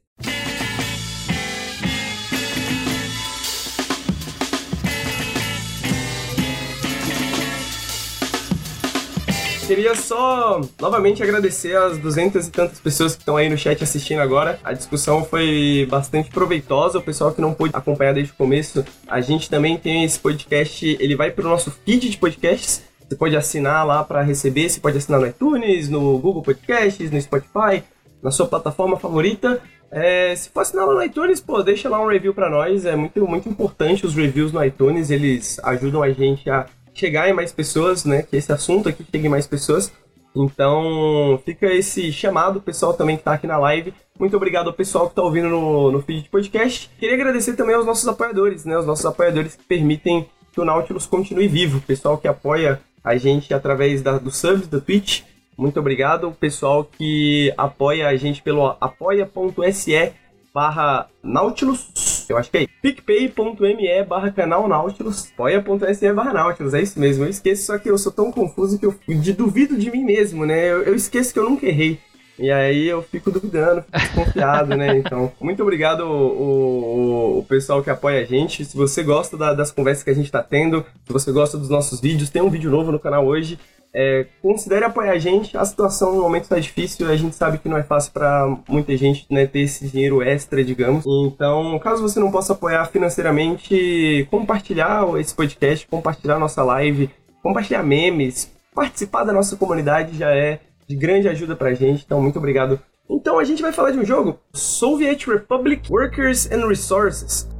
Speaker 1: Queria só novamente agradecer as duzentas e tantas pessoas que estão aí no chat assistindo agora. A discussão foi bastante proveitosa. O pessoal que não pôde acompanhar desde o começo, a gente também tem esse podcast. Ele vai para o nosso feed de podcasts. Você pode assinar lá para receber. Você pode assinar no iTunes, no Google Podcasts, no Spotify, na sua plataforma favorita. É, se for assinar lá no iTunes, pô, deixa lá um review para nós. É muito, muito importante os reviews no iTunes. Eles ajudam a gente a chegar em mais pessoas, né? Que esse assunto aqui chegue em mais pessoas. Então, fica esse chamado, pessoal também que tá aqui na live. Muito obrigado ao pessoal que tá ouvindo no, no feed de podcast. Queria agradecer também aos nossos apoiadores, né? Os nossos apoiadores que permitem que o Nautilus continue vivo. Pessoal que apoia a gente através da, do subs da Twitch. Muito obrigado. O pessoal que apoia a gente pelo apoia.se barra Nautilus. Eu acho que é picpay.me barra canal Nautilus. Apoia.se barra Nautilus. É isso mesmo. Eu esqueço, só que eu sou tão confuso que eu duvido de mim mesmo, né? Eu, eu esqueço que eu nunca errei. E aí eu fico duvidando, fico desconfiado, né? Então, muito obrigado o, o, o pessoal que apoia a gente. Se você gosta da- das conversas que a gente tá tendo, se você gosta dos nossos vídeos, tem um vídeo novo no canal hoje. É, considere apoiar a gente. A situação no momento está difícil, a gente sabe que não é fácil para muita gente né, ter esse dinheiro extra, digamos. Então, caso você não possa apoiar financeiramente, compartilhar esse podcast, compartilhar nossa live, compartilhar memes, participar da nossa comunidade já é de grande ajuda pra gente. Então, muito obrigado. Então, a gente vai falar de um jogo, Soviet Republic Workers and Resources.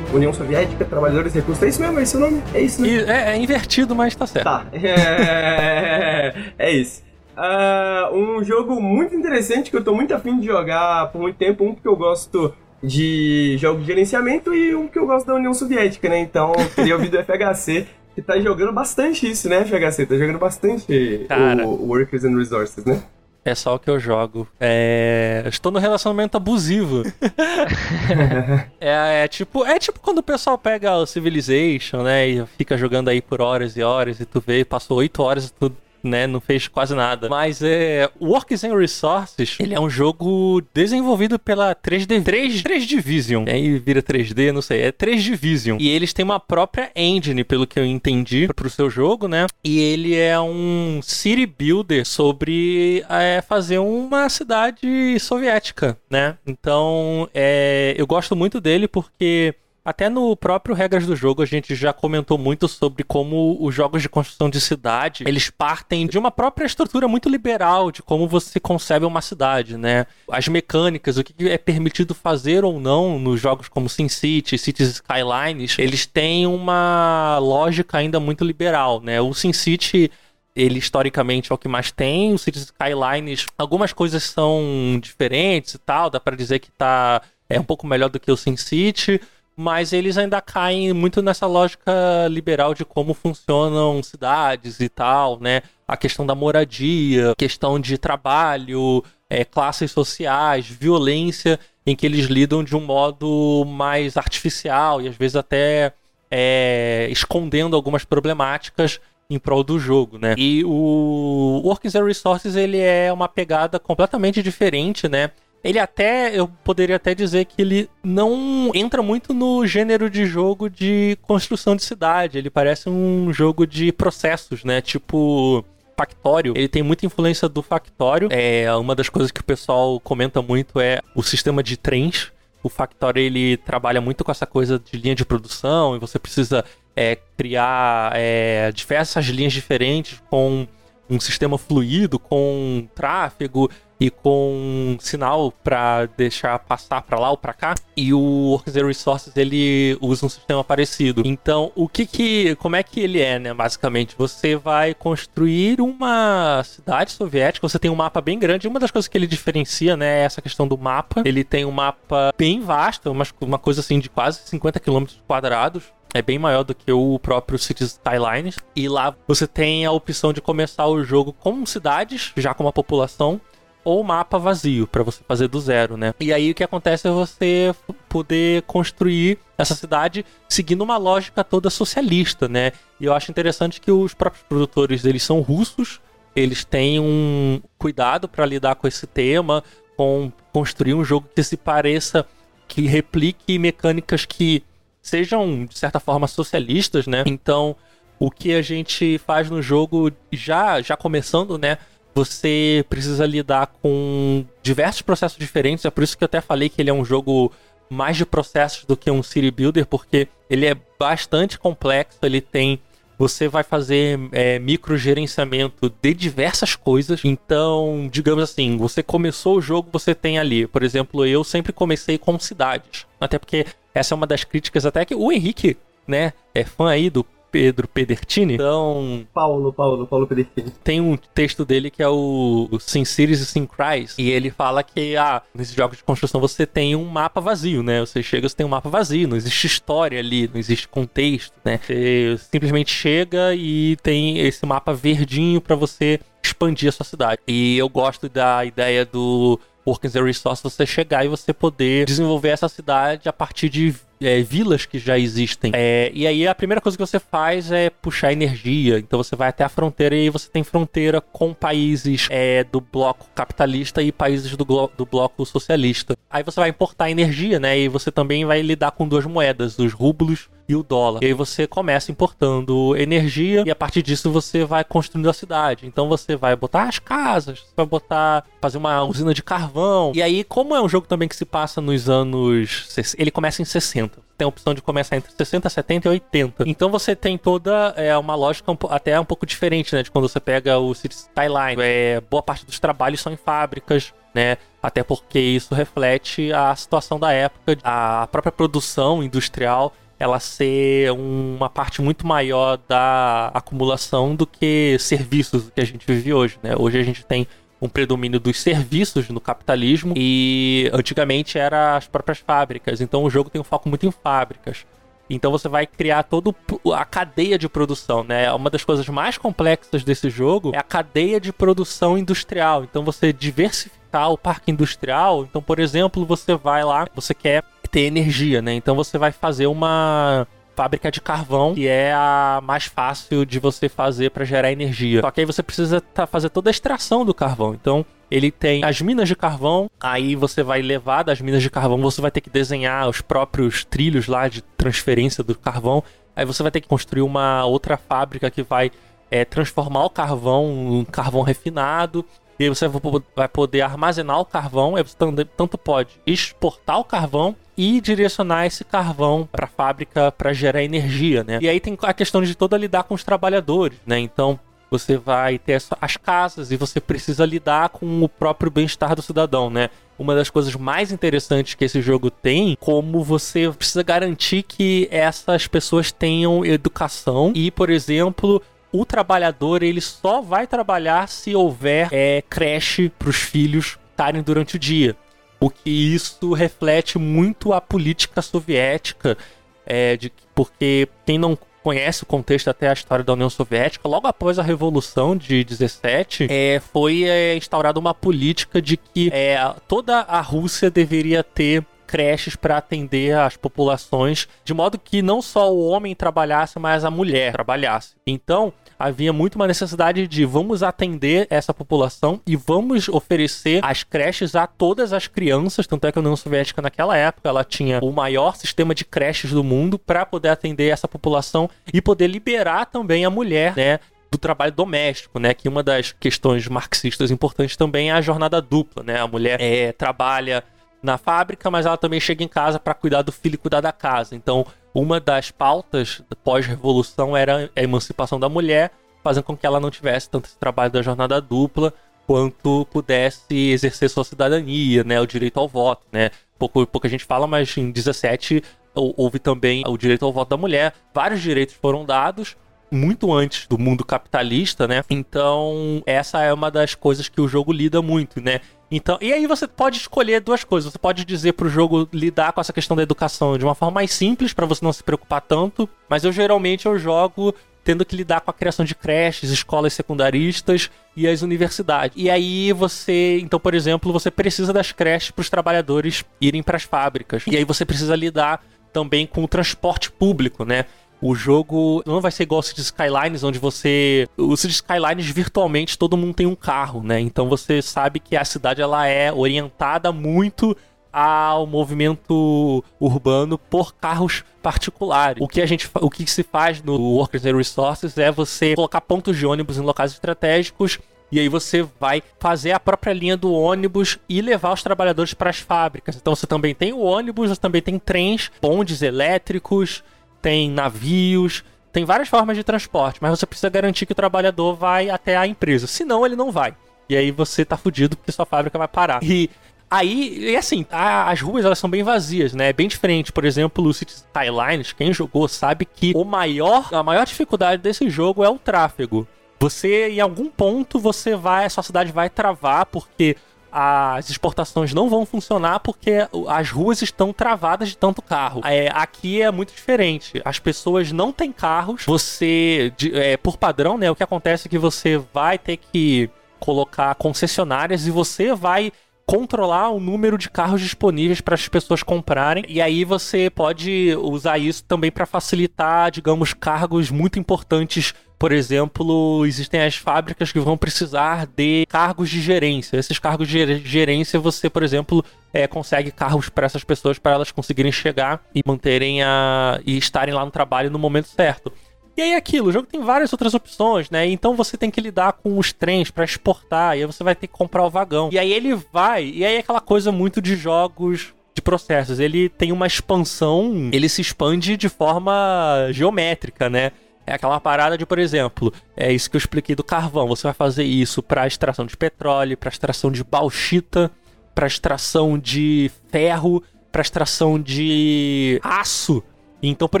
Speaker 1: União Soviética, Trabalhadores e Recursos. É isso mesmo, é esse o nome? É isso, né?
Speaker 4: É, é invertido, mas tá certo.
Speaker 1: Tá, é, é isso. Ah, um jogo muito interessante que eu tô muito afim de jogar por muito tempo. Um porque eu gosto de jogos de gerenciamento e um que eu gosto da União Soviética, né? Então queria ouvir do FHC, que tá jogando bastante isso, né, FHC? Tá jogando bastante
Speaker 4: Cara.
Speaker 1: o Workers and Resources, né?
Speaker 4: É só o que eu jogo. É... Estou no relacionamento abusivo. é, é tipo, é tipo quando o pessoal pega o Civilization, né, e fica jogando aí por horas e horas e tu vê, passou oito horas e tu né, não fez quase nada. Mas é, Works and Resources, ele é um jogo desenvolvido pela 3D, 3, 3 Division. Aí vira 3D, não sei, é 3 Division. E eles têm uma própria engine, pelo que eu entendi, pro seu jogo, né? E ele é um city builder sobre é, fazer uma cidade soviética, né? Então, é, eu gosto muito dele porque até no próprio Regras do Jogo a gente já comentou muito sobre como os jogos de construção de cidade, eles partem de uma própria estrutura muito liberal de como você concebe uma cidade, né? As mecânicas, o que é permitido fazer ou não nos jogos como SimCity, Cities Skylines, eles têm uma lógica ainda muito liberal, né? O SimCity ele historicamente é o que mais tem, o Cities Skylines, algumas coisas são diferentes e tal, dá pra dizer que tá é um pouco melhor do que o SimCity, mas eles ainda caem muito nessa lógica liberal de como funcionam cidades e tal, né? A questão da moradia, questão de trabalho, é, classes sociais, violência, em que eles lidam de um modo mais artificial e às vezes até é, escondendo algumas problemáticas em prol do jogo, né? E o Workings and Resources ele é uma pegada completamente diferente, né? Ele até, eu poderia até dizer que ele não entra muito no gênero de jogo de construção de cidade. Ele parece um jogo de processos, né? Tipo Factório. Ele tem muita influência do Factório. É uma das coisas que o pessoal comenta muito é o sistema de trens. O Factório ele trabalha muito com essa coisa de linha de produção e você precisa é, criar é, diversas linhas diferentes com um sistema fluido, com tráfego e com sinal para deixar passar para lá ou para cá. E o Zero Resources ele usa um sistema parecido. Então, o que que, como é que ele é, né? Basicamente, você vai construir uma cidade soviética. Você tem um mapa bem grande. Uma das coisas que ele diferencia, né, é essa questão do mapa. Ele tem um mapa bem vasto, uma, uma coisa assim de quase 50 quilômetros quadrados é bem maior do que o próprio Cities Skylines. E lá você tem a opção de começar o jogo com cidades, já com uma população, ou mapa vazio para você fazer do zero, né? E aí o que acontece é você poder construir essa cidade seguindo uma lógica toda socialista, né? E eu acho interessante que os próprios produtores eles são russos, eles têm um cuidado para lidar com esse tema, com construir um jogo que se pareça, que replique mecânicas que sejam de certa forma socialistas, né? Então, o que a gente faz no jogo já já começando, né? Você precisa lidar com diversos processos diferentes. É por isso que eu até falei que ele é um jogo mais de processos do que um city builder, porque ele é bastante complexo. Ele tem. Você vai fazer é, microgerenciamento de diversas coisas. Então, digamos assim, você começou o jogo, você tem ali. Por exemplo, eu sempre comecei com cidades. Até porque essa é uma das críticas, até que o Henrique, né, é fã aí do Pedro Pedertini. Então.
Speaker 1: Paulo, Paulo, Paulo Pedertini.
Speaker 4: Tem um texto dele que é o Sin Cities e Sin Cries. E ele fala que, ah, nesses jogos de construção você tem um mapa vazio, né? Você chega, você tem um mapa vazio, não existe história ali, não existe contexto, né? Você simplesmente chega e tem esse mapa verdinho para você expandir a sua cidade. E eu gosto da ideia do Working Zero Resource você chegar e você poder desenvolver essa cidade a partir de é, vilas que já existem. É, e aí a primeira coisa que você faz é puxar energia. Então você vai até a fronteira e aí você tem fronteira com países é, do bloco capitalista e países do, do bloco socialista. Aí você vai importar energia, né? E você também vai lidar com duas moedas, os rublos e o dólar. E aí você começa importando energia e a partir disso você vai construindo a cidade. Então você vai botar as casas, vai botar fazer uma usina de carvão. E aí como é um jogo também que se passa nos anos ele começa em 60 tem a opção de começar entre 60, 70 e 80. Então você tem toda é, uma lógica um, até um pouco diferente, né? De quando você pega o City Skyline. É, boa parte dos trabalhos são em fábricas, né? Até porque isso reflete a situação da época, a própria produção industrial ela ser uma parte muito maior da acumulação do que serviços que a gente vive hoje, né? Hoje a gente tem um predomínio dos serviços no capitalismo e antigamente era as próprias fábricas. Então o jogo tem um foco muito em fábricas. Então você vai criar toda a cadeia de produção, né? Uma das coisas mais complexas desse jogo é a cadeia de produção industrial. Então você diversificar o parque industrial. Então, por exemplo, você vai lá, você quer ter energia, né? Então você vai fazer uma fábrica de carvão, que é a mais fácil de você fazer para gerar energia. Só que aí você precisa tá, fazer toda a extração do carvão. Então, ele tem as minas de carvão, aí você vai levar das minas de carvão, você vai ter que desenhar os próprios trilhos lá de transferência do carvão. Aí você vai ter que construir uma outra fábrica que vai é, transformar o carvão em carvão refinado. E aí você vai poder armazenar o carvão, você tanto pode exportar o carvão e direcionar esse carvão para a fábrica para gerar energia, né? E aí tem a questão de toda lidar com os trabalhadores, né? Então você vai ter as casas e você precisa lidar com o próprio bem-estar do cidadão, né? Uma das coisas mais interessantes que esse jogo tem, como você precisa garantir que essas pessoas tenham educação e, por exemplo, o trabalhador ele só vai trabalhar se houver é, creche para os filhos estarem durante o dia. O que isso reflete muito a política soviética, é, de, porque quem não conhece o contexto até a história da União Soviética, logo após a Revolução de 17, é, foi é, instaurada uma política de que é, toda a Rússia deveria ter creches para atender as populações, de modo que não só o homem trabalhasse, mas a mulher trabalhasse. Então, havia muito uma necessidade de vamos atender essa população e vamos oferecer as creches a todas as crianças, tanto é que a União Soviética naquela época ela tinha o maior sistema de creches do mundo para poder atender essa população e poder liberar também a mulher, né, do trabalho doméstico, né? Que uma das questões marxistas importantes também é a jornada dupla, né? A mulher é, trabalha na fábrica, mas ela também chega em casa para cuidar do filho e cuidar da casa. Então, uma das pautas pós-revolução era a emancipação da mulher, fazendo com que ela não tivesse tanto esse trabalho da jornada dupla quanto pudesse exercer sua cidadania, né, o direito ao voto, né. Pouco, pouca gente fala, mas em 17 houve também o direito ao voto da mulher. Vários direitos foram dados, muito antes do mundo capitalista, né? Então, essa é uma das coisas que o jogo lida muito, né? Então, e aí você pode escolher duas coisas. Você pode dizer pro jogo lidar com essa questão da educação de uma forma mais simples para você não se preocupar tanto, mas eu geralmente eu jogo tendo que lidar com a criação de creches, escolas secundaristas e as universidades. E aí você, então, por exemplo, você precisa das creches para os trabalhadores irem para as fábricas. E aí você precisa lidar também com o transporte público, né? O jogo não vai ser igual ao City Skylines, onde você. O City Skylines, virtualmente, todo mundo tem um carro, né? Então você sabe que a cidade ela é orientada muito ao movimento urbano por carros particulares. O que a gente, o que se faz no Workers and Resources é você colocar pontos de ônibus em locais estratégicos e aí você vai fazer a própria linha do ônibus e levar os trabalhadores para as fábricas. Então você também tem o ônibus, você também tem trens, bondes elétricos, tem navios, tem várias formas de transporte, mas você precisa garantir que o trabalhador vai até a empresa. Senão ele não vai. E aí você tá fudido porque sua fábrica vai parar. E Aí, e assim, a, as ruas elas são bem vazias, né? É bem diferente. Por exemplo, o City Skylines, quem jogou sabe que o maior, a maior dificuldade desse jogo é o tráfego. Você, em algum ponto, você vai, a sua cidade vai travar porque as exportações não vão funcionar porque as ruas estão travadas de tanto carro. É, aqui é muito diferente. As pessoas não têm carros. Você, de, é, por padrão, né? O que acontece é que você vai ter que colocar concessionárias e você vai controlar o número de carros disponíveis para as pessoas comprarem. E aí você pode usar isso também para facilitar, digamos, cargos muito importantes. Por exemplo, existem as fábricas que vão precisar de cargos de gerência. Esses cargos de gerência, você, por exemplo, é, consegue carros para essas pessoas para elas conseguirem chegar e manterem a e estarem lá no trabalho no momento certo. E aí aquilo, o jogo tem várias outras opções, né? Então você tem que lidar com os trens para exportar, e aí você vai ter que comprar o vagão. E aí ele vai, e aí é aquela coisa muito de jogos de processos. Ele tem uma expansão, ele se expande de forma geométrica, né? É aquela parada de, por exemplo, é isso que eu expliquei do carvão. Você vai fazer isso para extração de petróleo, para extração de bauxita, para extração de ferro, para extração de aço. Então, por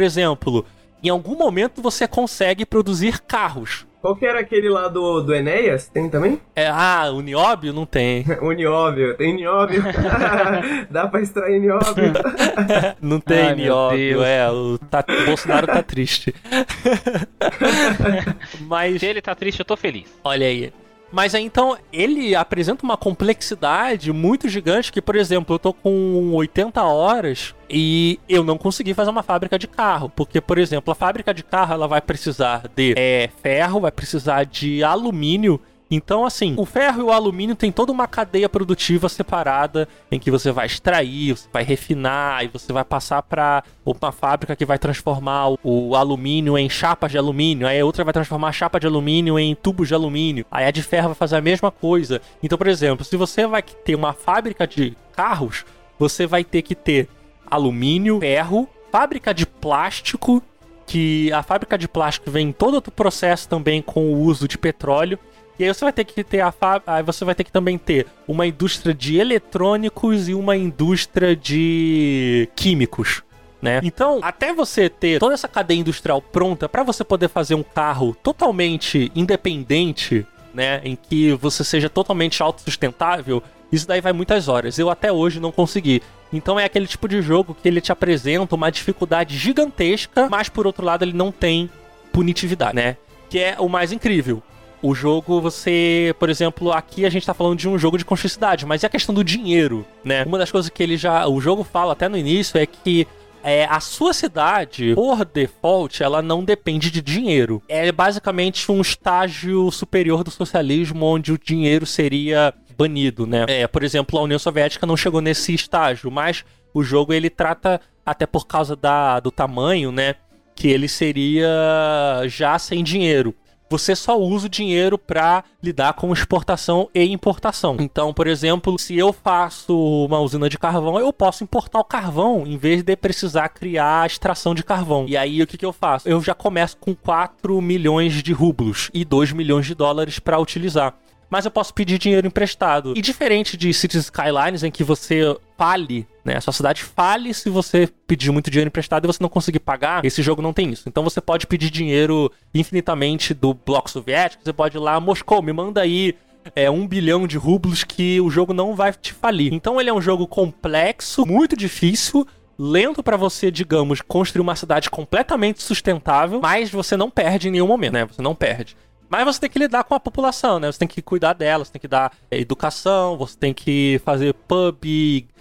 Speaker 4: exemplo, em algum momento você consegue produzir carros.
Speaker 1: Qual que era aquele lá do, do Enéas? Tem também?
Speaker 4: É, ah, o Nióbio não tem.
Speaker 1: o Nióbio, tem Nióbio. Dá pra extrair Nióbio.
Speaker 4: não tem Ai, Nióbio, é, o, tá, o Bolsonaro tá triste.
Speaker 3: Mas... Se ele tá triste, eu tô feliz.
Speaker 4: Olha aí. Mas aí, então, ele apresenta uma complexidade muito gigante que, por exemplo, eu tô com 80 horas e eu não consegui fazer uma fábrica de carro. Porque, por exemplo, a fábrica de carro ela vai precisar de é, ferro, vai precisar de alumínio então, assim, o ferro e o alumínio tem toda uma cadeia produtiva separada em que você vai extrair, você vai refinar e você vai passar para uma fábrica que vai transformar o alumínio em chapas de alumínio, aí a outra vai transformar a chapa de alumínio em tubos de alumínio, aí a de ferro vai fazer a mesma coisa. Então, por exemplo, se você vai ter uma fábrica de carros, você vai ter que ter alumínio, ferro, fábrica de plástico, que a fábrica de plástico vem todo outro processo também com o uso de petróleo. E aí você vai ter que ter a aí você vai ter que também ter uma indústria de eletrônicos e uma indústria de químicos. Né? Então, até você ter toda essa cadeia industrial pronta para você poder fazer um carro totalmente independente, né, em que você seja totalmente autossustentável, isso daí vai muitas horas. Eu até hoje não consegui. Então é aquele tipo de jogo que ele te apresenta uma dificuldade gigantesca, mas por outro lado ele não tem punitividade, né? Que é o mais incrível. O jogo, você, por exemplo, aqui a gente tá falando de um jogo de construtividade, mas e a questão do dinheiro, né? Uma das coisas que ele já. O jogo fala até no início é que é, a sua cidade, por default, ela não depende de dinheiro. É basicamente um estágio superior do socialismo onde o dinheiro seria banido, né? É, por exemplo, a União Soviética não chegou nesse estágio, mas o jogo ele trata, até por causa da, do tamanho, né? Que ele seria já sem dinheiro. você só usa o dinheiro para lidar com exportação e importação. Então, por exemplo, se eu faço uma usina de carvão, eu posso importar o carvão em vez de precisar criar a extração de carvão. E aí o que, que eu faço? Eu já começo com 4 milhões de rublos e 2 milhões de dólares para utilizar mas eu posso pedir dinheiro emprestado. E diferente de Cities Skylines, em que você fale, né? A sua cidade fale se você pedir muito dinheiro emprestado e você não conseguir pagar, esse jogo não tem isso. Então você pode pedir dinheiro infinitamente do bloco soviético, você pode ir lá, Moscou, me manda aí é, um bilhão de rublos que o jogo não vai te falir. Então ele é um jogo complexo, muito difícil, lento para você, digamos, construir uma cidade completamente sustentável, mas você não perde em nenhum momento, né? Você não perde. Mas você tem que lidar com a população, né? Você tem que cuidar dela, você tem que dar é, educação, você tem que fazer pub,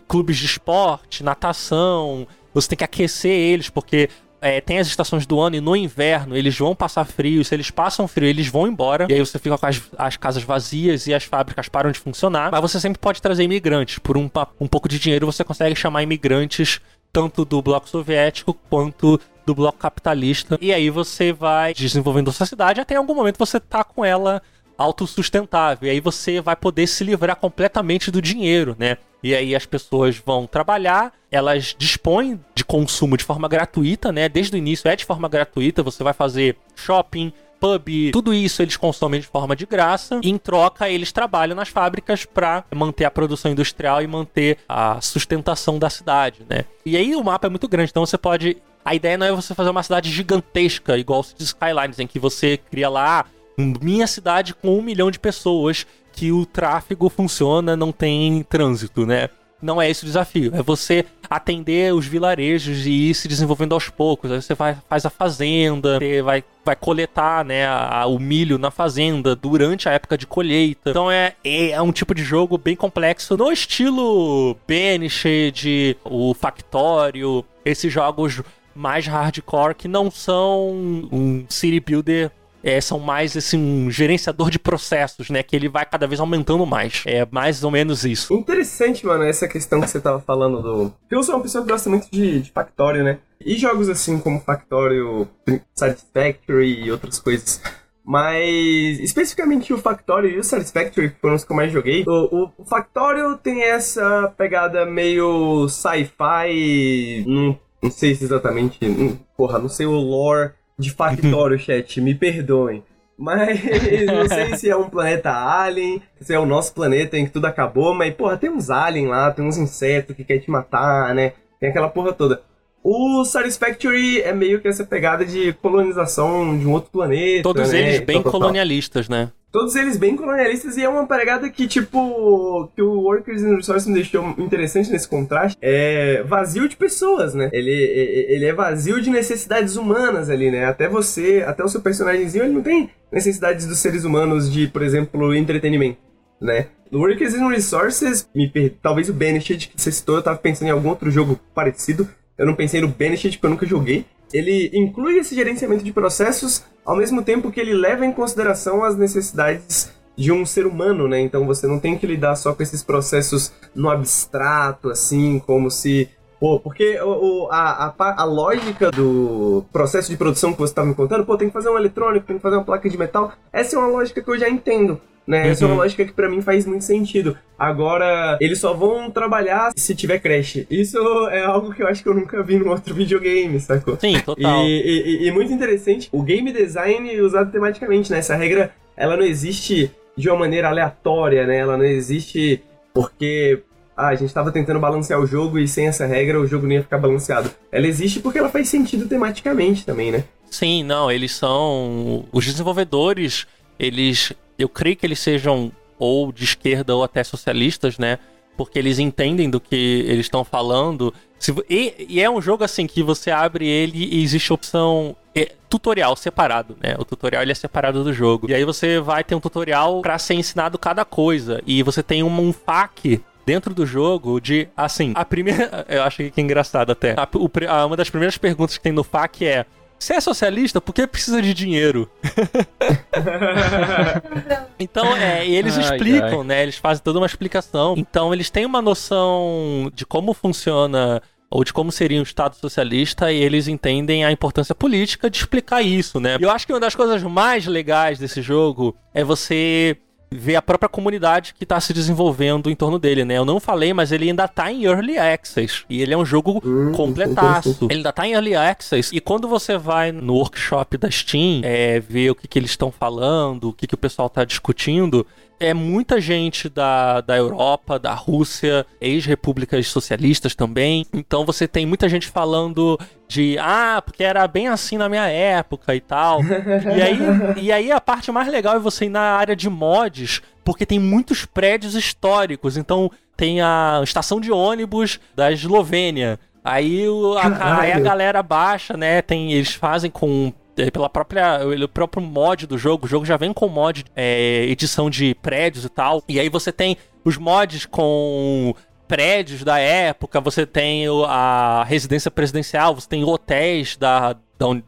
Speaker 4: clubes de esporte, natação, você tem que aquecer eles, porque é, tem as estações do ano e no inverno eles vão passar frio. Se eles passam frio, eles vão embora. E aí você fica com as, as casas vazias e as fábricas param de funcionar. Mas você sempre pode trazer imigrantes. Por um, um pouco de dinheiro você consegue chamar imigrantes tanto do bloco soviético quanto do bloco capitalista. E aí você vai desenvolvendo sua cidade até em algum momento você tá com ela autossustentável. E aí você vai poder se livrar completamente do dinheiro, né? E aí as pessoas vão trabalhar, elas dispõem de consumo de forma gratuita, né? Desde o início é de forma gratuita, você vai fazer shopping, pub, tudo isso eles consomem de forma de graça. E em troca, eles trabalham nas fábricas para manter a produção industrial e manter a sustentação da cidade, né? E aí o mapa é muito grande, então você pode a ideia não é você fazer uma cidade gigantesca, igual o Skylines, em que você cria lá minha cidade com um milhão de pessoas, que o tráfego funciona, não tem trânsito, né? Não é esse o desafio. É você atender os vilarejos e ir se desenvolvendo aos poucos. Aí você vai, faz a fazenda, vai, vai coletar né, a, o milho na fazenda durante a época de colheita. Então é, é, é um tipo de jogo bem complexo, no estilo Banished, o Factório, esses jogos mais hardcore que não são um city builder é, são mais assim, um gerenciador de processos, né? Que ele vai cada vez aumentando mais. É mais ou menos isso.
Speaker 1: Interessante, mano, essa questão que você tava falando do. Eu sou uma pessoa que gosta muito de, de Factorio, né? E jogos assim como Factorio, Satisfactory e outras coisas. Mas, especificamente o Factorio e o Satisfactory, que foram os que eu mais joguei, o, o Factorio tem essa pegada meio sci-fi, não não sei se exatamente. Hum, porra, não sei o lore de Factório, chat, me perdoem. Mas não sei se é um planeta alien, se é o nosso planeta em que tudo acabou, mas, porra, tem uns aliens lá, tem uns insetos que querem te matar, né? Tem aquela porra toda. O Satisfactory é meio que essa pegada de colonização de um outro planeta.
Speaker 4: Todos
Speaker 1: né?
Speaker 4: eles bem colonialistas, né?
Speaker 1: Todos eles bem colonialistas e é uma pegada que, tipo, que o Workers and Resources me deixou interessante nesse contraste. É vazio de pessoas, né? Ele, ele é vazio de necessidades humanas ali, né? Até você, até o seu personagemzinho, ele não tem necessidades dos seres humanos de, por exemplo, entretenimento, né? Workers and Resources, me per... talvez o Banished que você citou, eu tava pensando em algum outro jogo parecido, eu não pensei no Banished porque eu nunca joguei. Ele inclui esse gerenciamento de processos ao mesmo tempo que ele leva em consideração as necessidades de um ser humano, né? Então você não tem que lidar só com esses processos no abstrato, assim, como se. Pô, porque o, a, a, a, lógica do processo de produção que você estava me contando, pô, tem que fazer um eletrônico, tem que fazer uma placa de metal, essa é uma lógica que eu já entendo né? Uhum. Essa é uma lógica que para mim faz muito sentido. Agora, eles só vão trabalhar se tiver crash. Isso é algo que eu acho que eu nunca vi num outro videogame, sacou?
Speaker 4: Sim, total.
Speaker 1: E, e, e muito interessante, o game design usado tematicamente, né? Essa regra, ela não existe de uma maneira aleatória, né? Ela não existe porque ah, a gente estava tentando balancear o jogo e sem essa regra o jogo não ia ficar balanceado. Ela existe porque ela faz sentido tematicamente também, né?
Speaker 4: Sim, não, eles são. Os desenvolvedores, eles eu creio que eles sejam ou de esquerda ou até socialistas, né? Porque eles entendem do que eles estão falando. Se, e, e, é um jogo assim que você abre ele e existe opção é, tutorial separado, né? O tutorial ele é separado do jogo. E aí você vai ter um tutorial para ser ensinado cada coisa. E você tem um, um FAQ dentro do jogo de, assim, a primeira. Eu acho que é engraçado até. A, o, a, uma das primeiras perguntas que tem no FAQ é: se é socialista, por que precisa de dinheiro? então, é, eles ai, explicam, ai. né? Eles fazem toda uma explicação. Então, eles têm uma noção de como funciona ou de como seria um Estado socialista, e eles entendem a importância política de explicar isso, né? E eu acho que uma das coisas mais legais desse jogo é você ver a própria comunidade que está se desenvolvendo em torno dele, né? Eu não falei, mas ele ainda está em Early Access. E ele é um jogo hum, completaço. Ele ainda está em Early Access. E quando você vai no workshop da Steam, é, ver o que, que eles estão falando, o que, que o pessoal está discutindo, é muita gente da, da Europa, da Rússia, ex-repúblicas socialistas também. Então você tem muita gente falando de ah, porque era bem assim na minha época e tal. e, aí, e aí a parte mais legal é você ir na área de mods, porque tem muitos prédios históricos. Então tem a estação de ônibus da Eslovênia. Aí, o, a, aí a galera baixa, né? Tem, eles fazem com é, pela própria o próprio mod do jogo. O jogo já vem com mod é, edição de prédios e tal. E aí você tem os mods com prédios da época, você tem a residência presidencial, você tem hotéis da,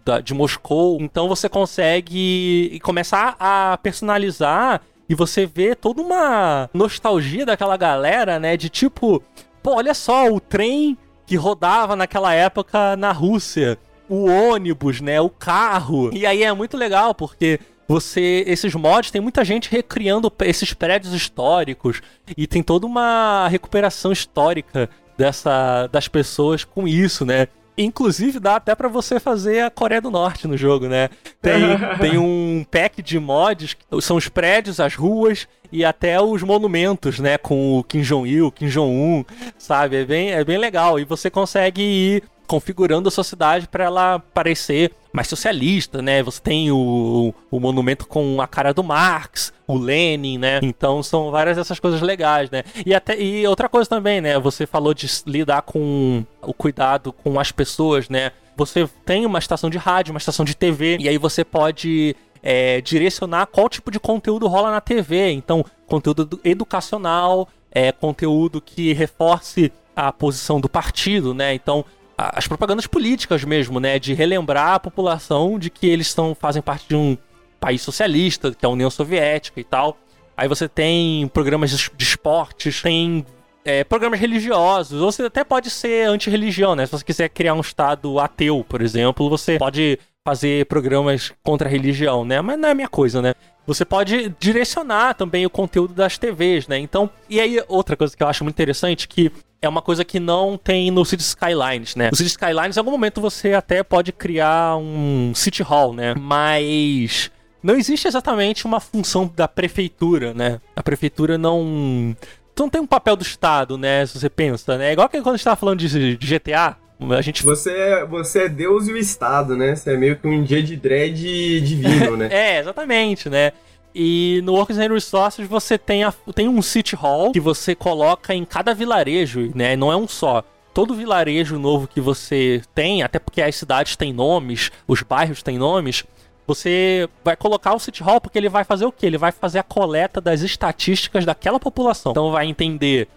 Speaker 4: da, de Moscou. Então você consegue começar a personalizar e você vê toda uma nostalgia daquela galera, né? De tipo, pô, olha só, o trem que rodava naquela época na Rússia o ônibus, né? O carro. E aí é muito legal, porque você. Esses mods tem muita gente recriando esses prédios históricos. E tem toda uma recuperação histórica dessa, das pessoas com isso, né? Inclusive dá até para você fazer a Coreia do Norte no jogo, né? Tem, tem um pack de mods, são os prédios, as ruas e até os monumentos, né? Com o Kim Jong-il, Kim Jong-un, sabe? É bem, é bem legal. E você consegue ir configurando a sociedade para ela parecer mais socialista, né? Você tem o, o monumento com a cara do Marx, o Lenin, né? Então são várias dessas coisas legais, né? E até e outra coisa também, né? Você falou de lidar com o cuidado com as pessoas, né? Você tem uma estação de rádio, uma estação de TV, e aí você pode é, direcionar qual tipo de conteúdo rola na TV. Então, conteúdo educacional, é, conteúdo que reforce a posição do partido, né? Então, as propagandas políticas mesmo, né? De relembrar a população de que eles são, fazem parte de um país socialista, que é a União Soviética e tal. Aí você tem programas de esportes, tem é, programas religiosos, ou você até pode ser anti-religião, né? Se você quiser criar um estado ateu, por exemplo, você pode fazer programas contra a religião, né? Mas não é a minha coisa, né? Você pode direcionar também o conteúdo das TVs, né? Então, e aí outra coisa que eu acho muito interessante que é uma coisa que não tem no City Skylines, né? No City Skylines, em algum momento você até pode criar um City Hall, né? Mas não existe exatamente uma função da prefeitura, né? A prefeitura não não tem um papel do Estado, né? Se você pensa, né? É igual que quando a gente tava falando de, de GTA, a gente...
Speaker 1: Você, é, você é Deus e o Estado, né? Você é meio que um dia de dread divino, né?
Speaker 4: é, exatamente, né? E no Works and Resources você tem, a, tem um City Hall que você coloca em cada vilarejo, né? Não é um só. Todo vilarejo novo que você tem, até porque as cidades têm nomes, os bairros têm nomes, você vai colocar o City Hall porque ele vai fazer o quê? Ele vai fazer a coleta das estatísticas daquela população. Então vai entender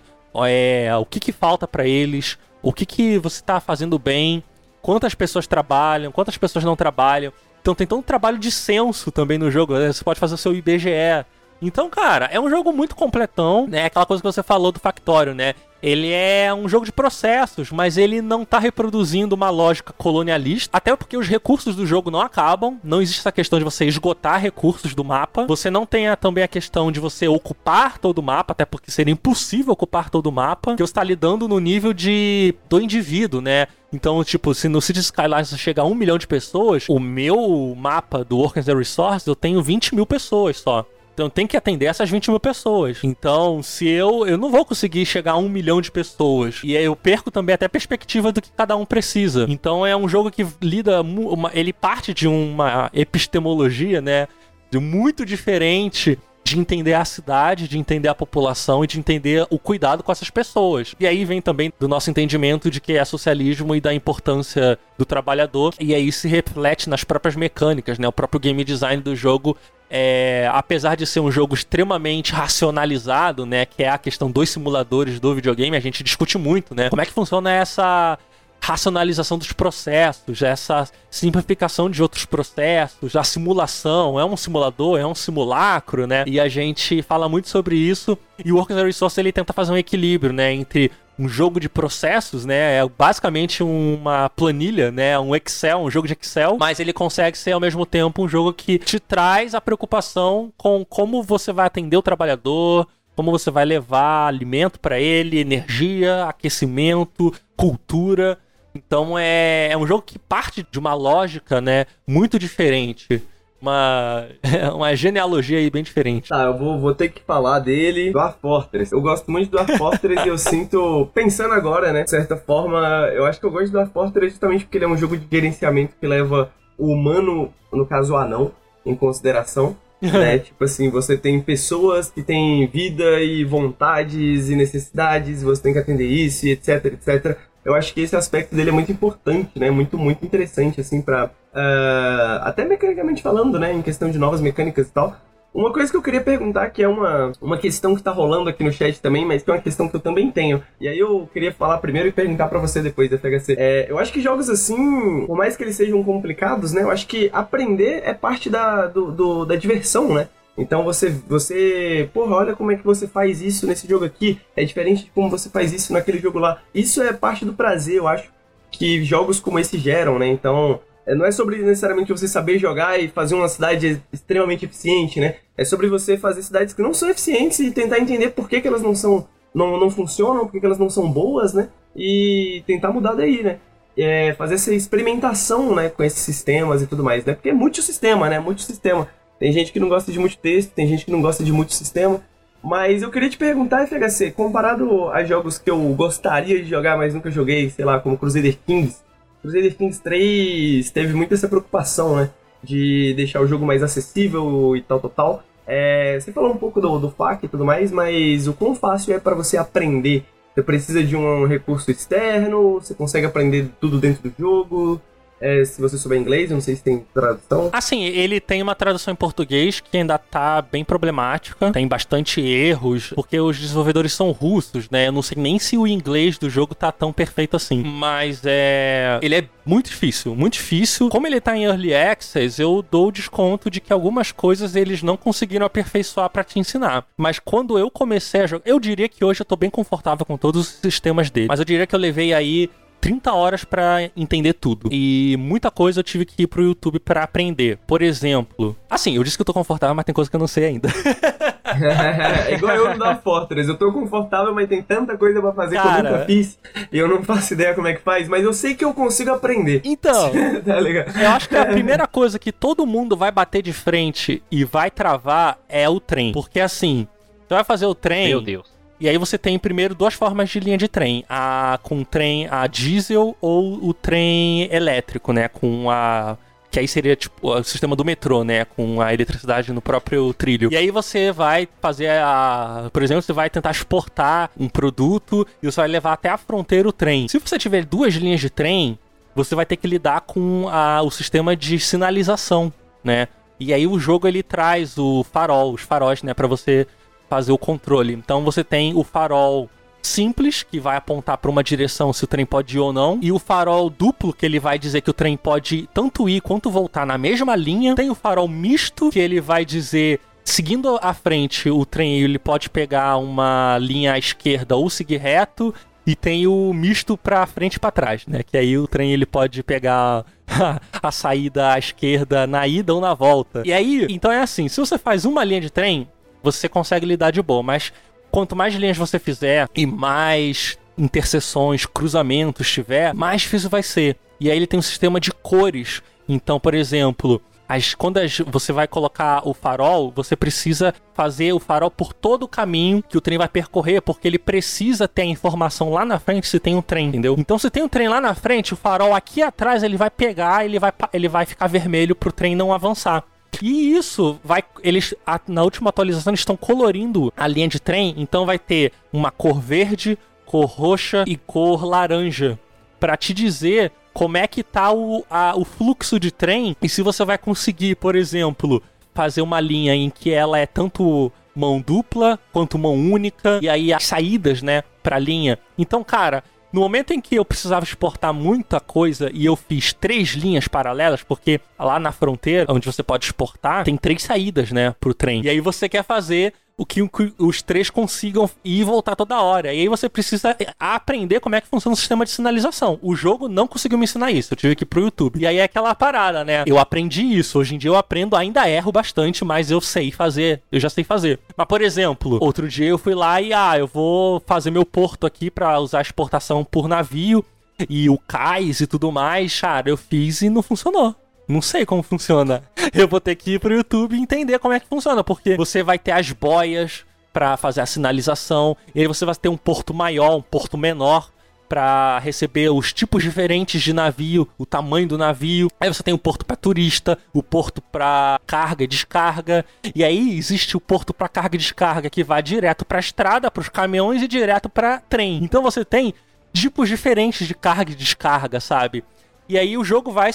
Speaker 4: é, o que, que falta para eles, o que, que você está fazendo bem, quantas pessoas trabalham, quantas pessoas não trabalham. Então tem todo um trabalho de censo também no jogo. Né? Você pode fazer o seu IBGE. Então, cara, é um jogo muito completão, né? Aquela coisa que você falou do Factório, né? Ele é um jogo de processos, mas ele não tá reproduzindo uma lógica colonialista, até porque os recursos do jogo não acabam, não existe essa questão de você esgotar recursos do mapa. Você não tem a, também a questão de você ocupar todo o mapa, até porque seria impossível ocupar todo o mapa, que você está lidando no nível de do indivíduo, né? Então, tipo, se no City Skylines chegar a um milhão de pessoas, o meu mapa do Workers and Resources eu tenho 20 mil pessoas só. Então tem que atender essas 20 mil pessoas. Então, se eu. Eu não vou conseguir chegar a um milhão de pessoas. E eu perco também até a perspectiva do que cada um precisa. Então é um jogo que lida. Uma, ele parte de uma epistemologia, né? De muito diferente de entender a cidade, de entender a população e de entender o cuidado com essas pessoas. E aí vem também do nosso entendimento de que é socialismo e da importância do trabalhador, e aí se reflete nas próprias mecânicas, né? O próprio game design do jogo é, apesar de ser um jogo extremamente racionalizado, né, que é a questão dos simuladores do videogame, a gente discute muito, né, como é que funciona essa racionalização dos processos, essa simplificação de outros processos, a simulação, é um simulador, é um simulacro, né? E a gente fala muito sobre isso. E o Work as Resource ele tenta fazer um equilíbrio, né, entre um jogo de processos, né? É basicamente uma planilha, né? Um Excel, um jogo de Excel, mas ele consegue ser ao mesmo tempo um jogo que te traz a preocupação com como você vai atender o trabalhador, como você vai levar alimento para ele, energia, aquecimento, cultura. Então é, é um jogo que parte de uma lógica, né, muito diferente uma, uma genealogia aí bem diferente.
Speaker 1: Tá, eu vou, vou ter que falar dele, Dwarf Fortress. Eu gosto muito do Dwarf Fortress e eu sinto, pensando agora, né, de certa forma, eu acho que eu gosto do Dwarf Fortress justamente porque ele é um jogo de gerenciamento que leva o humano, no caso o anão, em consideração. né? Tipo assim, você tem pessoas que têm vida e vontades e necessidades, você tem que atender isso etc, etc. Eu acho que esse aspecto dele é muito importante, né? Muito, muito interessante, assim, pra Uh, até mecanicamente falando, né, em questão de novas mecânicas e tal. Uma coisa que eu queria perguntar, que é uma, uma questão que tá rolando aqui no chat também, mas que é uma questão que eu também tenho. E aí eu queria falar primeiro e perguntar para você depois, FHC. É, eu acho que jogos assim, por mais que eles sejam complicados, né? Eu acho que aprender é parte da, do, do da diversão, né? Então você, você, porra, olha como é que você faz isso nesse jogo aqui. É diferente de como você faz isso naquele jogo lá. Isso é parte do prazer, eu acho, que jogos como esse geram, né? Então, é, não é sobre necessariamente você saber jogar e fazer uma cidade extremamente eficiente, né? É sobre você fazer cidades que não são eficientes e tentar entender por que, que elas não são. Não, não funcionam, por que, que elas não são boas, né? E tentar mudar daí, né? É fazer essa experimentação, né, com esses sistemas e tudo mais, né? Porque é multissistema, né? Multissistema. Tem gente que não gosta de muito texto, tem gente que não gosta de muito sistema. Mas eu queria te perguntar, FHC, comparado a jogos que eu gostaria de jogar, mas nunca joguei, sei lá, como Crusader Kings, Crusader Kings 3 teve muito essa preocupação, né? De deixar o jogo mais acessível e tal, tal, tal. É, você falou um pouco do, do FAQ e tudo mais, mas o quão fácil é para você aprender? Você precisa de um recurso externo? Você consegue aprender tudo dentro do jogo? É, se você souber inglês, eu não sei se tem tradução.
Speaker 4: Assim, ele tem uma tradução em português que ainda tá bem problemática, tem bastante erros, porque os desenvolvedores são russos, né? Eu não sei nem se o inglês do jogo tá tão perfeito assim. Mas é. Ele é muito difícil, muito difícil. Como ele tá em Early Access, eu dou o desconto de que algumas coisas eles não conseguiram aperfeiçoar para te ensinar. Mas quando eu comecei a jogar, eu diria que hoje eu tô bem confortável com todos os sistemas dele. Mas eu diria que eu levei aí 30 horas para entender tudo. E muita coisa eu tive que ir pro YouTube para aprender. Por exemplo, assim, eu disse que eu tô confortável, mas tem coisa que eu não sei ainda.
Speaker 1: é igual eu no da Fortress. Eu tô confortável, mas tem tanta coisa para fazer Cara... que eu nunca fiz. E eu não faço ideia como é que faz, mas eu sei que eu consigo aprender.
Speaker 4: Então, tá eu acho que a primeira coisa que todo mundo vai bater de frente e vai travar é o trem. Porque assim, você vai fazer o trem.
Speaker 3: Meu Deus.
Speaker 4: E aí você tem primeiro duas formas de linha de trem, a com trem a diesel ou o trem elétrico, né, com a que aí seria tipo o sistema do metrô, né, com a eletricidade no próprio trilho. E aí você vai fazer a, por exemplo, você vai tentar exportar um produto e você vai levar até a fronteira o trem. Se você tiver duas linhas de trem, você vai ter que lidar com a, o sistema de sinalização, né? E aí o jogo ele traz o farol, os faróis, né, para você fazer o controle. Então você tem o farol simples, que vai apontar para uma direção se o trem pode ir ou não, e o farol duplo, que ele vai dizer que o trem pode tanto ir quanto voltar na mesma linha. Tem o farol misto, que ele vai dizer seguindo à frente, o trem ele pode pegar uma linha à esquerda ou seguir reto. E tem o misto para frente e para trás, né? Que aí o trem ele pode pegar a saída à esquerda na ida ou na volta. E aí, então é assim, se você faz uma linha de trem, você consegue lidar de boa, mas quanto mais linhas você fizer e mais interseções, cruzamentos tiver, mais difícil vai ser. E aí ele tem um sistema de cores. Então, por exemplo, as, quando as, você vai colocar o farol, você precisa fazer o farol por todo o caminho que o trem vai percorrer, porque ele precisa ter a informação lá na frente se tem um trem, entendeu? Então, se tem um trem lá na frente, o farol aqui atrás ele vai pegar, ele vai, ele vai ficar vermelho pro trem não avançar. E isso vai. Eles, a, na última atualização, estão colorindo a linha de trem. Então vai ter uma cor verde, cor roxa e cor laranja. para te dizer como é que tá o, a, o fluxo de trem. E se você vai conseguir, por exemplo, fazer uma linha em que ela é tanto mão dupla quanto mão única. E aí as saídas, né, pra linha. Então, cara, No momento em que eu precisava exportar muita coisa e eu fiz três linhas paralelas, porque lá na fronteira, onde você pode exportar, tem três saídas, né, pro trem. E aí você quer fazer o que os três consigam ir e voltar toda hora. E aí você precisa aprender como é que funciona o sistema de sinalização. O jogo não conseguiu me ensinar isso. Eu tive que ir pro YouTube. E aí é aquela parada, né? Eu aprendi isso. Hoje em dia eu aprendo, ainda erro bastante, mas eu sei fazer. Eu já sei fazer. Mas, por exemplo, outro dia eu fui lá e, ah, eu vou fazer meu porto aqui para usar exportação por navio e o cais e tudo mais. Cara, eu fiz e não funcionou. Não sei como funciona. Eu vou ter que ir pro YouTube entender como é que funciona, porque você vai ter as boias para fazer a sinalização, e aí você vai ter um porto maior, um porto menor para receber os tipos diferentes de navio, o tamanho do navio. Aí você tem o porto para turista, o porto para carga e descarga, e aí existe o porto para carga e descarga que vai direto para estrada, para os caminhões e direto para trem. Então você tem tipos diferentes de carga e descarga, sabe? E aí o jogo vai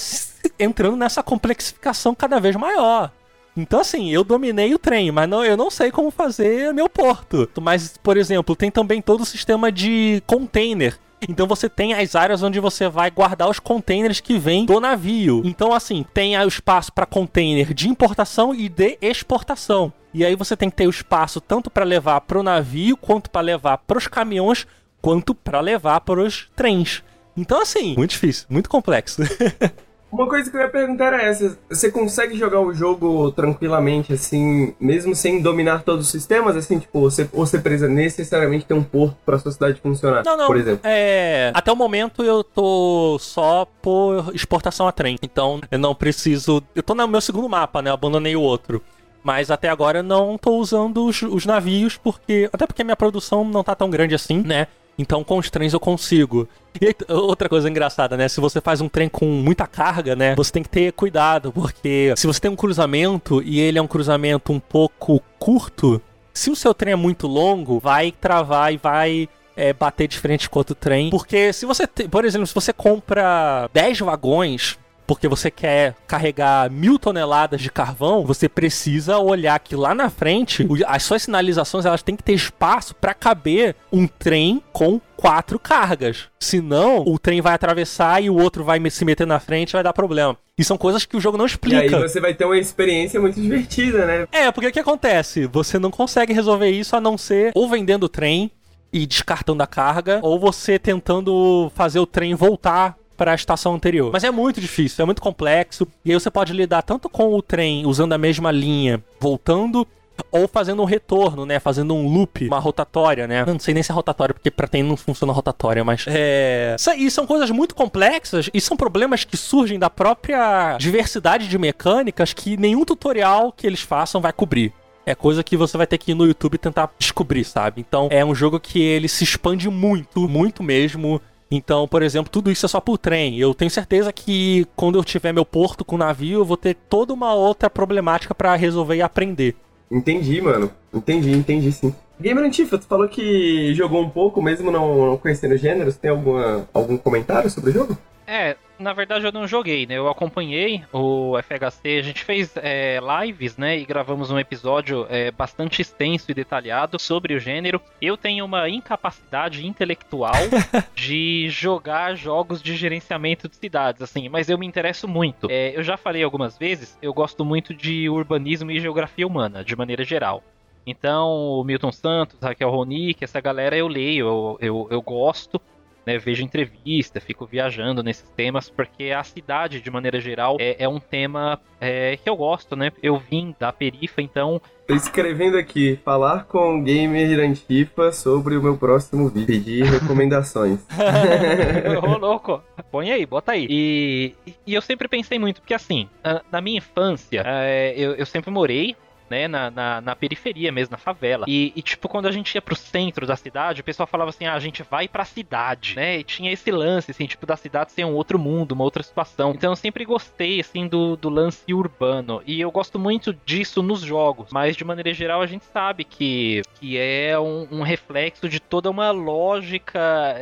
Speaker 4: entrando nessa complexificação cada vez maior. Então, assim, eu dominei o trem, mas não, eu não sei como fazer meu porto. Mas, por exemplo, tem também todo o sistema de container. Então você tem as áreas onde você vai guardar os containers que vêm do navio. Então, assim, tem o espaço para container de importação e de exportação. E aí você tem que ter o espaço tanto para levar para o navio, quanto para levar para os caminhões, quanto para levar para os trens. Então, assim, muito difícil, muito complexo.
Speaker 1: Uma coisa que eu ia perguntar era essa: você consegue jogar o jogo tranquilamente, assim, mesmo sem dominar todos os sistemas? Assim, tipo, você, ou você precisa necessariamente ter um porto pra sua cidade funcionar?
Speaker 4: Não, não.
Speaker 1: Por exemplo.
Speaker 4: É. Até o momento eu tô só por exportação a trem. Então eu não preciso. Eu tô no meu segundo mapa, né? Eu abandonei o outro. Mas até agora eu não tô usando os, os navios, porque. Até porque minha produção não tá tão grande assim, né? Então com os trens eu consigo. E outra coisa engraçada, né? Se você faz um trem com muita carga, né? Você tem que ter cuidado, porque se você tem um cruzamento e ele é um cruzamento um pouco curto, se o seu trem é muito longo, vai travar e vai é, bater de frente com outro trem. Porque se você, por exemplo, se você compra 10 vagões porque você quer carregar mil toneladas de carvão, você precisa olhar que lá na frente, as suas sinalizações elas têm que ter espaço para caber um trem com quatro cargas. Senão, o trem vai atravessar e o outro vai se meter na frente e vai dar problema. E são coisas que o jogo não explica.
Speaker 1: E aí você vai ter uma experiência muito divertida, né?
Speaker 4: É, porque o que acontece? Você não consegue resolver isso a não ser ou vendendo o trem e descartando a carga, ou você tentando fazer o trem voltar para a estação anterior. Mas é muito difícil, é muito complexo. E aí você pode lidar tanto com o trem usando a mesma linha, voltando ou fazendo um retorno, né? Fazendo um loop, uma rotatória, né? Não sei nem se é rotatória, porque pra tem não funciona rotatória, mas. É. E são coisas muito complexas e são problemas que surgem da própria diversidade de mecânicas que nenhum tutorial que eles façam vai cobrir. É coisa que você vai ter que ir no YouTube tentar descobrir, sabe? Então é um jogo que ele se expande muito, muito mesmo. Então, por exemplo, tudo isso é só por trem. Eu tenho certeza que quando eu tiver meu porto com navio, eu vou ter toda uma outra problemática para resolver e aprender.
Speaker 1: Entendi, mano. Entendi, entendi sim. Gamer Antifa, tu falou que jogou um pouco, mesmo não, não conhecendo gêneros. Tem alguma, algum comentário sobre o jogo?
Speaker 3: É, na verdade eu não joguei, né? Eu acompanhei o FHC, a gente fez é, lives, né? E gravamos um episódio é, bastante extenso e detalhado sobre o gênero. Eu tenho uma incapacidade intelectual de jogar jogos de gerenciamento de cidades, assim, mas eu me interesso muito. É, eu já falei algumas vezes, eu gosto muito de urbanismo e geografia humana, de maneira geral. Então, o Milton Santos, Raquel Ronick, essa galera eu leio, eu, eu, eu gosto né, vejo entrevista, fico viajando nesses temas, porque a cidade, de maneira geral, é, é um tema é, que eu gosto, né? Eu vim da perifa, então.
Speaker 1: Tô escrevendo aqui, falar com o gamer Antifa sobre o meu próximo vídeo, pedir recomendações.
Speaker 3: Ô, louco, põe aí, bota aí. E, e eu sempre pensei muito, porque assim, na minha infância, é, eu, eu sempre morei né, na, na, na, periferia mesmo, na favela. E, e, tipo, quando a gente ia pro centro da cidade, o pessoal falava assim, ah, a gente vai pra cidade, né? E tinha esse lance, assim, tipo, da cidade ser um outro mundo, uma outra situação. Então eu sempre gostei, assim, do, do lance urbano. E eu gosto muito disso nos jogos. Mas, de maneira geral, a gente sabe que, que é um, um reflexo de toda uma lógica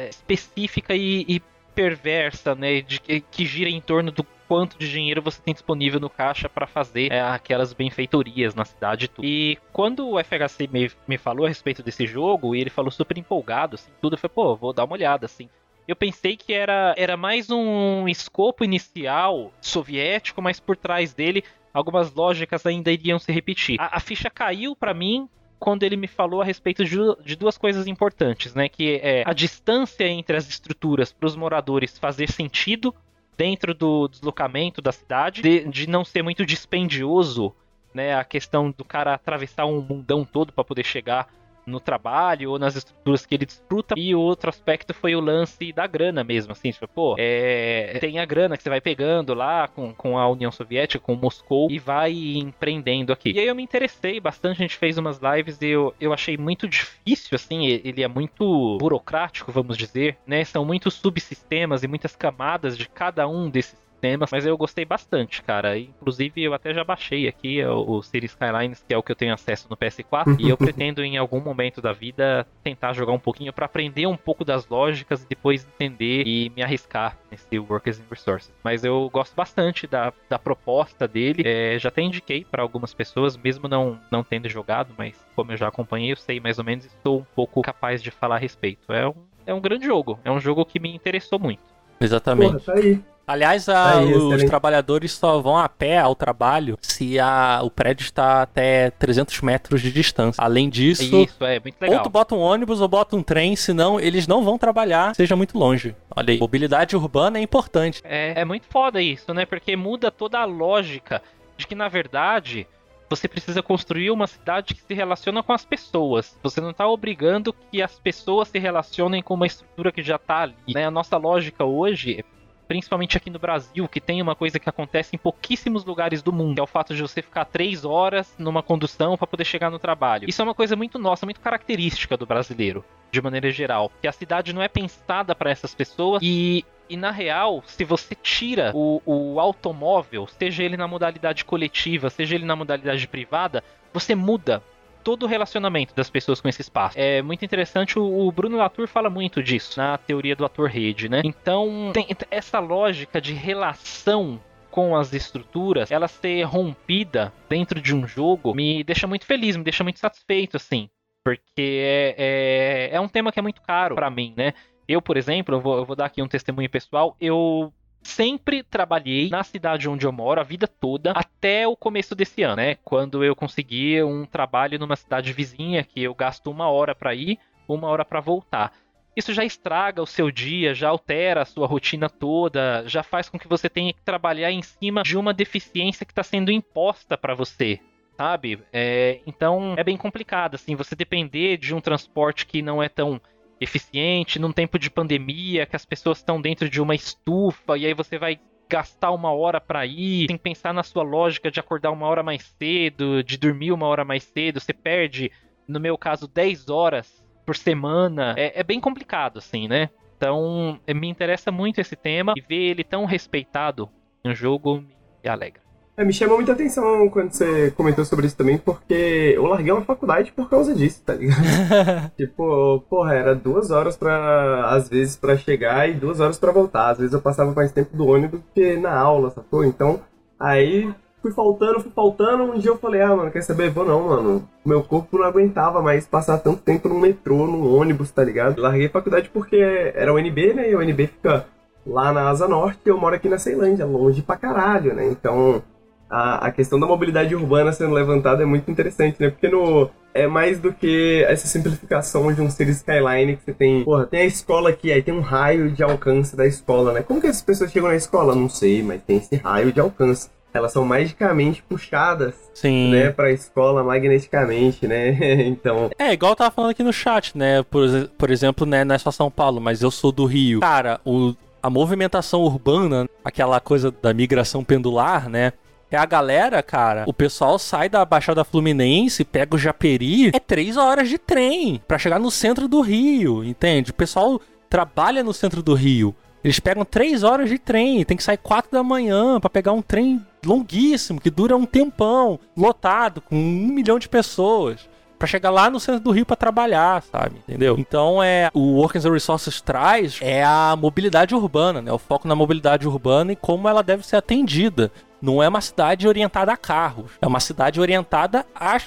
Speaker 3: específica e, e perversa, né, de, que gira em torno do quanto de dinheiro você tem disponível no caixa para fazer é, aquelas benfeitorias na cidade e tudo. E quando o FHC me, me falou a respeito desse jogo, e ele falou super empolgado, assim, tudo, eu falei, pô, vou dar uma olhada, assim. eu pensei que era, era mais um escopo inicial soviético, mas por trás dele algumas lógicas ainda iriam se repetir. A, a ficha caiu para mim quando ele me falou a respeito de, de, duas coisas importantes, né? Que é a distância entre as estruturas para os moradores fazer sentido dentro do deslocamento da cidade, de, de não ser muito dispendioso, né? A questão do cara atravessar um mundão todo para poder chegar no trabalho ou nas estruturas que ele desfruta. E outro aspecto foi o lance da grana mesmo, assim, tipo, pô, é, tem a grana que você vai pegando lá com, com a União Soviética, com Moscou, e vai empreendendo aqui. E aí eu me interessei bastante, a gente fez umas lives e eu, eu achei muito difícil, assim, ele é muito burocrático, vamos dizer, né? São muitos subsistemas e muitas camadas de cada um desses temas, mas eu gostei bastante, cara. Inclusive, eu até já baixei aqui o, o Cities Skylines, que é o que eu tenho acesso no PS4, e eu pretendo em algum momento da vida tentar jogar um pouquinho para aprender um pouco das lógicas e depois entender e me arriscar nesse Workers and Resources. Mas eu gosto bastante da, da proposta dele. É, já até indiquei para algumas pessoas, mesmo não, não tendo jogado, mas como eu já acompanhei, eu sei mais ou menos, estou um pouco capaz de falar a respeito. É um, é um grande jogo, é um jogo que me interessou muito.
Speaker 4: Exatamente.
Speaker 1: Porra, tá aí.
Speaker 4: Aliás, a, Aí, os trabalhadores só vão a pé ao trabalho se a, o prédio está até 300 metros de distância. Além disso,
Speaker 3: Isso, é muito legal.
Speaker 4: ou tu bota um ônibus ou bota um trem, senão eles não vão trabalhar, seja muito longe. Olha aí, mobilidade urbana é importante.
Speaker 3: É, é muito foda isso, né? Porque muda toda a lógica de que, na verdade, você precisa construir uma cidade que se relaciona com as pessoas. Você não está obrigando que as pessoas se relacionem com uma estrutura que já está ali. Né? A nossa lógica hoje principalmente aqui no Brasil, que tem uma coisa que acontece em pouquíssimos lugares do mundo, que é o fato de você ficar três horas numa condução para poder chegar no trabalho. Isso é uma coisa muito nossa, muito característica do brasileiro, de maneira geral, que a cidade não é pensada para essas pessoas e e na real, se você tira o, o, automóvel, seja ele na modalidade coletiva, seja ele na modalidade privada, você muda todo o relacionamento das pessoas com esse espaço. É muito interessante, o, Bruno Latour fala muito disso na teoria do ator-rede, né? Então, tem essa lógica de relação com as estruturas, ela ser rompida dentro de um jogo, me deixa muito feliz, me deixa muito satisfeito, assim. Porque é, é, é um tema que é muito caro para mim, né? Eu, por exemplo, eu vou, eu vou dar aqui um testemunho pessoal, eu sempre trabalhei na cidade onde eu moro a vida toda até o começo desse ano, né? Quando eu consegui um trabalho numa cidade vizinha que eu gasto uma hora para ir, uma hora para voltar. Isso já estraga o seu dia, já altera a sua rotina toda, já faz com que você tenha que trabalhar em cima de uma deficiência que está sendo imposta para você, sabe? É, então é bem complicado, assim, você depender de um transporte que não é tão eficiente, num tempo de pandemia, que as pessoas estão dentro de uma estufa e aí você vai gastar uma hora para ir, que pensar na sua lógica de acordar uma hora mais cedo, de dormir uma hora mais cedo, você perde, no meu caso, 10 horas por semana. É, é bem complicado, assim, né? Então, me interessa muito esse tema e ver ele tão respeitado no jogo me alegra.
Speaker 1: É, me chamou muita atenção quando você comentou sobre isso também, porque eu larguei uma faculdade por causa disso, tá ligado? tipo, porra, era duas horas para às vezes para chegar e duas horas para voltar. Às vezes eu passava mais tempo do ônibus que na aula, sacou? Então, aí fui faltando, fui faltando. Um dia eu falei, ah, mano, quer saber? Vou não, mano. Meu corpo não aguentava mais passar tanto tempo no metrô, no ônibus, tá ligado? Larguei a faculdade porque era o UNB, né? E o UNB fica lá na Asa Norte e eu moro aqui na Ceilândia, longe pra caralho, né? Então a, a questão da mobilidade urbana sendo levantada é muito interessante, né? Porque no, é mais do que essa simplificação de um City Skyline que você tem. Porra, tem a escola aqui, aí tem um raio de alcance da escola, né? Como que essas pessoas chegam na escola? Não sei, mas tem esse raio de alcance. Elas são magicamente puxadas,
Speaker 4: Sim.
Speaker 1: né, pra escola magneticamente, né? então.
Speaker 4: É, igual eu tava falando aqui no chat, né? Por, por exemplo, né, não é só São Paulo, mas eu sou do Rio. Cara, o, a movimentação urbana, aquela coisa da migração pendular, né? É a galera, cara, o pessoal sai da Baixada Fluminense, pega o Japeri, é três horas de trem para chegar no centro do Rio, entende? O pessoal trabalha no centro do Rio. Eles pegam três horas de trem, tem que sair quatro da manhã para pegar um trem longuíssimo, que dura um tempão, lotado, com um milhão de pessoas para chegar lá no centro do Rio para trabalhar, sabe? Entendeu? Então é o Workers and Resources traz é a mobilidade urbana, né? O foco na mobilidade urbana e como ela deve ser atendida não é uma cidade orientada a carros, é uma cidade orientada a,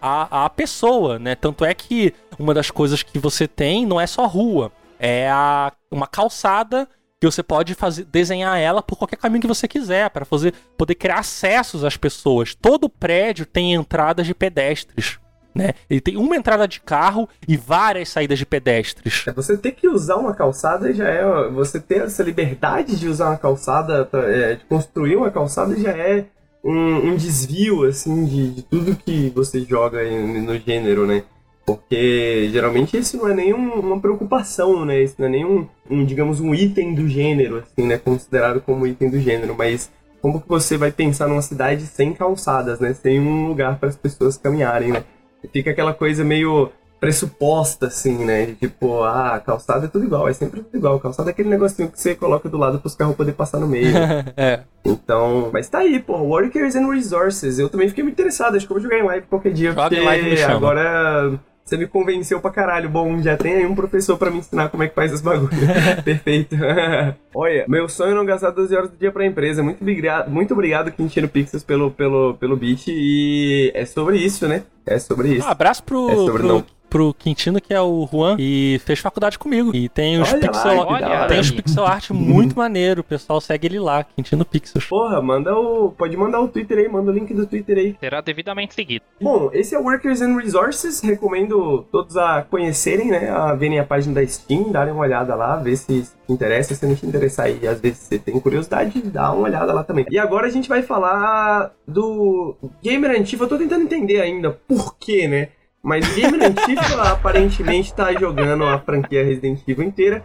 Speaker 4: a, a pessoa, né? Tanto é que uma das coisas que você tem não é só rua. é a, uma calçada que você pode fazer, desenhar ela por qualquer caminho que você quiser, para fazer, poder criar acessos às pessoas. Todo prédio tem entradas de pedestres. Né? Ele tem uma entrada de carro e várias saídas de pedestres.
Speaker 1: É, você ter que usar uma calçada já é. Você ter essa liberdade de usar uma calçada, é, de construir uma calçada já é um, um desvio, assim, de, de, tudo que você joga no gênero, né? Porque geralmente isso não é nem uma preocupação, né? Isso não é nem um, um, digamos, um item do gênero, assim, né? Considerado como item do gênero, mas como que você vai pensar numa cidade sem calçadas, né? Sem um lugar para as pessoas caminharem, né? Fica aquela coisa meio pressuposta, assim, né? De tipo, ah, calçada é tudo igual, é sempre tudo igual. Calçada é aquele negocinho que você coloca do lado para os carros poderem passar no meio.
Speaker 4: é.
Speaker 1: Então, mas tá aí, pô, Workers and Resources. Eu também fiquei muito interessado, acho que eu vou jogar em live qualquer dia,
Speaker 4: Joga
Speaker 1: porque
Speaker 4: live
Speaker 1: agora você me convenceu pra caralho. Bom, já tem aí um professor pra me ensinar como é que faz os bagulhos. Perfeito. Olha, meu sonho é não gastar 12 horas do dia pra empresa. Muito obrigado, muito obrigado Quintino Pixels, pelo, pelo, pelo beat. E é sobre isso, né? É sobre isso.
Speaker 4: Um abraço pro,
Speaker 1: É sobre
Speaker 4: pro,
Speaker 1: não.
Speaker 4: Pro Quintino, que é o Juan, e fez faculdade comigo. E tem os
Speaker 1: Olha lá,
Speaker 4: pixel,
Speaker 1: hora.
Speaker 4: tem os pixel art muito maneiro. O pessoal segue ele lá, Quintino Pixels.
Speaker 1: Porra, manda o. Pode mandar o Twitter aí, manda o link do Twitter aí.
Speaker 3: Será devidamente seguido.
Speaker 1: Bom, esse é o Workers and Resources. Recomendo todos a conhecerem, né? A verem a página da Steam, darem uma olhada lá, ver se interessa. Se não te interessar e às vezes você tem curiosidade, dá uma olhada lá também. E agora a gente vai falar do Gamer Antifa. Eu tô tentando entender ainda por quê, né? Mas Gamer Antifa aparentemente tá jogando a franquia Resident Evil inteira.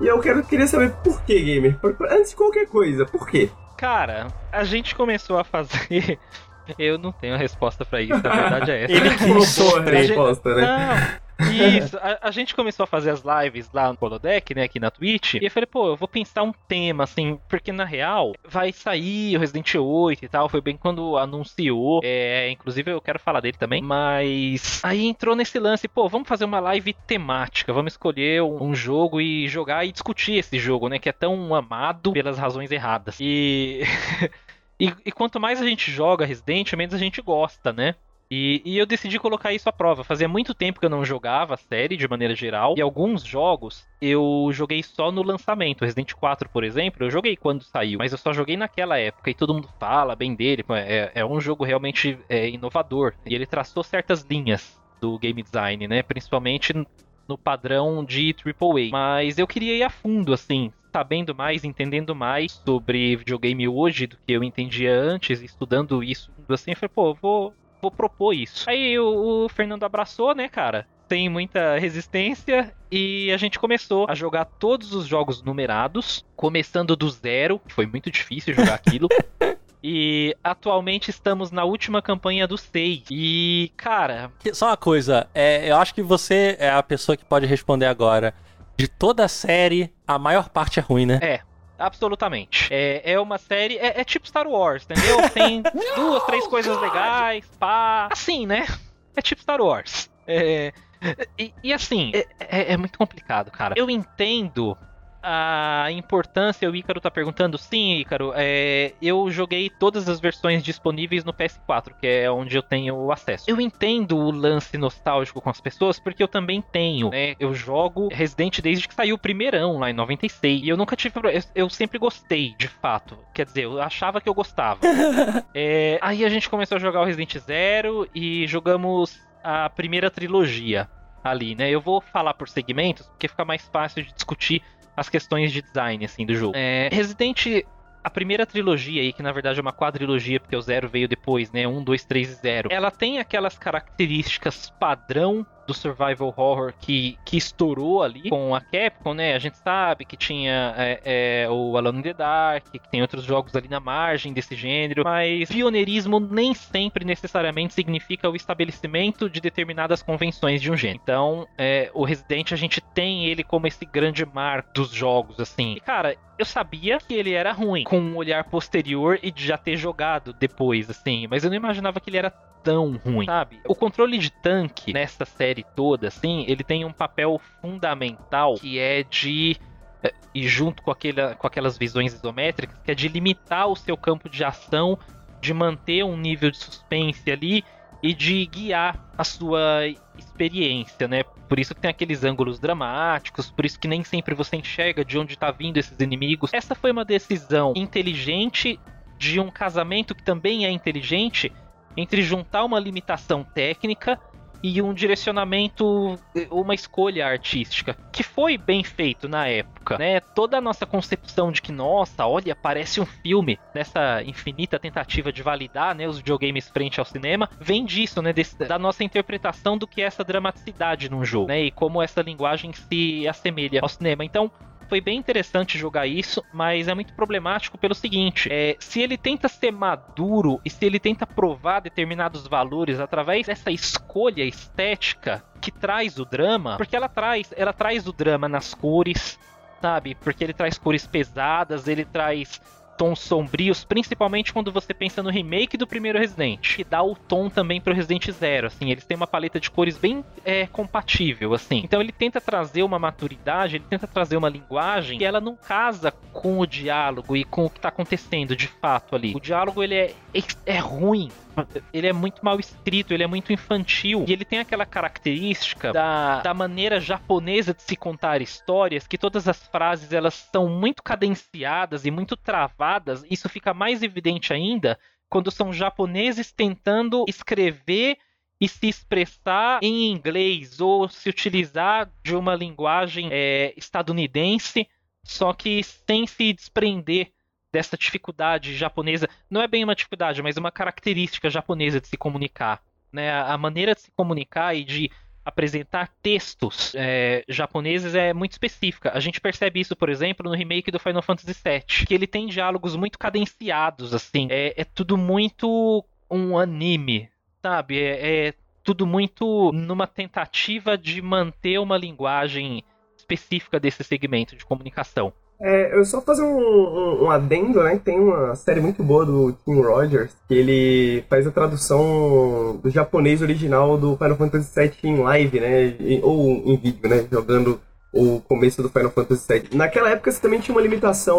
Speaker 1: E eu quero, queria saber por que, gamer. Antes de qualquer coisa, por quê?
Speaker 3: Cara, a gente começou a fazer. Eu não tenho a resposta pra isso, a verdade é essa.
Speaker 4: Ele quis sofrer.
Speaker 1: resposta, né?
Speaker 3: Não, isso. A, a gente começou a fazer as lives lá no Holodeck, né, aqui na Twitch. E eu falei, pô, eu vou pensar um tema, assim, porque na real vai sair o Resident Evil 8 e tal. Foi bem quando anunciou. É, inclusive eu quero falar dele também. Mas aí entrou nesse lance, pô, vamos fazer uma live temática. Vamos escolher um, um jogo e jogar e discutir esse jogo, né, que é tão amado pelas razões erradas. E. E, e quanto mais a gente joga Resident, menos a gente gosta, né? E, e eu decidi colocar isso à prova. Fazia muito tempo que eu não jogava a série de maneira geral. E alguns jogos eu joguei só no lançamento. Resident 4, por exemplo, eu joguei quando saiu. Mas eu só joguei naquela época. E todo mundo fala bem dele. É, é um jogo realmente é, inovador. E ele traçou certas linhas do game design, né? Principalmente no padrão de AAA. Mas eu queria ir a fundo, assim, sabendo mais, entendendo mais sobre videogame hoje do que eu entendia antes, estudando isso, assim, eu falei, pô, vou, vou propor isso. Aí o, o Fernando abraçou, né, cara? Sem muita resistência, e a gente começou a jogar todos os jogos numerados, começando do zero, que foi muito difícil jogar aquilo. E atualmente estamos na última campanha do 6. E, cara,
Speaker 4: Só uma coisa, é, eu acho que você é a pessoa que pode responder agora. De toda a série, a maior parte é ruim, né?
Speaker 3: É, absolutamente. É, é uma série. É, é tipo Star Wars, entendeu? Tem duas, três coisas legais, pá. Assim, né? É tipo Star Wars. É, e, e assim, é, é- é muito complicado, cara. Eu entendo a importância, o Ícaro tá perguntando, sim, Ícaro, é, eu joguei todas as versões disponíveis no PS4, que é onde eu tenho acesso. Eu entendo o lance nostálgico com as pessoas, porque eu também tenho, né? Eu jogo Resident desde que saiu o primeirão, lá em 96, e eu nunca tive... Eu, eu sempre gostei, de fato. Quer dizer, eu achava que eu gostava. É, aí a gente começou a jogar o Resident Zero e jogamos a primeira trilogia ali, né? Eu vou falar por segmentos, porque fica mais fácil de discutir as questões de design, assim, do jogo. É, Resident, a primeira trilogia aí, que na verdade é uma quadrilogia, porque o Zero veio depois, né? 1, 2, 3 e 0. Ela tem aquelas características padrão do survival horror que, que estourou ali com a Capcom, né? A gente sabe que tinha é, é, o Alone in the Dark, que tem outros jogos ali na margem desse gênero, mas pioneirismo nem sempre necessariamente significa o estabelecimento de determinadas convenções de um gênero. Então, é, o Resident a gente tem ele como esse grande marco dos jogos, assim. E, cara, eu sabia que ele era ruim, com um olhar posterior e de já ter jogado depois, assim, mas eu não imaginava que ele era tão ruim, sabe? O controle de tanque nessa série toda, assim, ele tem um papel fundamental que é de eh, e junto com, aquela, com aquelas visões isométricas, que é de limitar o seu campo de ação, de manter um nível de suspense ali e de guiar a sua experiência, né? Por isso que tem aqueles ângulos dramáticos, por isso que nem sempre você enxerga de onde está vindo esses inimigos. Essa foi uma decisão inteligente de um casamento que também é inteligente entre juntar uma limitação técnica e um direcionamento, uma escolha artística, que foi bem feito na época, né? Toda a nossa concepção de que, nossa, olha, parece um filme, nessa infinita tentativa de validar, né, os videogames frente ao cinema, vem disso, né, desse, da nossa interpretação do que é essa dramaticidade num jogo, né, e como essa linguagem se assemelha ao cinema. Então, foi bem interessante jogar isso, mas é muito problemático pelo seguinte: é, se ele tenta ser maduro e se ele tenta provar determinados valores através dessa escolha estética que traz o drama, porque ela traz, ela traz o drama nas cores, sabe? Porque ele traz cores pesadas, ele traz tons sombrios, principalmente quando você pensa no remake do primeiro Resident, que dá o tom também pro Resident Zero, assim, eles têm uma paleta de cores bem é, compatível, assim. Então ele tenta trazer uma maturidade, ele tenta trazer uma linguagem que ela não casa com o diálogo e com o que tá acontecendo de fato ali. O diálogo ele é, é ruim, ele é muito mal escrito, ele é muito infantil e ele tem aquela característica da, da maneira japonesa de se contar histórias, que todas as frases elas são muito cadenciadas e muito travadas. Isso fica mais evidente ainda quando são japoneses tentando escrever e se expressar em inglês ou se utilizar de uma linguagem é, estadunidense, só que sem se desprender dessa dificuldade japonesa. Não é bem uma dificuldade, mas uma característica japonesa de se comunicar. Né? A maneira de se comunicar e de apresentar textos é, japoneses é muito específica. A gente percebe isso, por exemplo, no remake do Final Fantasy VII, que ele tem diálogos muito cadenciados, assim. É, é tudo muito um anime, sabe? É, é tudo muito numa tentativa de manter uma linguagem específica desse segmento de comunicação.
Speaker 1: É, eu só fazer um, um, um, adendo, né? Tem uma série muito boa do Tim Rogers, que ele faz a tradução do japonês original do Final Fantasy VII em live, né? Ou em vídeo, né? Jogando o começo do Final Fantasy VII. Naquela época você também tinha uma limitação,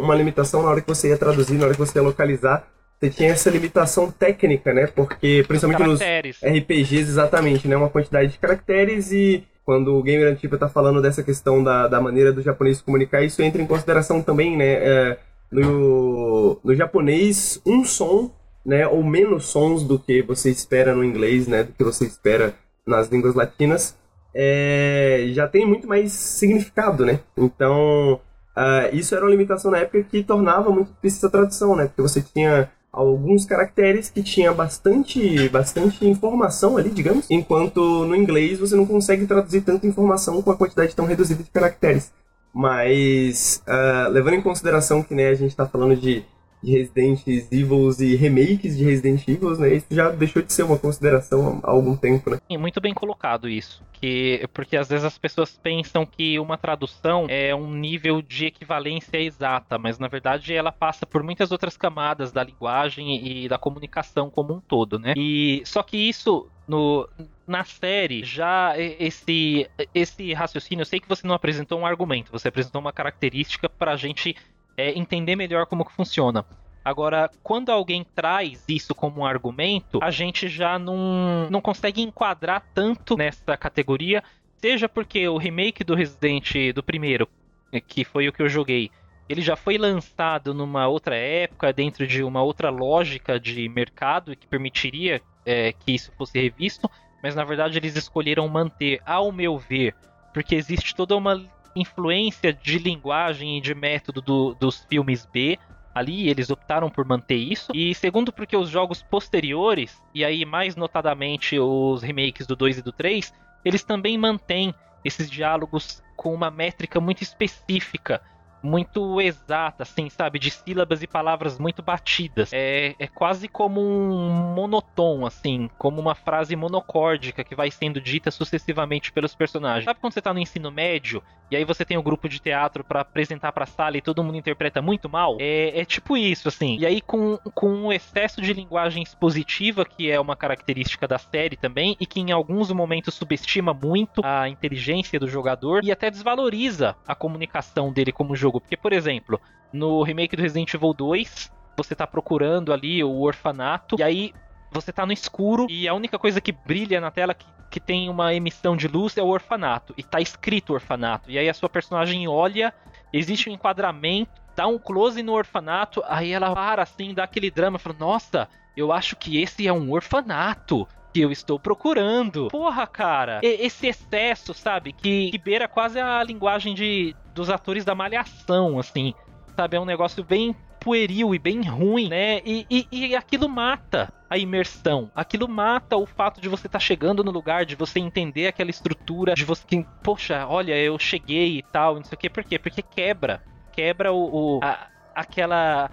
Speaker 1: uma limitação na hora que você ia traduzir, na hora que você ia localizar. Você tinha essa limitação técnica, né? Porque, principalmente nos RPGs, exatamente, né? Uma quantidade de caracteres e quando o Gamer Antigo está falando dessa questão da, da maneira do japonês comunicar, isso entra em consideração também, né? É, no, no japonês, um som, né, ou menos sons do que você espera no inglês, né, do que você espera nas línguas latinas, é, já tem muito mais significado, né? Então, uh, isso era uma limitação na época que tornava muito difícil essa tradução, né? Porque você tinha alguns caracteres que tinha bastante, bastante informação ali, digamos, enquanto no inglês você não consegue traduzir tanta informação com a quantidade tão reduzida de caracteres. Mas, uh, levando em consideração que né, a gente está falando de de Resident Evil e remakes de Resident Evil, né? Isso já deixou de ser uma consideração há algum tempo, né?
Speaker 3: Muito bem colocado isso. Que, porque às vezes as pessoas pensam que uma tradução é um nível de equivalência exata, mas na verdade ela passa por muitas outras camadas da linguagem e da comunicação como um todo, né? E só que isso no, na série, já esse, esse raciocínio, eu sei que você não apresentou um argumento, você apresentou uma característica para a gente é, entender melhor como que funciona. Agora, quando alguém traz isso como um argumento, a gente já não, não consegue enquadrar tanto nessa categoria, seja porque o remake do Resident do primeiro, que foi o que eu joguei, ele já foi lançado numa outra época, dentro de uma outra lógica de mercado que permitiria é, que isso fosse revisto, mas na verdade eles escolheram manter, ao meu ver, porque existe toda uma influência de linguagem e de método do, dos filmes B. Ali eles optaram por manter isso. E segundo, porque os jogos posteriores, e aí mais notadamente os remakes do 2 e do 3, eles também mantêm esses diálogos com uma métrica muito específica muito exata, assim, sabe? De sílabas e palavras muito batidas. É, é quase como um monotom, assim, como uma frase monocórdica que vai sendo dita sucessivamente pelos personagens. Sabe quando você tá no ensino médio e aí você tem um grupo de teatro para apresentar pra sala e todo mundo interpreta muito mal? É, é tipo isso, assim. E aí com, com um excesso de linguagem expositiva, que é uma característica da série também, e que em alguns momentos subestima muito a inteligência do jogador e até desvaloriza a comunicação dele como jogo. Porque, por exemplo, no remake do Resident Evil 2, você tá procurando ali o orfanato, e aí você tá no escuro e a única coisa que brilha na tela que, que tem uma emissão de luz é o orfanato. E tá escrito orfanato. E aí a sua personagem olha, existe um enquadramento, dá um close no orfanato, aí ela para assim, dá aquele drama, fala: Nossa, eu acho que esse é um orfanato que eu estou procurando. Porra, cara, esse excesso, sabe, que, que beira quase a linguagem de, dos atores da malhação, assim, sabe, é um negócio bem pueril e bem ruim, né? E, e, e, aquilo mata a imersão. Aquilo mata o fato de você estar tá chegando no lugar, de você entender aquela estrutura, de você poxa, olha, eu cheguei e tal, não sei o quê. Por quê? Porque quebra. Quebra o, o a, aquela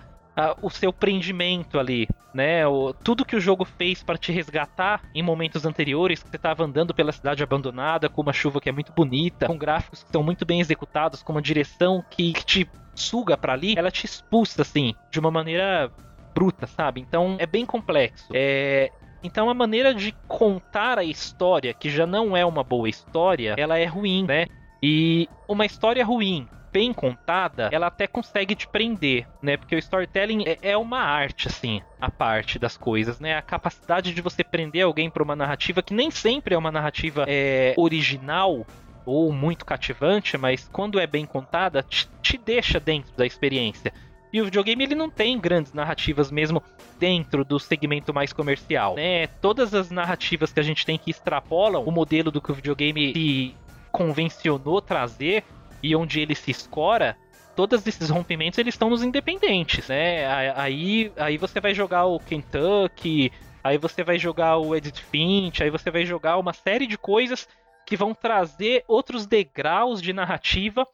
Speaker 3: o seu prendimento ali, né? O, tudo que o jogo fez para te resgatar em momentos anteriores, que você estava andando pela cidade abandonada, com uma chuva que é muito bonita, com gráficos que estão muito bem executados, com uma direção que, que te suga para ali, ela te expulsa assim, de uma maneira bruta, sabe? Então é bem complexo. É, então a maneira de contar a história, que já não é uma boa história, ela é ruim, né? E uma história ruim bem contada, ela até consegue te prender, né? Porque o storytelling é, é uma arte, assim, a parte das coisas, né? A capacidade de você prender alguém para uma narrativa que nem sempre é uma narrativa é, original ou muito cativante, mas quando é bem contada, te, te deixa dentro da experiência. E o videogame ele não tem grandes narrativas mesmo dentro do segmento mais comercial, né? Todas as narrativas que a gente tem que extrapolam o modelo do que o videogame se convencionou trazer e onde ele se escora, todos esses rompimentos eles estão nos independentes, né? Aí, aí você vai jogar o Kentucky, aí você vai jogar o Edith Finch, aí você vai jogar uma série de coisas que vão trazer outros degraus de narrativa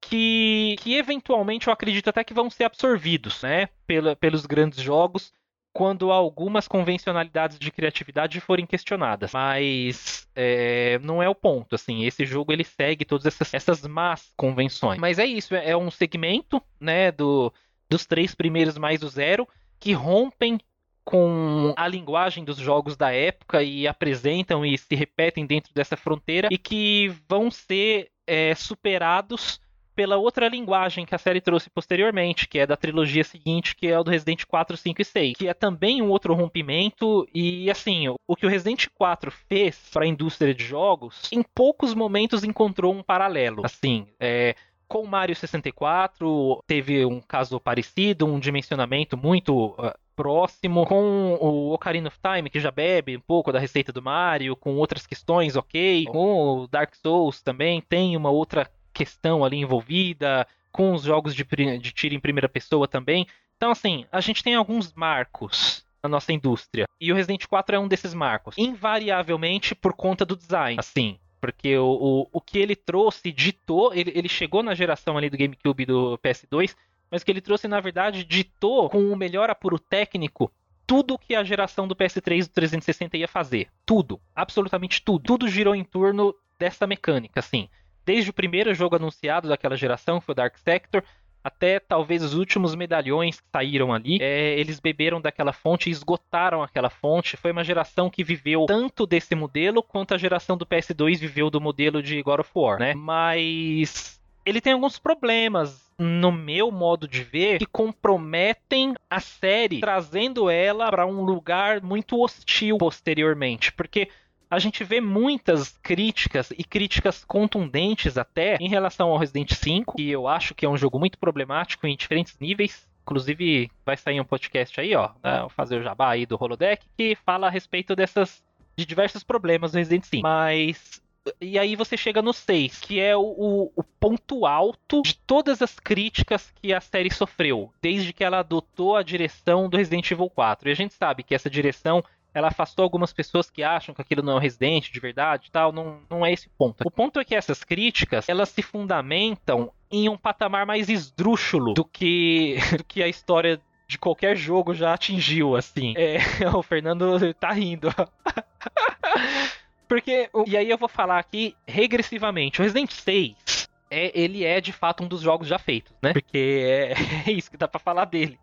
Speaker 3: que, que eventualmente eu acredito até que vão ser absorvidos, né? Pela, pelos grandes jogos quando algumas convencionalidades de criatividade forem questionadas. Mas é, não é o ponto, assim. Esse jogo ele segue todas essas, essas más convenções. Mas é isso, é, é um segmento, né, do, dos três primeiros mais o zero que rompem com a linguagem dos jogos da época e apresentam e se repetem dentro dessa fronteira e que vão ser é, superados pela outra linguagem que a série trouxe posteriormente, que é da trilogia seguinte, que é o do Resident 4, 5 e 6, que é também um outro rompimento e assim, o que o Resident 4 fez para a indústria de jogos, em poucos momentos encontrou um paralelo. Assim, é, com o Mario 64 teve um caso parecido, um dimensionamento muito uh, próximo, com o Ocarina of Time, que já bebe um pouco da receita do Mario, com outras questões, ok. Com o Dark Souls também tem uma outra questão ali envolvida, com os jogos de, de tiro em primeira pessoa também. Então, assim, a gente tem alguns marcos na nossa indústria. E o Resident 4 é um desses marcos. Invariavelmente por conta do design. Assim, porque o, o, o que ele trouxe, ditou, ele, ele chegou na geração ali do GameCube e do PS2, mas o que ele trouxe, na verdade, ditou com o melhor apuro técnico tudo que a geração do PS3 e do 360 ia fazer. Tudo. Absolutamente tudo. Tudo girou em torno dessa mecânica, assim desde o primeiro jogo anunciado daquela geração, que foi o Dark Sector, até talvez os últimos medalhões que saíram ali, é, eles beberam daquela fonte esgotaram aquela fonte. Foi uma geração que viveu tanto desse modelo quanto a geração do PS2 viveu do modelo de God of War, né? Mas ele tem alguns problemas no meu modo de ver, que comprometem a série, trazendo ela para um lugar muito hostil posteriormente, porque a gente vê muitas críticas e críticas contundentes até em relação ao Resident 5, que eu acho que é um jogo muito problemático em diferentes níveis. Inclusive, vai sair um podcast aí, ó, né, fazer o jabá aí do Holodeck, que fala a respeito dessas de diversos problemas do Resident 5. Mas e aí você chega no 6, que é o, o, o, ponto alto de todas as críticas que a série sofreu, desde que ela adotou a direção do Resident Evil 4. E a gente sabe que essa direção ela afastou algumas pessoas que acham que aquilo não é um Resident de verdade e tal, não, não é esse o ponto. O ponto é que essas críticas, elas se fundamentam em um patamar mais esdrúxulo do que, do que a história de qualquer jogo já atingiu, assim. É, o Fernando tá rindo. Porque, e aí eu vou falar aqui regressivamente, o Resident 6 é, ele é de fato um dos jogos já feitos, né? Porque é, é isso que dá para falar dele.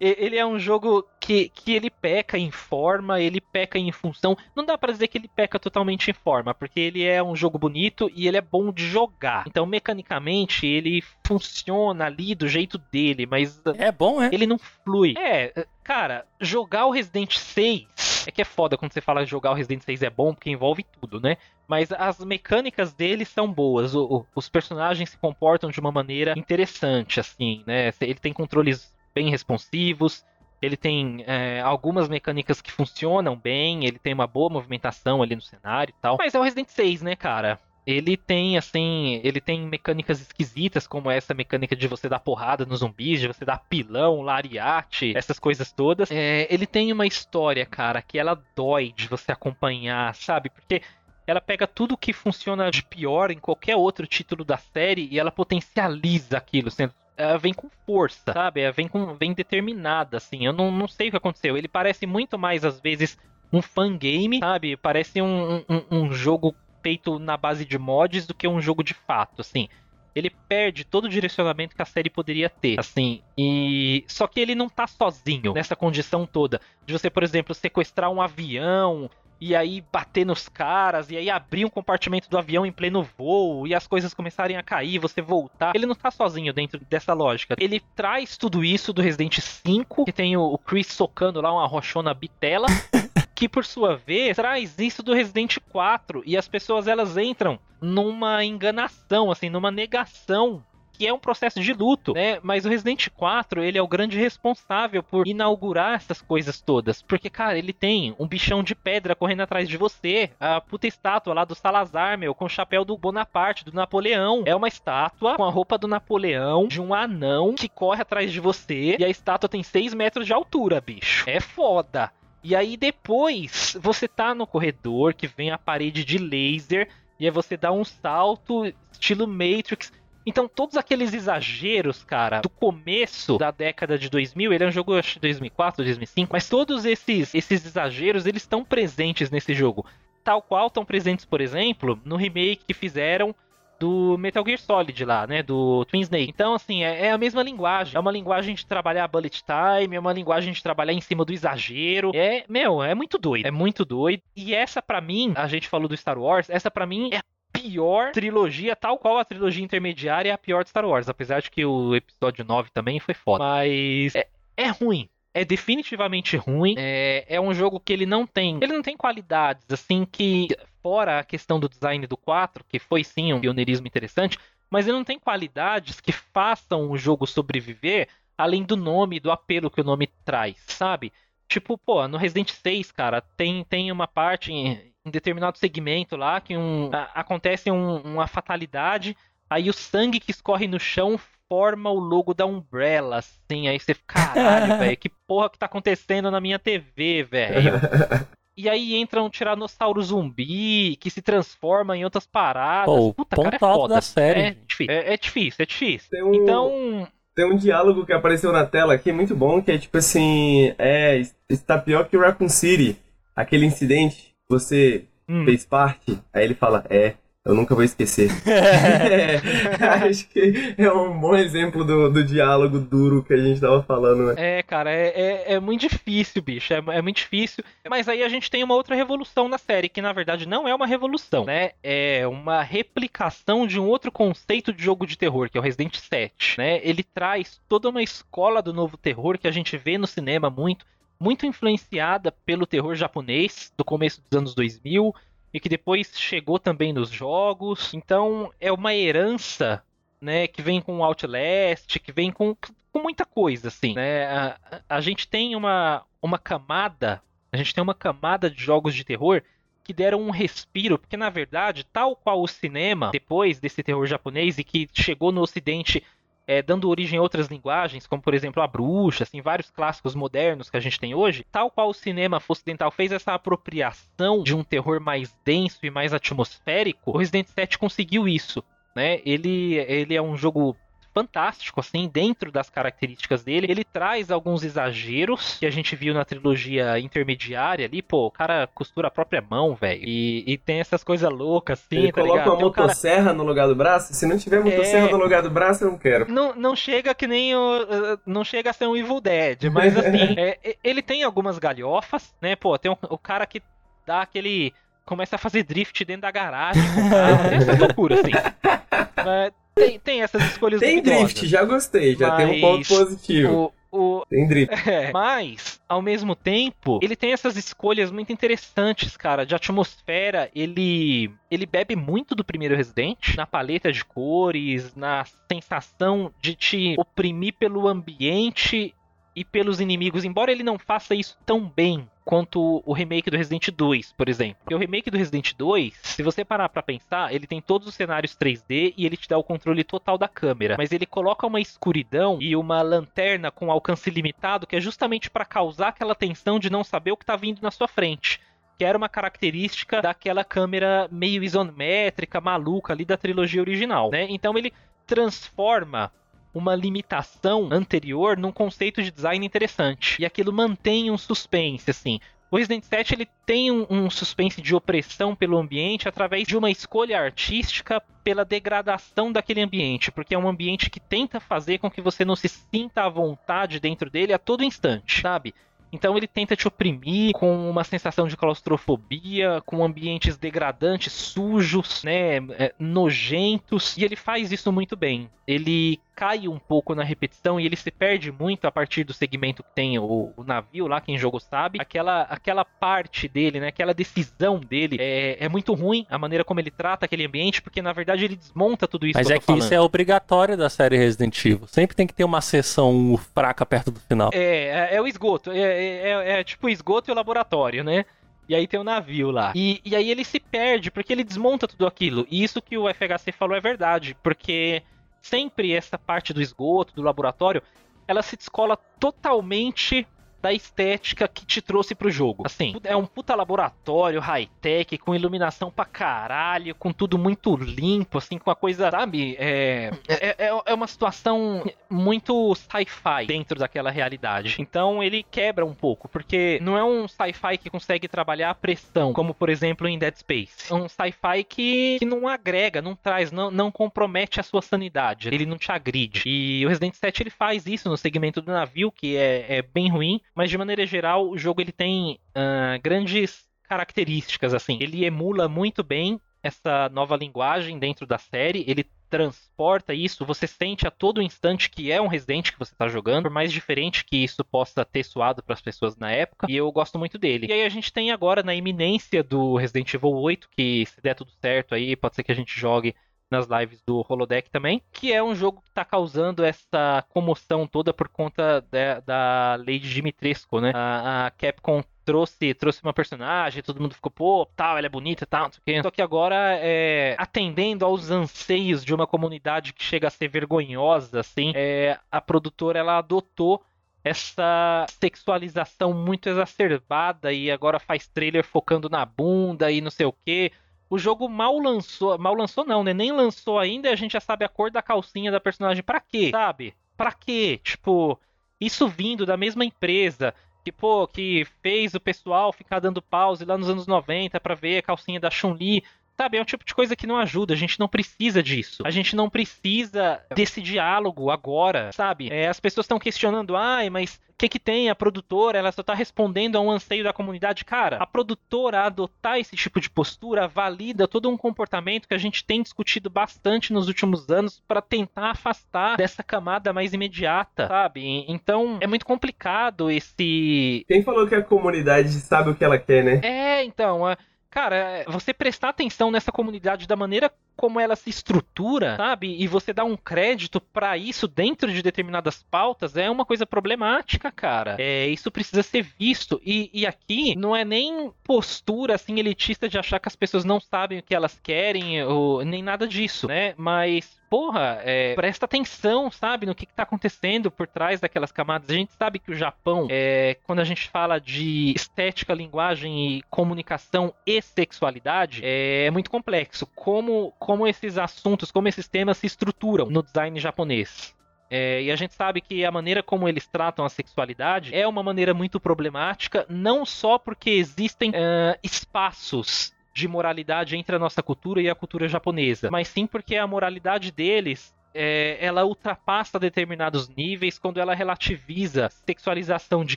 Speaker 3: Ele é um jogo que, que ele peca em forma, ele peca em função. Não dá para dizer que ele peca totalmente em forma, porque ele é um jogo bonito e ele é bom de jogar. Então, mecanicamente, ele funciona ali do jeito dele, mas.
Speaker 4: É bom, é?
Speaker 3: Ele não flui. É, cara, jogar o Resident 6 é que é foda quando você fala que jogar o Resident 6 é bom, porque envolve tudo, né? Mas as mecânicas dele são boas. O, o, os personagens se comportam de uma maneira interessante, assim, né? Ele tem controles bem responsivos. Ele tem é, algumas mecânicas que funcionam bem, ele tem uma boa movimentação ali no cenário e tal. Mas é o Resident 6, né, cara? ele tem assim, ele tem mecânicas esquisitas como essa mecânica de você dar porrada nos zumbis, de você dar pilão, lariate, essas coisas todas. É, ele tem uma história, cara, que ela dói de você acompanhar, sabe? Porque ela pega tudo que funciona de pior em qualquer outro título da série e ela potencializa aquilo, sendo ela vem com força, sabe? Ela vem com vem determinada, assim. Eu não, não sei o que aconteceu. Ele parece muito mais às vezes um fangame, sabe? Parece um, um, um jogo feito na base de mods do que um jogo de fato, assim. Ele perde todo o direcionamento que a série poderia ter, assim. E só que ele não tá sozinho nessa condição toda de você, por exemplo, sequestrar um avião e aí bater nos caras, e aí abrir um compartimento do avião em pleno voo, e as coisas começarem a cair, você voltar. Ele não tá sozinho dentro dessa lógica. Ele traz tudo isso do Resident 5, que tem o Chris socando lá uma rochona bitela. que por sua vez traz isso do Resident 4 e as pessoas elas entram numa enganação, assim, numa negação que é um processo de luto, né? Mas o Resident 4, ele é o grande responsável por inaugurar essas coisas todas. Porque, cara, ele tem um bichão de pedra correndo atrás de você. A puta estátua lá do Salazar, meu, com o chapéu do Bonaparte, do Napoleão. É uma estátua com a roupa do Napoleão, de um anão que corre atrás de você. E a estátua tem 6 metros de altura, bicho. É foda. E aí depois você tá no corredor que vem a parede de laser e aí você dá um salto estilo Matrix. Então todos aqueles exageros, cara, do começo da década de 2000, ele é um jogo acho de 2004, 2005, mas todos esses esses exageros, eles estão presentes nesse jogo. Tal qual estão presentes, por exemplo, no remake que fizeram do Metal Gear Solid lá, né? Do Twin Snake. Então, assim, é, é, a mesma linguagem. É uma linguagem de trabalhar bullet time, é uma linguagem de trabalhar em cima do exagero. É, meu, é muito doido. É muito doido. E essa, para mim, a gente falou do Star Wars, essa para mim é a pior trilogia, tal qual a trilogia intermediária é a pior de Star Wars. Apesar de que o episódio 9 também foi foda. Mas é, é ruim é definitivamente ruim. É, é um jogo que ele não tem. Ele não tem qualidades, assim, que. Fora a questão do design do 4, que foi sim um pioneirismo interessante, mas ele não tem qualidades que façam o jogo sobreviver além do nome, do apelo que o nome traz, sabe? Tipo, pô, no Resident 6, cara, tem, tem uma parte em, em determinado segmento lá que um, a, acontece um, uma fatalidade, aí o sangue que escorre no chão forma o logo da Umbrella, assim. Aí você fica, caralho, velho, que porra que tá acontecendo na minha TV, velho? E aí entra um tiranossauro zumbi que se transforma em outras paradas.
Speaker 4: Pô, Puta, cara, é foda. Da série.
Speaker 3: É difícil, é, é difícil, é difícil. Um, então.
Speaker 1: Tem um diálogo que apareceu na tela aqui muito bom, que é tipo assim: é, está pior que o Raccoon City. Aquele incidente, você hum. fez parte. Aí ele fala: é. Eu nunca vou esquecer. é, acho que é um bom exemplo do, do diálogo duro que a gente tava falando, né?
Speaker 3: É, cara, é, é, é muito difícil, bicho. É, é, muito difícil. Mas aí a gente tem uma outra revolução na série, que na verdade não é uma revolução, né? É uma replicação de um outro conceito de jogo de terror, que é o Resident 7, né? Ele traz toda uma escola do novo terror que a gente vê no cinema muito, muito influenciada pelo terror japonês do começo dos anos 2000 e que depois chegou também nos jogos. Então é uma herança, né, que vem com Outlast, que vem com, com muita coisa, assim, né? A, a gente tem uma, uma camada, a gente tem uma camada de jogos de terror que deram um respiro, porque na verdade, tal qual o cinema, depois desse terror japonês e que chegou no ocidente é, dando origem a outras linguagens, como por exemplo a bruxa, assim, vários clássicos modernos que a gente tem hoje, tal qual o cinema ocidental fez essa apropriação de um terror mais denso e mais atmosférico, o Resident 7 conseguiu isso. Né? Ele, ele é um jogo fantástico, assim, dentro das características dele. Ele traz alguns exageros que a gente viu na trilogia intermediária ali. Pô, o cara costura a própria mão, velho. E, e, tem essas coisas loucas, assim,
Speaker 1: Ele
Speaker 3: tá
Speaker 1: coloca
Speaker 3: ligado?
Speaker 1: uma
Speaker 3: um cara-
Speaker 1: motosserra no lugar do braço. Se não tiver motosserra
Speaker 3: É.
Speaker 1: no lugar do braço, eu não quero.
Speaker 3: Não, não chega que nem o. uh, Não chega a ser um Evil Dead, mas assim, é, é, ele tem algumas galhofas, né? Pô, tem um- o cara que dá aquele. Começa a fazer drift dentro da garagem carro, tem essa loucura, assim. Mas tem, tem essas escolhas
Speaker 1: Tem
Speaker 3: duvidosas.
Speaker 1: drift, já gostei. Já tem um ponto
Speaker 3: Mas
Speaker 1: positivo.
Speaker 3: O, o,
Speaker 1: Tem drift.
Speaker 3: é, mas, ao mesmo tempo, ele tem essas escolhas muito interessantes, cara, de atmosfera. Ele, ele bebe muito do primeiro Resident, na paleta de cores, na sensação de te oprimir pelo ambiente e pelos inimigos, embora ele não faça isso tão bem quanto o remake do Resident 2, por exemplo. Porque o remake do Resident 2, se você parar pra pensar, ele tem todos os cenários 3D e ele te dá o controle total da câmera, mas ele coloca uma escuridão e uma lanterna com alcance limitado que é justamente pra causar aquela tensão de não saber o que tá vindo na sua frente. Que era uma característica daquela câmera meio isométrica, maluca ali da trilogia original, né? Então ele transforma uma limitação anterior num conceito de design interessante. E aquilo mantém um suspense, assim. O Resident 7 ele tem um, um suspense de opressão pelo ambiente através de uma escolha artística pela degradação daquele ambiente, porque é um ambiente que tenta fazer com que você não se sinta à vontade dentro dele a todo instante, sabe? Então ele tenta te oprimir com uma sensação de claustrofobia, com ambientes degradantes, sujos, né, é, nojentos, e ele faz isso muito bem. Ele cai um pouco na repetição e ele se perde muito a partir do segmento que tem o, o navio lá, quem jogou sabe. Aquela, aquela parte dele, né, aquela decisão dele é, é muito ruim, a maneira como ele trata aquele ambiente, porque na verdade ele desmonta tudo isso
Speaker 4: Mas
Speaker 3: que
Speaker 4: é que
Speaker 3: falando.
Speaker 4: isso é obrigatório da série Resident Evil. Sempre tem que ter uma sessão fraca perto do final.
Speaker 3: É, é, é o esgoto. É, é, é- é tipo o esgoto e o laboratório, né? E aí tem o navio lá. E, e aí ele se perde, porque ele desmonta tudo aquilo. E isso que o FHC falou é verdade, porque sempre essa parte do esgoto, do laboratório, ela se descola totalmente da estética que te trouxe pro jogo. Assim, é um puta laboratório high-tech, com iluminação pra caralho, com tudo muito limpo, assim, com uma coisa, sabe? É, é, é- é uma situação muito sci-fi dentro daquela realidade. Então ele quebra um pouco, porque não é um sci-fi que consegue trabalhar a pressão, como por exemplo em Dead Space. É um sci-fi que, que não agrega, não traz, não, não compromete a sua sanidade. Ele não te agride. E o Resident 7 ele faz isso no segmento do navio, que é, é bem ruim, mas de maneira geral o jogo ele tem ah, grandes características assim. Ele emula muito bem essa nova linguagem dentro da série, ele transporta isso, você sente a todo instante que é um Resident que você está jogando, por mais diferente que isso possa ter soado para as pessoas na época, e eu gosto muito dele. E aí a gente tem agora na iminência do Resident Evil 8, que se der tudo certo aí, pode ser que a gente jogue nas lives do Holodeck também, que é um jogo que está causando essa comoção toda por conta da, da lei de Dimitrescu, né? A, a Capcom trouxe, trouxe uma personagem, todo mundo ficou, pô, tal, ela é bonita, tal, não sei o quê. Só que agora, é, atendendo aos anseios de uma comunidade que chega a ser vergonhosa, assim, é, a produtora, ela adotou essa sexualização muito exacerbada e agora faz trailer focando na bunda e não sei o quê. O jogo mal lançou, mal lançou não, né? Nem lançou ainda e a gente já sabe a cor da calcinha da personagem. Pra quê? Sabe? Pra quê? Tipo, isso vindo da mesma empresa que, pô, que fez o pessoal ficar dando pause lá nos anos 90 pra ver a calcinha da Chun-Li. Sabe, é um tipo de coisa que não ajuda, a gente não precisa disso. A gente não precisa desse diálogo agora, sabe? É, as pessoas estão questionando, ai, mas o que que tem? A produtora, ela só tá respondendo a um anseio da comunidade. Cara, a produtora adotar esse tipo de postura valida todo um comportamento que a gente tem discutido bastante nos últimos anos para tentar afastar dessa camada mais imediata, sabe? Então, é muito complicado esse
Speaker 1: Quem falou que a comunidade sabe o que ela quer, né?
Speaker 3: é, então, a- cara, é, você prestar atenção nessa comunidade da maneira como ela se estrutura, sabe? E você dá um crédito para isso dentro de determinadas pautas é uma coisa problemática, cara. É, isso precisa ser visto. E, e aqui não é nem postura assim elitista de achar que as pessoas não sabem o que elas querem ou nem nada disso, né? Mas porra, é, presta atenção, sabe, no que, está acontecendo por trás daquelas camadas. A gente sabe que o Japão, é, quando a gente fala de estética, linguagem e comunicação e sexualidade, é, é muito complexo. Como, como esses assuntos, como esses temas se estruturam no design japonês. É, e a gente sabe que a maneira como eles tratam a sexualidade é uma maneira muito problemática, não só porque existem uh, espaços de moralidade entre a nossa cultura e a cultura japonesa, mas sim porque a moralidade deles é, ela ultrapassa determinados níveis quando ela relativiza sexualização de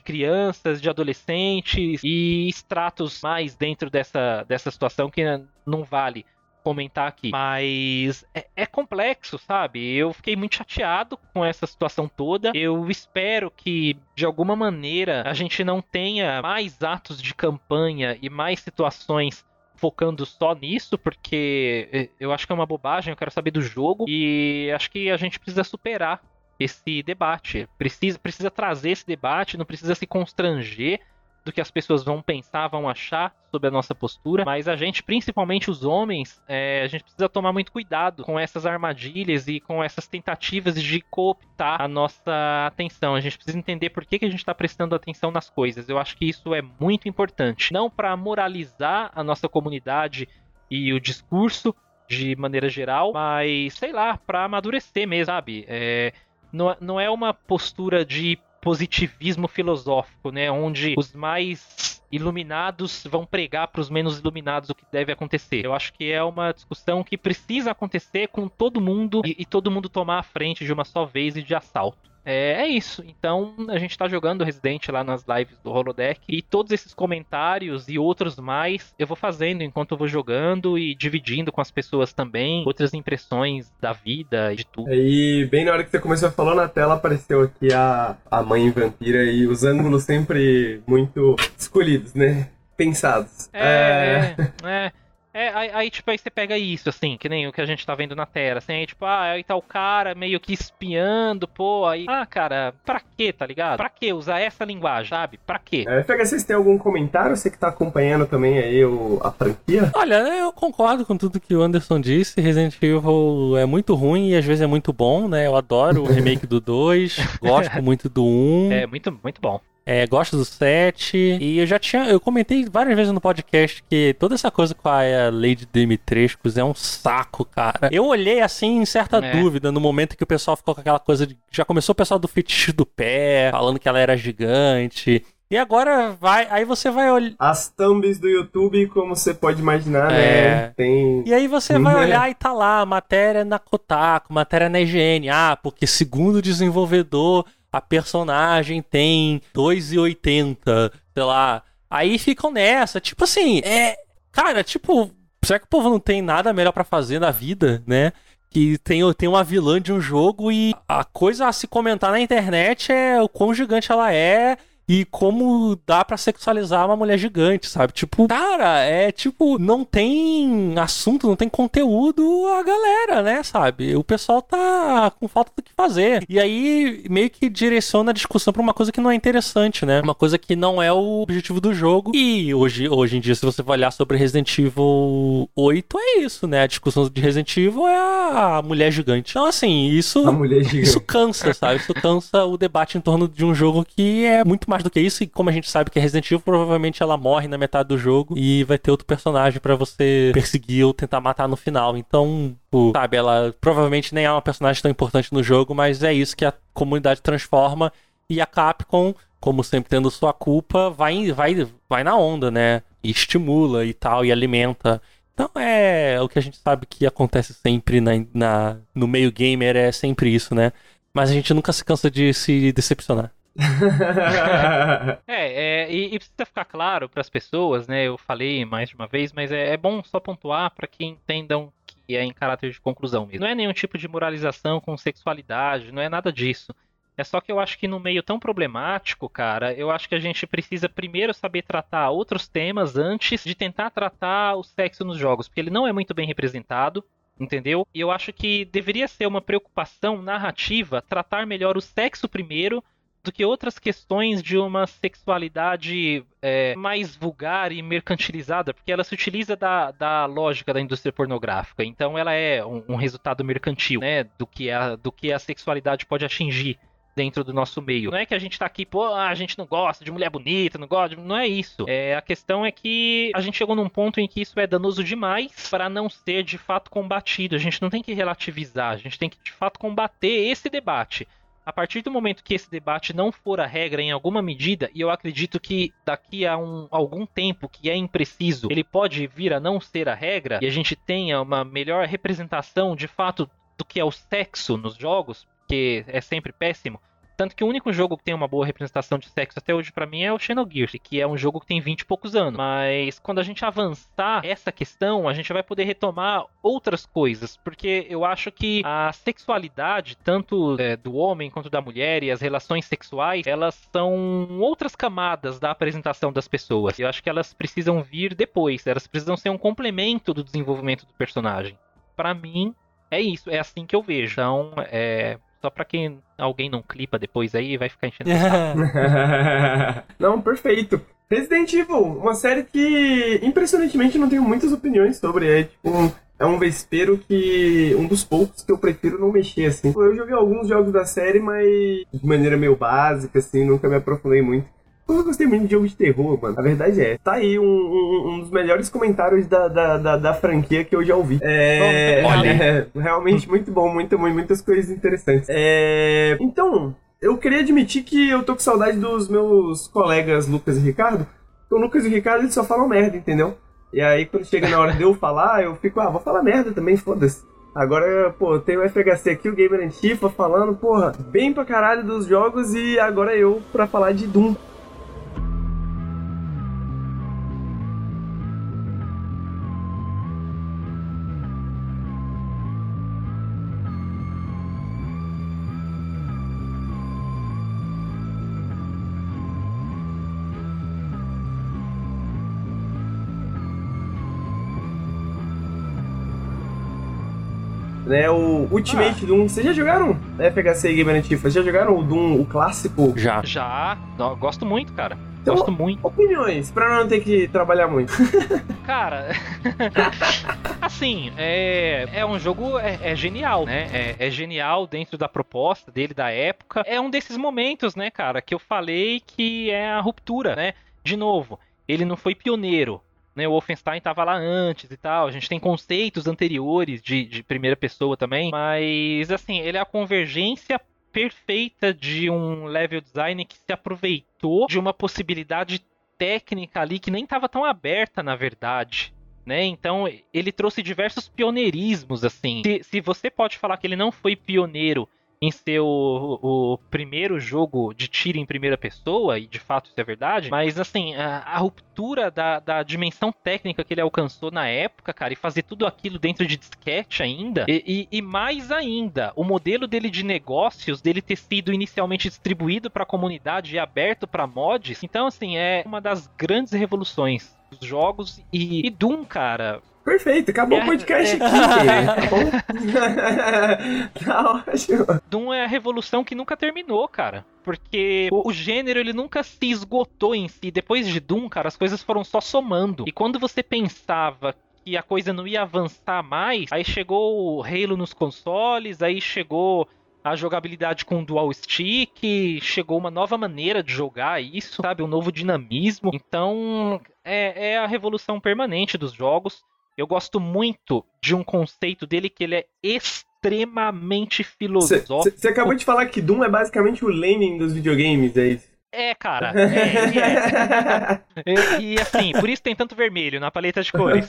Speaker 3: crianças, de adolescentes e estratos mais dentro dessa, dessa situação que não vale comentar aqui. Mas é, é, complexo, sabe? Eu fiquei muito chateado com essa situação toda. Eu espero que, de alguma maneira, a gente não tenha mais atos de campanha e mais situações focando só nisso, porque eh, eu acho que é uma bobagem, eu quero saber do jogo e acho que a gente precisa superar esse debate. Precisa, precisa trazer esse debate, não precisa se constranger do que as pessoas vão pensar, vão achar sobre a nossa postura, mas a gente, principalmente os homens, é, a gente precisa tomar muito cuidado com essas armadilhas e com essas tentativas de cooptar a nossa atenção. A gente precisa entender por que, que a gente está prestando atenção nas coisas. Eu acho que isso é muito importante. Não para moralizar a nossa comunidade e o discurso de maneira geral, mas sei lá, para amadurecer mesmo, sabe? É, não, não é uma postura de positivismo filosófico, né? Onde os mais iluminados vão pregar para os menos iluminados o que deve acontecer. Eu acho que é uma discussão que precisa acontecer com todo mundo e, e todo mundo tomar a frente de uma só vez e de assalto. É, é, isso. Então a gente tá jogando Resident lá nas lives do Holodeck. E todos esses comentários e outros mais eu vou fazendo enquanto eu vou jogando e dividindo com as pessoas também. Outras impressões da vida e de tudo.
Speaker 1: E bem na hora que você começou a falar na tela, apareceu aqui a, a mãe vampira e os ângulos sempre muito escolhidos, né? Pensados.
Speaker 3: É, é. é. É, aí, aí, tipo, aí você pega isso, assim, que nem o que a gente tá vendo na Terra, assim, aí, tipo, ah, aí tá o cara meio que espiando, pô, aí, ah, cara, pra quê, tá ligado? Pra que usar essa linguagem, sabe? Pra quê?
Speaker 1: É, Pega, vocês têm algum comentário? Você que tá acompanhando também aí o, a franquia?
Speaker 4: Olha, eu concordo com tudo que o Anderson disse, Resident Evil é muito ruim e às vezes é muito bom, né? Eu adoro o remake do 2, gosto muito do 1.
Speaker 3: É, muito, muito bom.
Speaker 4: É, gosto do 7. E eu já tinha. Eu comentei várias vezes no podcast que toda essa coisa com a Lady Dimitrescu é um saco, cara. Eu olhei assim em certa é. dúvida no momento que o pessoal ficou com aquela coisa de. Já começou o pessoal do fetiche do pé, falando que ela era gigante. E agora vai, aí você vai olhar.
Speaker 1: As thumbs do YouTube, como você pode imaginar, né? é. né? Tem.
Speaker 4: E aí você vai uhum. olhar e tá lá, matéria na Kotaku, matéria na IGN. Ah, porque segundo o desenvolvedor, a personagem tem 2,80, sei lá. Aí ficam nessa, tipo assim, é. Cara, tipo, será que o povo não tem nada melhor para fazer na vida, né? Que tem, tem uma vilã de um jogo e a coisa a se comentar na internet é o quão gigante ela é e como dá para sexualizar uma mulher gigante, sabe? Tipo, cara, é tipo, não tem assunto, não tem conteúdo a galera, né, sabe? O pessoal tá com falta do que fazer. E aí meio que direciona a discussão pra uma coisa que não é interessante, né? Uma coisa que não é o objetivo do jogo. E hoje, hoje em dia, se você for olhar sobre Resident Evil 8, é isso, né? A discussão de Resident Evil é a mulher gigante. Então, assim, isso.
Speaker 1: A mulher gigante.
Speaker 4: Isso cansa, sabe? Isso cansa o debate em torno de um jogo que é muito mais mais do que isso, e como a gente sabe que é Resident Evil, provavelmente ela morre na metade do jogo e vai ter outro personagem para você perseguir ou tentar matar no final. Então, sabe, ela provavelmente nem é uma personagem tão importante no jogo, mas é isso que a comunidade transforma e a Capcom, como sempre tendo sua culpa, vai, vai, vai na onda, né? E estimula e tal, e alimenta. Então é o que a gente sabe que acontece sempre na, na, no meio gamer, é sempre isso, né? Mas a gente nunca se cansa de se decepcionar.
Speaker 3: é, é e, e, precisa ficar claro para as pessoas, né? Eu falei mais de uma vez, mas é, é bom só pontuar para que entendam que é em caráter de conclusão mesmo. Não é nenhum tipo de moralização com sexualidade, não é nada disso. É só que eu acho que no meio tão problemático, cara, eu acho que a gente precisa primeiro saber tratar outros temas antes de tentar tratar o sexo nos jogos, porque ele não é muito bem representado. Entendeu? E eu acho que deveria ser uma preocupação narrativa tratar melhor o sexo primeiro do que outras questões de uma sexualidade é, mais vulgar e mercantilizada, porque ela se utiliza da, da lógica da indústria pornográfica. Então ela é um, um resultado mercantil, né? Do que, a, do que a sexualidade pode atingir dentro do nosso meio. Não é que a gente tá aqui, pô, a gente não gosta de mulher bonita, não gosta, de... não é isso. É, a questão é que a gente chegou num ponto em que isso é danoso demais para não ser de fato combatido. A gente não tem que relativizar, a gente tem que de fato combater esse debate. A partir do momento que esse debate não for a regra em alguma medida, e eu acredito que daqui a um, algum tempo que é impreciso, ele pode vir a não ser a regra, e a gente tenha uma melhor representação de fato do que é o sexo nos jogos, que é sempre péssimo. Tanto que o único jogo que tem uma boa representação de sexo até hoje para mim é o Xenogears, que é um jogo que tem 20 e poucos anos. Mas quando a gente avançar essa questão, a gente vai poder retomar outras coisas, porque eu acho que a sexualidade, tanto é, do homem quanto da mulher e as relações sexuais, elas são outras camadas da apresentação das pessoas. Eu acho que elas precisam vir depois, elas precisam ser um complemento do desenvolvimento do personagem. Para mim, é isso, é assim que eu vejo. Então, é, só pra quem alguém não clipa depois aí vai ficar enchendo.
Speaker 1: não, perfeito. Resident Evil, uma série que impressionantemente não tenho muitas opiniões sobre. É tipo é um vespeiro que. um dos poucos que eu prefiro não mexer, assim. Eu joguei alguns jogos da série, mas de maneira meio básica, assim, nunca me aprofundei muito. Eu gostei muito de jogo de terror, mano. A verdade é. Tá aí um, um, um dos melhores comentários da, da, da, da, franquia que eu já ouvi. É, é realmente muito bom, muito, muitas coisas interessantes. É, então, eu queria admitir que eu tô com saudade dos meus colegas Lucas e Ricardo. O Lucas e o Ricardo eles só falam merda, entendeu? E aí quando chega na hora de eu falar, eu fico, ah, vou falar merda também, foda-se. Agora, pô, tem o FHC aqui, o Gamer Antifa, falando, porra, bem pra caralho dos jogos e agora eu pra falar de Doom. Né? O Ultimate ah. Doom. Vocês já jogaram FHC e Gamer Antifa? Já jogaram o Doom, o clássico?
Speaker 3: Já. Já. Não, gosto muito, cara. Então, gosto muito.
Speaker 1: Opiniões, pra não ter que trabalhar muito.
Speaker 3: cara, assim, é, é um jogo é, é genial, né? É, é, genial dentro da proposta dele, da época. É um desses momentos, né, cara, que eu falei que é a ruptura, né? De novo, ele não foi pioneiro, né, o Wolfenstein estava lá antes e tal. A gente tem conceitos anteriores de, de primeira pessoa também. Mas, assim, ele é a convergência perfeita de um level design que se aproveitou de uma possibilidade técnica ali que nem estava tão aberta, na verdade. Né? Então, ele trouxe diversos pioneirismos, assim. Se, se você pode falar que ele não foi pioneiro em ser o, o, primeiro jogo de tiro em primeira pessoa, e de fato isso é verdade, mas assim, a, a, ruptura da, da dimensão técnica que ele alcançou na época, cara, e fazer tudo aquilo dentro de disquete ainda, e, e, e mais ainda, o modelo dele de negócios, dele ter sido inicialmente distribuído para a comunidade e aberto para mods, então assim, é uma das grandes revoluções dos jogos, e, e Doom, cara,
Speaker 1: Perfeito, acabou é, o podcast é... aqui. tá
Speaker 3: tá ótimo. Doom é a revolução que nunca terminou, cara. Porque o, o, gênero ele nunca se esgotou em si. Depois de Doom, cara, as coisas foram só somando. E quando você pensava que a coisa não ia avançar mais, aí chegou o Halo nos consoles, aí chegou a jogabilidade com dual stick, chegou uma nova maneira de jogar isso, sabe? Um novo dinamismo. Então, é, é a revolução permanente dos jogos. Eu gosto muito de um conceito dele que ele é extremamente filosófico.
Speaker 1: Você acabou de falar que Doom é basicamente o Lenin dos videogames, é isso?
Speaker 3: É, cara. É, ele é. e, e, assim, por isso tem tanto vermelho na paleta de cores.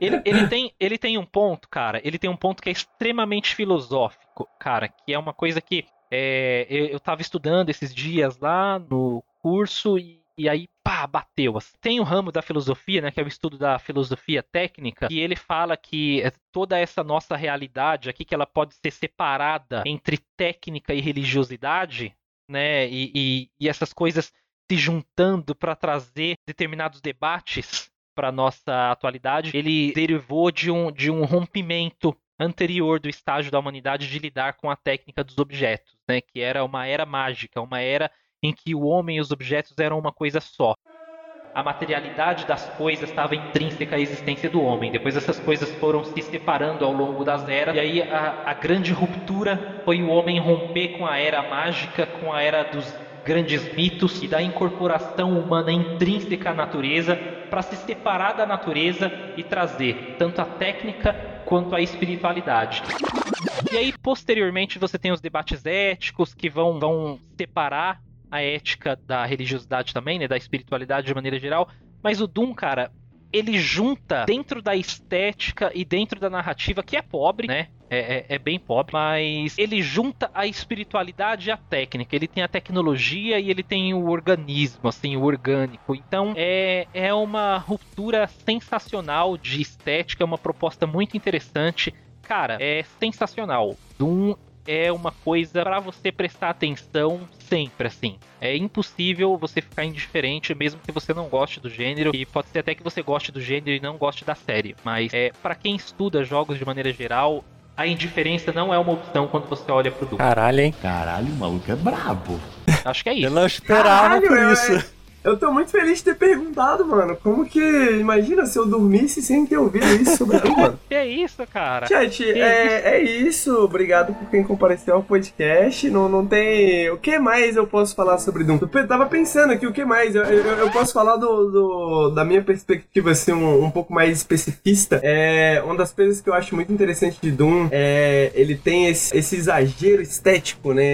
Speaker 3: Ele, ele, tem, ele tem um ponto, cara. Ele tem um ponto que é extremamente filosófico, cara. Que é uma coisa que é, eu, eu tava estudando esses dias lá no curso e e aí, pá, bateu. Tem o ramo da filosofia, né, que é o estudo da filosofia técnica, e ele fala que é toda essa nossa realidade aqui, que ela pode ser separada entre técnica e religiosidade, né, e, e, e essas coisas se juntando para trazer determinados debates para nossa atualidade, ele derivou de um, de um rompimento anterior do estágio da humanidade de lidar com a técnica dos objetos, né, que era uma era mágica, uma era em que o homem e os objetos eram uma coisa só. A materialidade das coisas estava intrínseca à existência do homem. Depois essas coisas foram se separando ao longo das eras. E aí a, a grande ruptura foi o homem romper com a era mágica, com a era dos grandes mitos e da incorporação humana intrínseca à natureza para se separar da natureza e trazer tanto a técnica quanto a espiritualidade. E aí, posteriormente, você tem os debates éticos que vão, vão separar a ética da religiosidade também, né, da espiritualidade de maneira geral, mas o Doom, cara, ele junta dentro da estética e dentro da narrativa, que é pobre, né? É, é, é, bem pobre, mas ele junta a espiritualidade e a técnica. Ele tem a tecnologia e ele tem o organismo, assim, o orgânico. Então é, é uma ruptura sensacional de estética, é uma proposta muito interessante. Cara, é sensacional. Doom é uma coisa para você prestar atenção sempre, assim. É impossível você ficar indiferente, mesmo que você não goste do gênero, e pode ser até que você goste do gênero e não goste da série. Mas é para quem estuda jogos de maneira geral, a indiferença não é uma opção quando você olha pro Doom.
Speaker 4: Caralho, hein?
Speaker 6: Caralho, o maluco é brabo.
Speaker 3: Acho que é isso.
Speaker 4: Eu não esperava
Speaker 1: Caralho,
Speaker 4: por
Speaker 1: eu-
Speaker 4: isso.
Speaker 1: Eu tô muito feliz de ter perguntado, mano. Como que. Imagina se eu dormisse sem ter ouvido isso sobre Doom, mano.
Speaker 3: Que é isso, cara?
Speaker 1: Chat, é, é isso. Obrigado por quem compareceu ao podcast. Não, não tem. O que mais eu posso falar sobre Doom? Eu tava pensando aqui, o que mais? Eu, eu, eu posso falar do, do- da minha perspectiva, assim, um, um pouco mais especificista. É, uma das coisas que eu acho muito interessante de Doom é ele tem esse, esse exagero estético, né?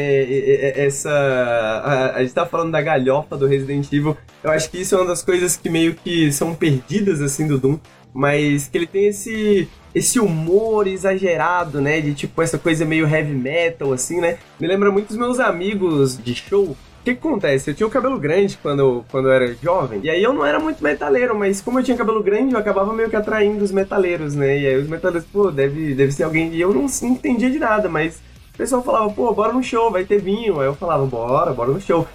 Speaker 1: Essa. A, a gente tava falando da galhofa do Resident Evil. Eu acho que isso é uma das coisas que meio que são perdidas, assim, do Doom. Mas que ele tem esse esse humor exagerado, né? De tipo essa coisa meio heavy metal, assim, né? Me lembra muito os meus amigos de show. O que, que acontece? Eu tinha o cabelo grande quando, quando eu era jovem. E aí eu não era muito metaleiro, mas como eu tinha cabelo grande, eu acabava meio que atraindo os metaleiros, né? E aí os metaleiros, pô, deve, deve ser alguém. E eu não, não entendia de nada, mas o pessoal falava, pô, bora no show, vai ter vinho. Aí eu falava, bora, bora no show.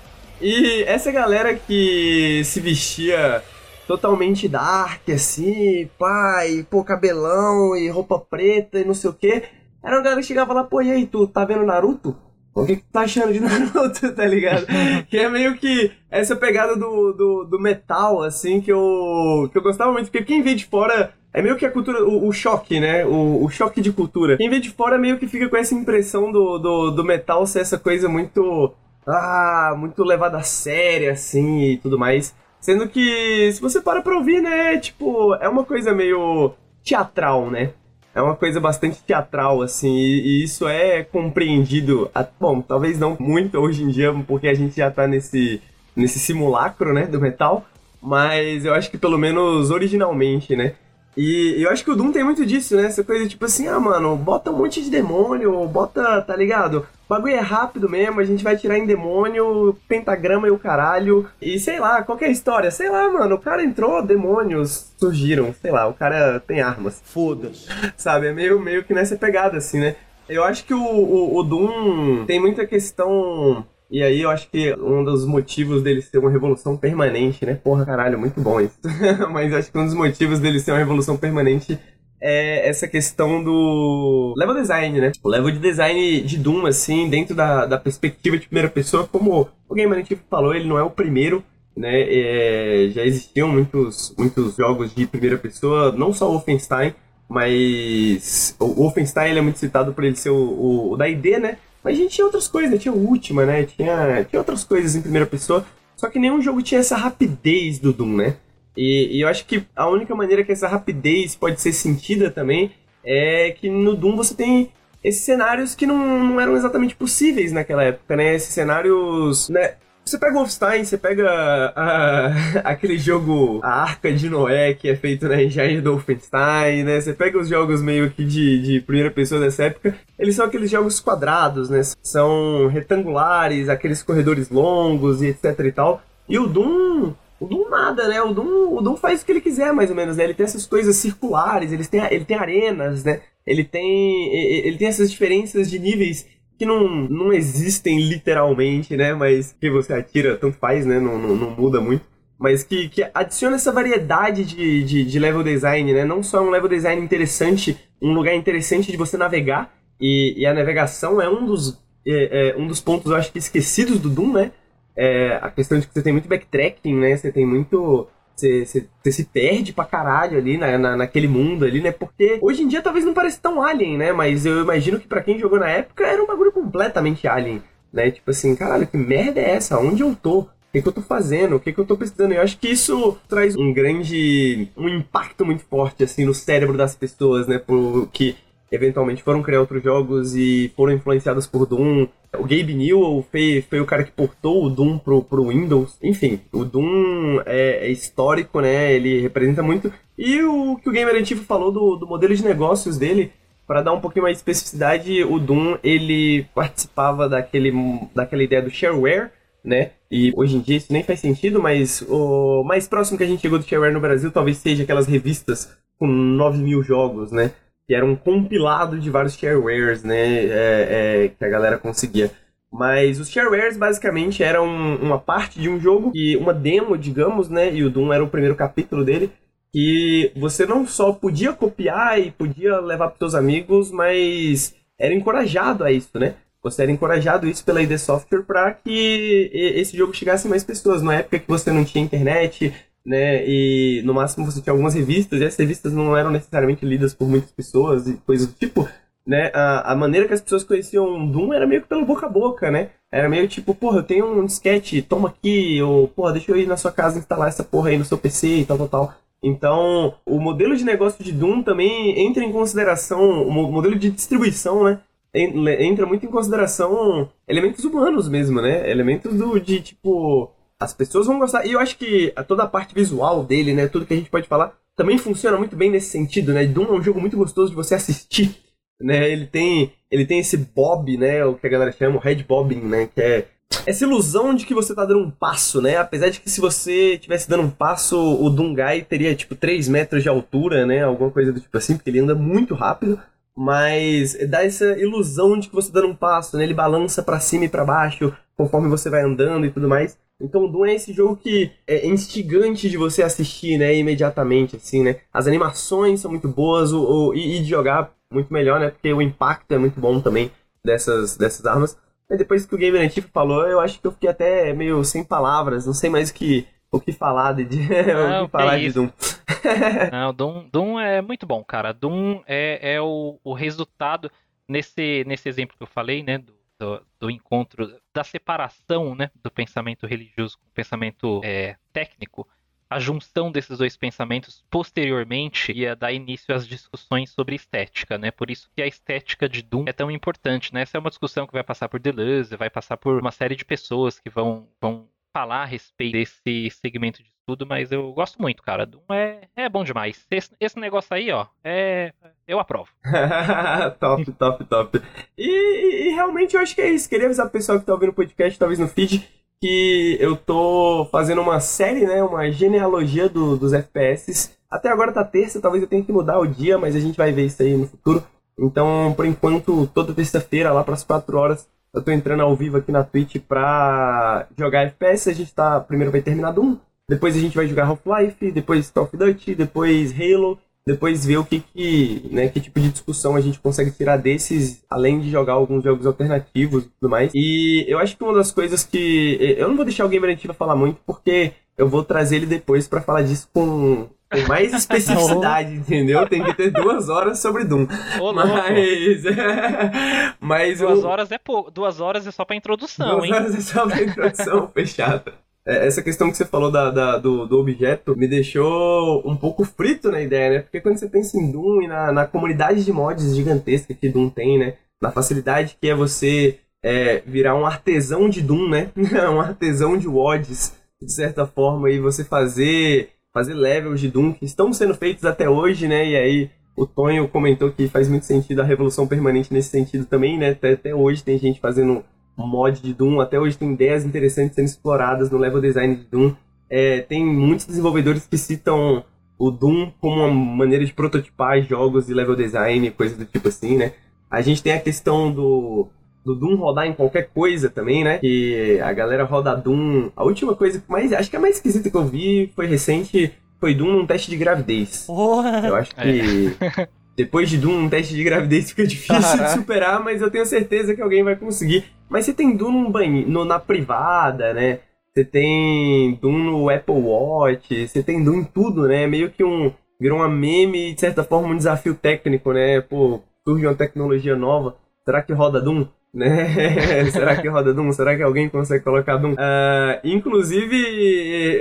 Speaker 1: E essa galera que se vestia totalmente dark, assim, pai, pô, cabelão e roupa preta e não sei o que. Era uma galera que chegava lá, pô, e aí, tu tá vendo Naruto? O que, que tu tá achando de Naruto, tá ligado? que é meio que essa pegada do, do, do metal, assim, que eu, que eu gostava muito, porque quem vê de fora é meio que a cultura, o, o choque, né? O, o choque de cultura. Quem vê de fora meio que fica com essa impressão do, do, do metal ser essa coisa muito. Ah, muito levada a séria, assim, e tudo mais. Sendo que, se você para pra ouvir, né, tipo, é uma coisa meio teatral, né? É uma coisa bastante teatral, assim, e, e isso é compreendido, a- bom, talvez não muito hoje em dia, porque a gente já tá nesse, nesse simulacro, né, do metal, mas eu acho que pelo menos originalmente, né? E eu acho que o Doom tem muito disso, né? Essa coisa tipo assim, ah, mano, bota um monte de demônio, bota, tá ligado? O bagulho é rápido mesmo, a gente vai tirar em demônio, pentagrama e o caralho. E sei lá, qualquer história, sei lá, mano, o cara entrou, demônios surgiram, sei lá, o cara tem armas.
Speaker 6: Foda-se.
Speaker 1: Sabe? É meio, meio que nessa pegada, assim, né? Eu acho que o, o, o Doom tem muita questão. E aí eu acho que um dos motivos dele ser uma revolução permanente, né? Porra, caralho, muito bom isso. Mas acho que um dos motivos dele ser uma revolução permanente é essa questão do level design, né? O level de design de Doom, assim, dentro da, da perspectiva de primeira pessoa, como o Game Manitivo falou, ele não é o primeiro, né? É, já existiam muitos, muitos jogos de primeira pessoa, não só o Wolfenstein, mas o Wolfenstein ele é muito citado por ele ser o, o, o da ID, né? Mas a gente tinha outras coisas, né? tinha o Ultima, né? Tinha, tinha outras coisas em primeira pessoa, só que nenhum jogo tinha essa rapidez do Doom, né? E, e eu acho que a única maneira que essa rapidez pode ser sentida também é que no Doom você tem esses cenários que não, não eram exatamente possíveis naquela época, né? Esses cenários, né? Você pega o Wolfenstein, você pega a- aquele jogo, a Arca de Noé, que é feito na engine do Wolfenstein, né? Você pega os jogos meio que de, de primeira pessoa dessa época, eles são aqueles jogos quadrados, né? São retangulares, aqueles corredores longos e etc e tal. E o Doom, o Doom nada, né? O Doom, o Doom faz o que ele quiser, mais ou menos, né? Ele tem essas coisas circulares, ele tem, ele tem arenas, né? Ele tem, ele tem essas diferenças de níveis que não, não existem literalmente, né? Mas que você atira, tanto faz, né? Não, não, não muda muito. Mas que, que adiciona essa variedade de, de, de, level design, né? Não só um level design interessante, um lugar interessante de você navegar, e, e a navegação é um dos, é, é, um dos pontos, eu acho que esquecidos do Doom, né? É a questão de que você tem muito backtracking, né? Você tem muito você, você, você, se perde pra caralho ali na, na, naquele mundo ali, né? Porque hoje em dia talvez não pareça tão alien, né? Mas eu imagino que para quem jogou na época era um bagulho completamente alien, né? Tipo assim, caralho, que merda é essa? Onde eu tô? O que, eu tô fazendo? O que, eu tô precisando? Eu acho que isso traz um grande. um impacto muito forte, assim, no cérebro das pessoas, né? Por, que eventualmente foram criar outros jogos e foram influenciados por Doom. O Gabe Newell foi, foi o cara que portou o Doom pro, pro Windows. Enfim, o Doom é, é histórico, né? Ele representa muito. E o que o Gamer Antigo falou do, do modelo de negócios dele, para dar um pouquinho mais de especificidade, o Doom ele participava daquele, daquela ideia do shareware, né? E hoje em dia isso nem faz sentido, mas o mais próximo que a gente chegou do shareware no Brasil talvez seja aquelas revistas com 9 mil jogos, né? Que era um compilado de vários sharewares, né, é, é, que a galera conseguia. Mas os sharewares basicamente eram uma parte de um jogo, e uma demo, digamos, né, e o Doom era o primeiro capítulo dele, que você não só podia copiar e podia levar para seus amigos, mas era encorajado a isso, né? Você era encorajado isso pela ID Software para que esse jogo chegasse a mais pessoas. Na época que você não tinha internet, né? E no máximo você tinha algumas revistas, e essas revistas não eram necessariamente lidas por muitas pessoas e coisas do tipo, né? A, a maneira que as pessoas conheciam Doom era meio que pelo boca a boca, né? Era meio tipo, porra, eu tenho um disquete, toma aqui, ou porra, deixa eu ir na sua casa instalar essa porra aí no seu PC e tal, tal, tal. Então, o modelo de negócio de Doom também entra em consideração, o modelo de distribuição, né? Entra muito em consideração elementos humanos mesmo, né? Elementos do, de tipo as pessoas vão gostar. E eu acho que toda a parte visual dele, né? Tudo que a gente pode falar, também funciona muito bem nesse sentido, né? Doom é um jogo muito gostoso de você assistir. Né? Ele tem. Ele tem esse bob, né? O que a galera chama, o head bobbing, né? Que é essa ilusão de que você tá dando um passo, né? Apesar de que se você tivesse dando um passo, o Dungai teria, tipo, 3 metros de altura, né? Alguma coisa do tipo assim, porque ele anda muito rápido. Mas dá essa ilusão de que você tá dando um passo, né? Ele balança para cima e para baixo conforme você vai andando e tudo mais. Então o Doom é esse jogo que é instigante de você assistir, né, imediatamente, assim, né? As animações são muito boas, o, o e, e, de jogar muito melhor, né? Porque o impacto é muito bom também dessas, dessas armas. E depois que o Gamer Antigo falou, eu acho que eu fiquei até meio sem palavras, não sei mais o que, o que falar de,
Speaker 3: não,
Speaker 1: o que falar
Speaker 3: que
Speaker 1: de Doom.
Speaker 3: não, Doom. Doom é muito bom, cara. Doom é, é o, o resultado, nesse, nesse exemplo que eu falei, né, do, do, do, encontro, da separação né, do pensamento religioso com o pensamento é, técnico, a junção desses dois pensamentos posteriormente ia dar início às discussões sobre estética, né? Por isso que a estética de Doom é tão importante, né? Essa é uma discussão que vai passar por Deleuze, vai passar por uma série de pessoas que vão, vão falar a respeito desse segmento de estudo, mas eu gosto muito, cara. Doom é, é bom demais. Esse, esse negócio aí, ó, é. Eu aprovo.
Speaker 1: top, top, top. E, e, realmente eu acho que é isso. Queria avisar pro pessoal que tá ouvindo o podcast, talvez no feed, que eu tô fazendo uma série, né? Uma genealogia do, dos FPS. Até agora tá terça, talvez eu tenha que mudar o dia, mas a gente vai ver isso aí no futuro. Então, por enquanto, toda terça-feira, lá pras 4 horas, eu tô entrando ao vivo aqui na Twitch pra jogar FPS. A gente tá. Primeiro vai terminar Doom, depois a gente vai jogar Half-Life, depois Call of Duty, depois Halo, depois ver o que, que, né, que tipo de discussão a gente consegue tirar desses, além de jogar alguns jogos alternativos e tudo mais. E eu acho que uma das coisas que. Eu não vou deixar o Gamer Antiga falar muito, porque eu vou trazer ele depois para falar disso com com mais especificidade, entendeu? Tem que ter duas horas sobre Doom.
Speaker 3: Ô,
Speaker 1: mas. mas
Speaker 3: duas
Speaker 1: eu...
Speaker 3: horas é pouco. Duas horas é só pra introdução,
Speaker 1: duas
Speaker 3: hein?
Speaker 1: Duas horas é só pra introdução, fechada. É, essa questão que você falou da, da do, do, objeto me deixou um pouco frito na ideia, né? Porque quando você pensa em Doom e na, na comunidade de mods gigantesca que Doom tem, né? Na facilidade que é você é, virar um artesão de Doom, né? um artesão de WODs, de certa forma, e você fazer fazer levels de Doom que estão sendo feitos até hoje, né? E aí o Tonho comentou que faz muito sentido a revolução permanente nesse sentido também, né? Até, até hoje tem gente fazendo mod de Doom. Até hoje tem ideias interessantes sendo exploradas no level design de Doom. É, tem muitos desenvolvedores que citam o Doom como uma maneira de prototipar jogos de level design, coisas do tipo assim, né? A gente tem a questão do, do Doom rodar em qualquer coisa também, né? Que a galera roda Doom. A última coisa que mais. Acho que a mais esquisita que eu vi foi recente. Foi Doom num teste de gravidez.
Speaker 4: Porra.
Speaker 1: Eu acho que. Depois de Doom, um teste de gravidez fica difícil de superar, mas eu tenho certeza que alguém vai conseguir. Mas você tem Doom num banho, no, na privada, né? Você tem Doom no Apple Watch, você tem Doom em tudo, né? Meio que um. Virou uma meme e, de certa forma, um desafio técnico, né? Pô, surge uma tecnologia nova. Será que roda Doom? Né? Será que roda Doom? Será que alguém consegue colocar Doom? Ah, inclusive,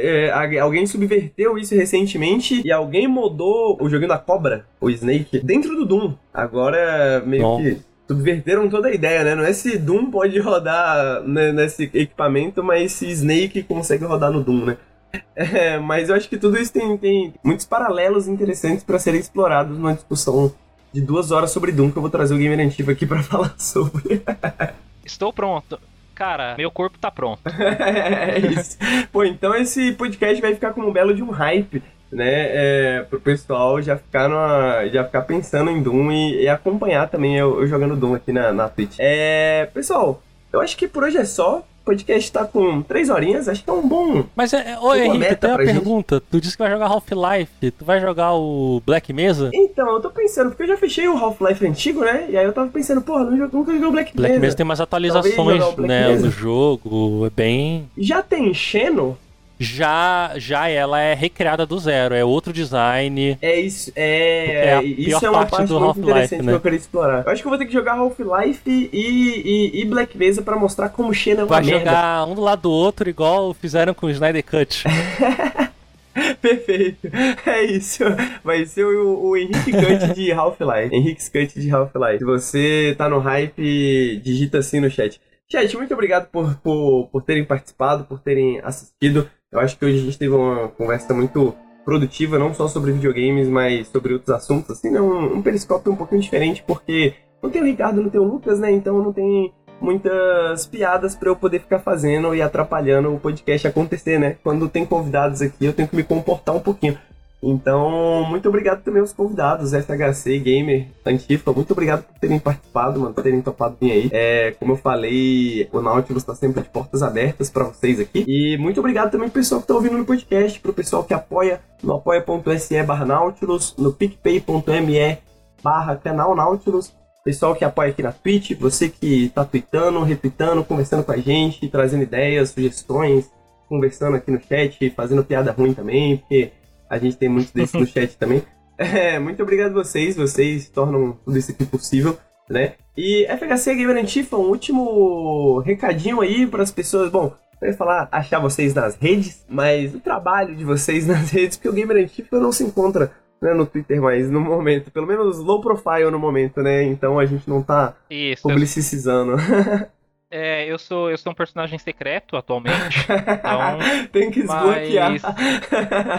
Speaker 1: é, é, alguém subverteu isso recentemente e alguém modou o joguinho da cobra, o Snake, dentro do Doom. Agora, meio
Speaker 4: Nossa.
Speaker 1: que subverteram toda a ideia, né? Não é se Doom pode rodar né, nesse equipamento, mas se Snake consegue rodar no Doom, né? É, mas eu acho que tudo isso tem, tem muitos paralelos interessantes para serem explorados numa discussão de duas horas sobre Doom, que eu vou trazer o Gamer Antigo aqui para falar sobre.
Speaker 3: Estou pronto. Cara, meu corpo tá pronto.
Speaker 1: é isso. Pô, então esse podcast vai ficar como um belo de um hype, né? É, pro pessoal já ficar, numa, já ficar pensando em Doom e, e acompanhar também eu, eu jogando Doom aqui na, na Twitch. É, pessoal, eu acho que por hoje é só. O podcast tá com três horinhas, acho que é um bom.
Speaker 4: Mas, é, é, ô Henrique, tem uma
Speaker 1: pra gente.
Speaker 4: pergunta. Tu disse que vai jogar Half-Life. Tu vai jogar o Black Mesa?
Speaker 1: Então, eu tô pensando, porque eu já fechei o Half-Life antigo, né? E aí eu tava pensando, porra, nunca joguei o Black,
Speaker 4: Black
Speaker 1: Mesa.
Speaker 4: Mesa tem mais atualizações, né,
Speaker 1: Mesa.
Speaker 4: no jogo. É bem...
Speaker 1: Já tem Xeno?
Speaker 4: Já, já ela é recriada do zero. É outro design.
Speaker 1: É isso,
Speaker 4: É
Speaker 1: é,
Speaker 4: a
Speaker 1: isso
Speaker 4: pior
Speaker 1: é uma
Speaker 4: parte
Speaker 1: parte
Speaker 4: do
Speaker 1: muito interessante
Speaker 4: né?
Speaker 1: que eu queria explorar. Eu acho que eu vou ter que jogar Half-Life e, e, e Black Mesa pra mostrar como Xeno é uma
Speaker 4: Vai
Speaker 1: merda.
Speaker 4: jogar um do lado do outro, igual fizeram com o Snyder Cut.
Speaker 1: Perfeito. É isso. Vai ser o, o Henrique Cut de Half-Life. Henrique Cut de Half-Life. Se você tá no hype, digita assim no chat. Chat, muito obrigado por, por, por terem participado, por terem assistido. Eu acho que hoje a gente teve uma conversa muito produtiva, não só sobre videogames, mas sobre outros assuntos. Assim, né? um, um periscópio um pouquinho diferente, porque não tem o Ricardo, não tem o Lucas, né? Então não tem muitas piadas pra eu poder ficar fazendo e atrapalhando o podcast acontecer, né? Quando tem convidados aqui, eu tenho que me comportar um pouquinho. Então, muito obrigado também aos convidados, FHC, Gamer, Antifa, muito obrigado por terem participado, mano, por terem topado vir aí. É, como eu falei, o Nautilus tá sempre de portas abertas pra vocês aqui. E muito obrigado também pro pessoal que tá ouvindo no podcast, pro pessoal que apoia no apoia.se barra Nautilus, no picpay.me barra canal Nautilus, pessoal que apoia aqui na Twitch, você que tá tweetando, retweetando, conversando com a gente, trazendo ideias, sugestões, conversando aqui no chat, fazendo piada ruim também, porque a gente tem muitos desses no chat também. É, muito obrigado a vocês, vocês tornam tudo isso aqui possível, né? E FHC Gamer Antifa, um último recadinho aí para as pessoas. Bom, eu ia falar achar vocês nas redes, mas o trabalho de vocês nas redes, porque o Gamer Antifa não se encontra né, no Twitter mais no momento, pelo menos low profile no momento, né? Então a gente não tá
Speaker 3: Isso.
Speaker 1: Publicizando.
Speaker 3: é, eu sou, eu sou um personagem secreto atualmente. Então,
Speaker 1: Tem que desbloquear.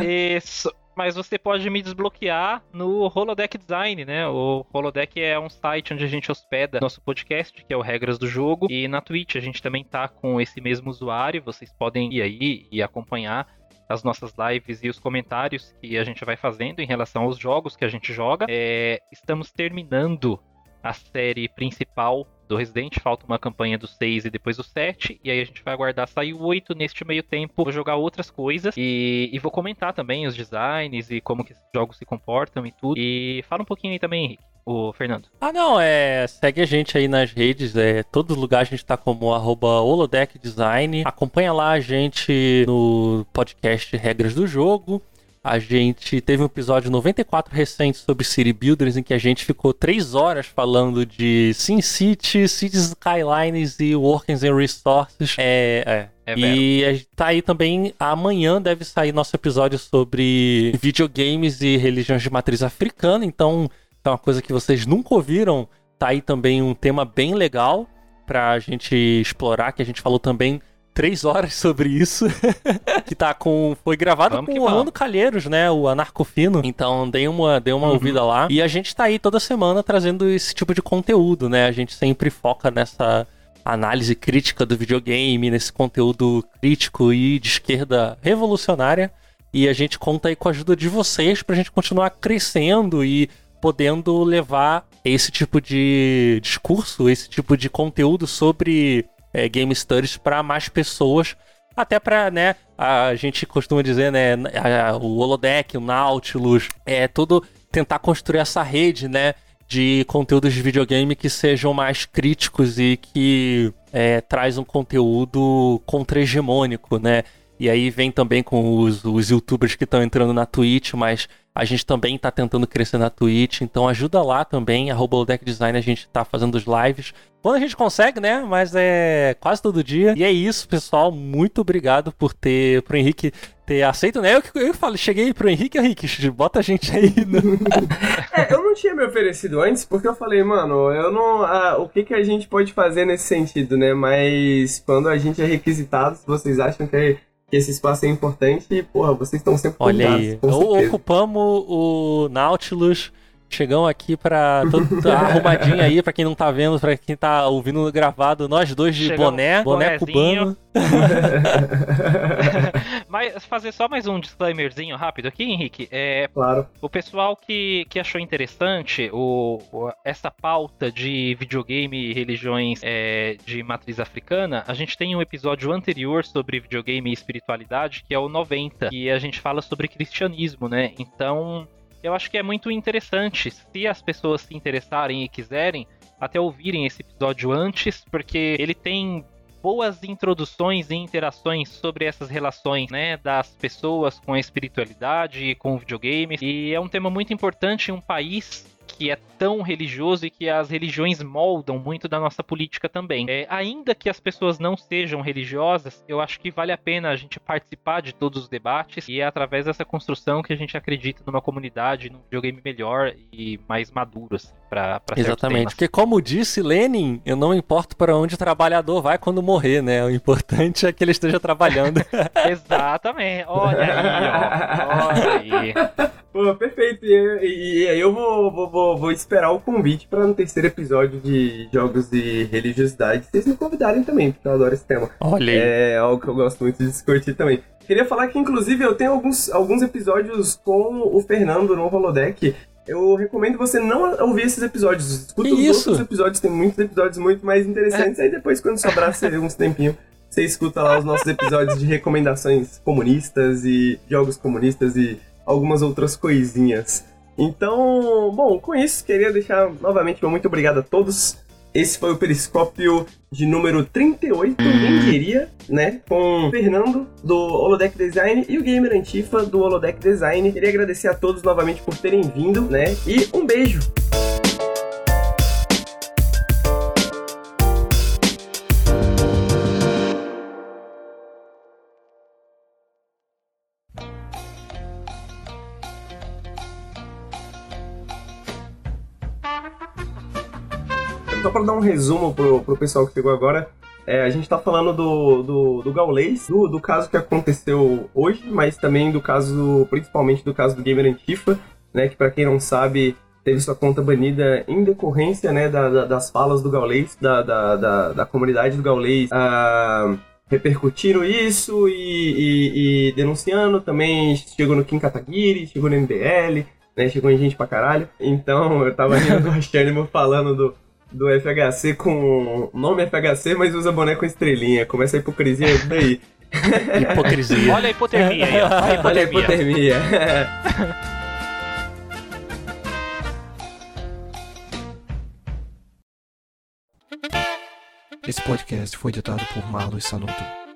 Speaker 3: Isso. Mas você pode me desbloquear no Holodeck Design, né? O Holodeck é um site onde a gente hospeda nosso podcast, que é o Regras do Jogo. E na Twitch a gente também tá com esse mesmo usuário. Vocês podem ir aí e acompanhar as nossas lives e os comentários que a gente vai fazendo em relação aos jogos que a gente joga. É, estamos terminando a série principal do Resident, falta uma campanha do 6 e depois do 7, e aí a gente vai aguardar sair o 8 neste meio tempo, vou jogar outras coisas, e, e vou comentar também os designs e como que esses jogos se comportam e tudo, e fala um pouquinho aí também, Henrique, o Fernando.
Speaker 4: Ah, não, é. Segue a gente aí nas redes, é. Todo lugar a gente tá como arroba Holodeck Design. Acompanha lá a gente no podcast Regras do Jogo. A gente teve um episódio 94 recente sobre City Builders, em que a gente ficou três horas falando de SimCity, Cities Skylines e Workings and Resources. É, é.
Speaker 3: É.
Speaker 4: E tá aí também, amanhã deve sair nosso episódio sobre videogames e religiões de matriz africana, então é uma coisa que vocês nunca ouviram, tá aí também um tema bem legal pra gente explorar, que a gente falou também três horas sobre isso, que tá com, foi gravado
Speaker 3: Vamos
Speaker 4: com o Orlando. Calheiros, né, o Anarcofino, então dei uma, dei uma
Speaker 3: Uhum.
Speaker 4: ouvida lá, e a gente tá aí toda semana trazendo esse tipo de conteúdo, né, a gente sempre foca nessa análise crítica do videogame, nesse conteúdo crítico e de esquerda revolucionária. E a gente conta aí com a ajuda de vocês pra gente continuar crescendo e podendo levar esse tipo de discurso, esse tipo de conteúdo sobre é, game studies para mais pessoas. Até para, né, a gente costuma dizer, né, a, o holodeck, o Nautilus, é tudo tentar construir essa rede, né, de conteúdos de videogame que sejam mais críticos e que é, traz um conteúdo contra-hegemônico, né? E aí vem também com os, os youtubers que estão entrando na Twitch, mas a gente também está tentando crescer na Twitch, então ajuda lá também, arroba Deck Design, a gente está fazendo os lives. Quando a gente consegue, né? Mas é quase todo dia. E é isso, pessoal. Muito obrigado por ter, pro Henrique ter aceito, né? Eu, eu, falei, cheguei pro Henrique, Henrique, bota a gente aí. No...
Speaker 1: é, eu não tinha me oferecido antes, porque eu falei, mano, eu não. Ah, o que, que a gente pode fazer nesse sentido, né? Mas quando a gente é requisitado, se vocês acham que é que esse espaço é importante e, porra, vocês estão sempre
Speaker 4: Olha aí, ocupamos o Nautilus, chegamos aqui pra todo tá arrumadinho aí, pra quem não tá vendo, pra quem tá ouvindo gravado, nós dois de Chegamos, boné, boné cubano.
Speaker 3: Mas fazer só mais um disclaimerzinho rápido aqui, Henrique. É,
Speaker 1: claro.
Speaker 3: O pessoal que, que achou interessante o, o essa pauta de videogame e religiões é, de matriz africana, a gente tem um episódio anterior sobre videogame e espiritualidade, que é o 90, e a gente fala sobre cristianismo, né? Então, eu acho que é muito interessante, se as pessoas se interessarem e quiserem, até ouvirem esse episódio antes, porque ele tem boas introduções e interações sobre essas relações, né, das pessoas com a espiritualidade e com videogames. E é um tema muito importante em um país que é tão religioso e que as religiões moldam muito da nossa política também. É, ainda que as pessoas não sejam religiosas, eu acho que vale a pena a gente participar de todos os debates e é através dessa construção que a gente acredita numa comunidade, num videogame melhor e mais maduro, assim, pra, pra
Speaker 4: Exatamente, porque como disse Lenin, eu não importo para onde o trabalhador vai quando morrer, né? O importante é que ele esteja trabalhando.
Speaker 3: Exatamente, olha aí, ó. olha aí.
Speaker 1: Pô, perfeito. E aí eu vou, vou, vou, vou, esperar o convite para no terceiro episódio de Jogos de Religiosidade vocês me convidarem também, porque eu adoro esse tema.
Speaker 4: Olha aí.
Speaker 1: É algo que eu gosto muito de discutir também. Queria falar que, inclusive, eu tenho alguns, alguns episódios com o Fernando no Holodeck. Eu recomendo você não ouvir esses episódios. Escuta os isso? outros episódios, tem muitos episódios muito mais interessantes. É. Aí depois, quando sobrar você uns tempinhos, você escuta lá os nossos episódios de recomendações comunistas e jogos comunistas e algumas outras coisinhas. Então, bom, com isso, queria deixar novamente meu muito obrigado a todos. Esse foi o Periscópio de número 38, quem diria, né? Com o Fernando, do Holodeck Design, e o Gamer Antifa, do Holodeck Design. Queria agradecer a todos novamente por terem vindo, né? E um beijo! Para dar um resumo pro, pro pessoal que chegou agora, é, a gente está falando do, do, do Gaulês, do, do caso que aconteceu hoje, mas também do caso, principalmente do caso do Gamer Antifa, né, que para quem não sabe, teve sua conta banida em decorrência né, da, da, das falas do Gaulês, da, da, da, da comunidade do Gaulês, ah, repercutindo isso e, e, e, denunciando, também chegou no Kim Kataguiri, chegou no MBL, né, chegou em gente pra caralho. Então eu tava rindo do Astânimo falando do do FHC com nome FHC, mas usa boné com estrelinha. Começa a hipocrisia daí.
Speaker 4: hipocrisia.
Speaker 3: Olha a hipotermia aí, ó. A
Speaker 1: Olha a hipotermia.
Speaker 6: Esse podcast foi editado por Marlos Sanuto.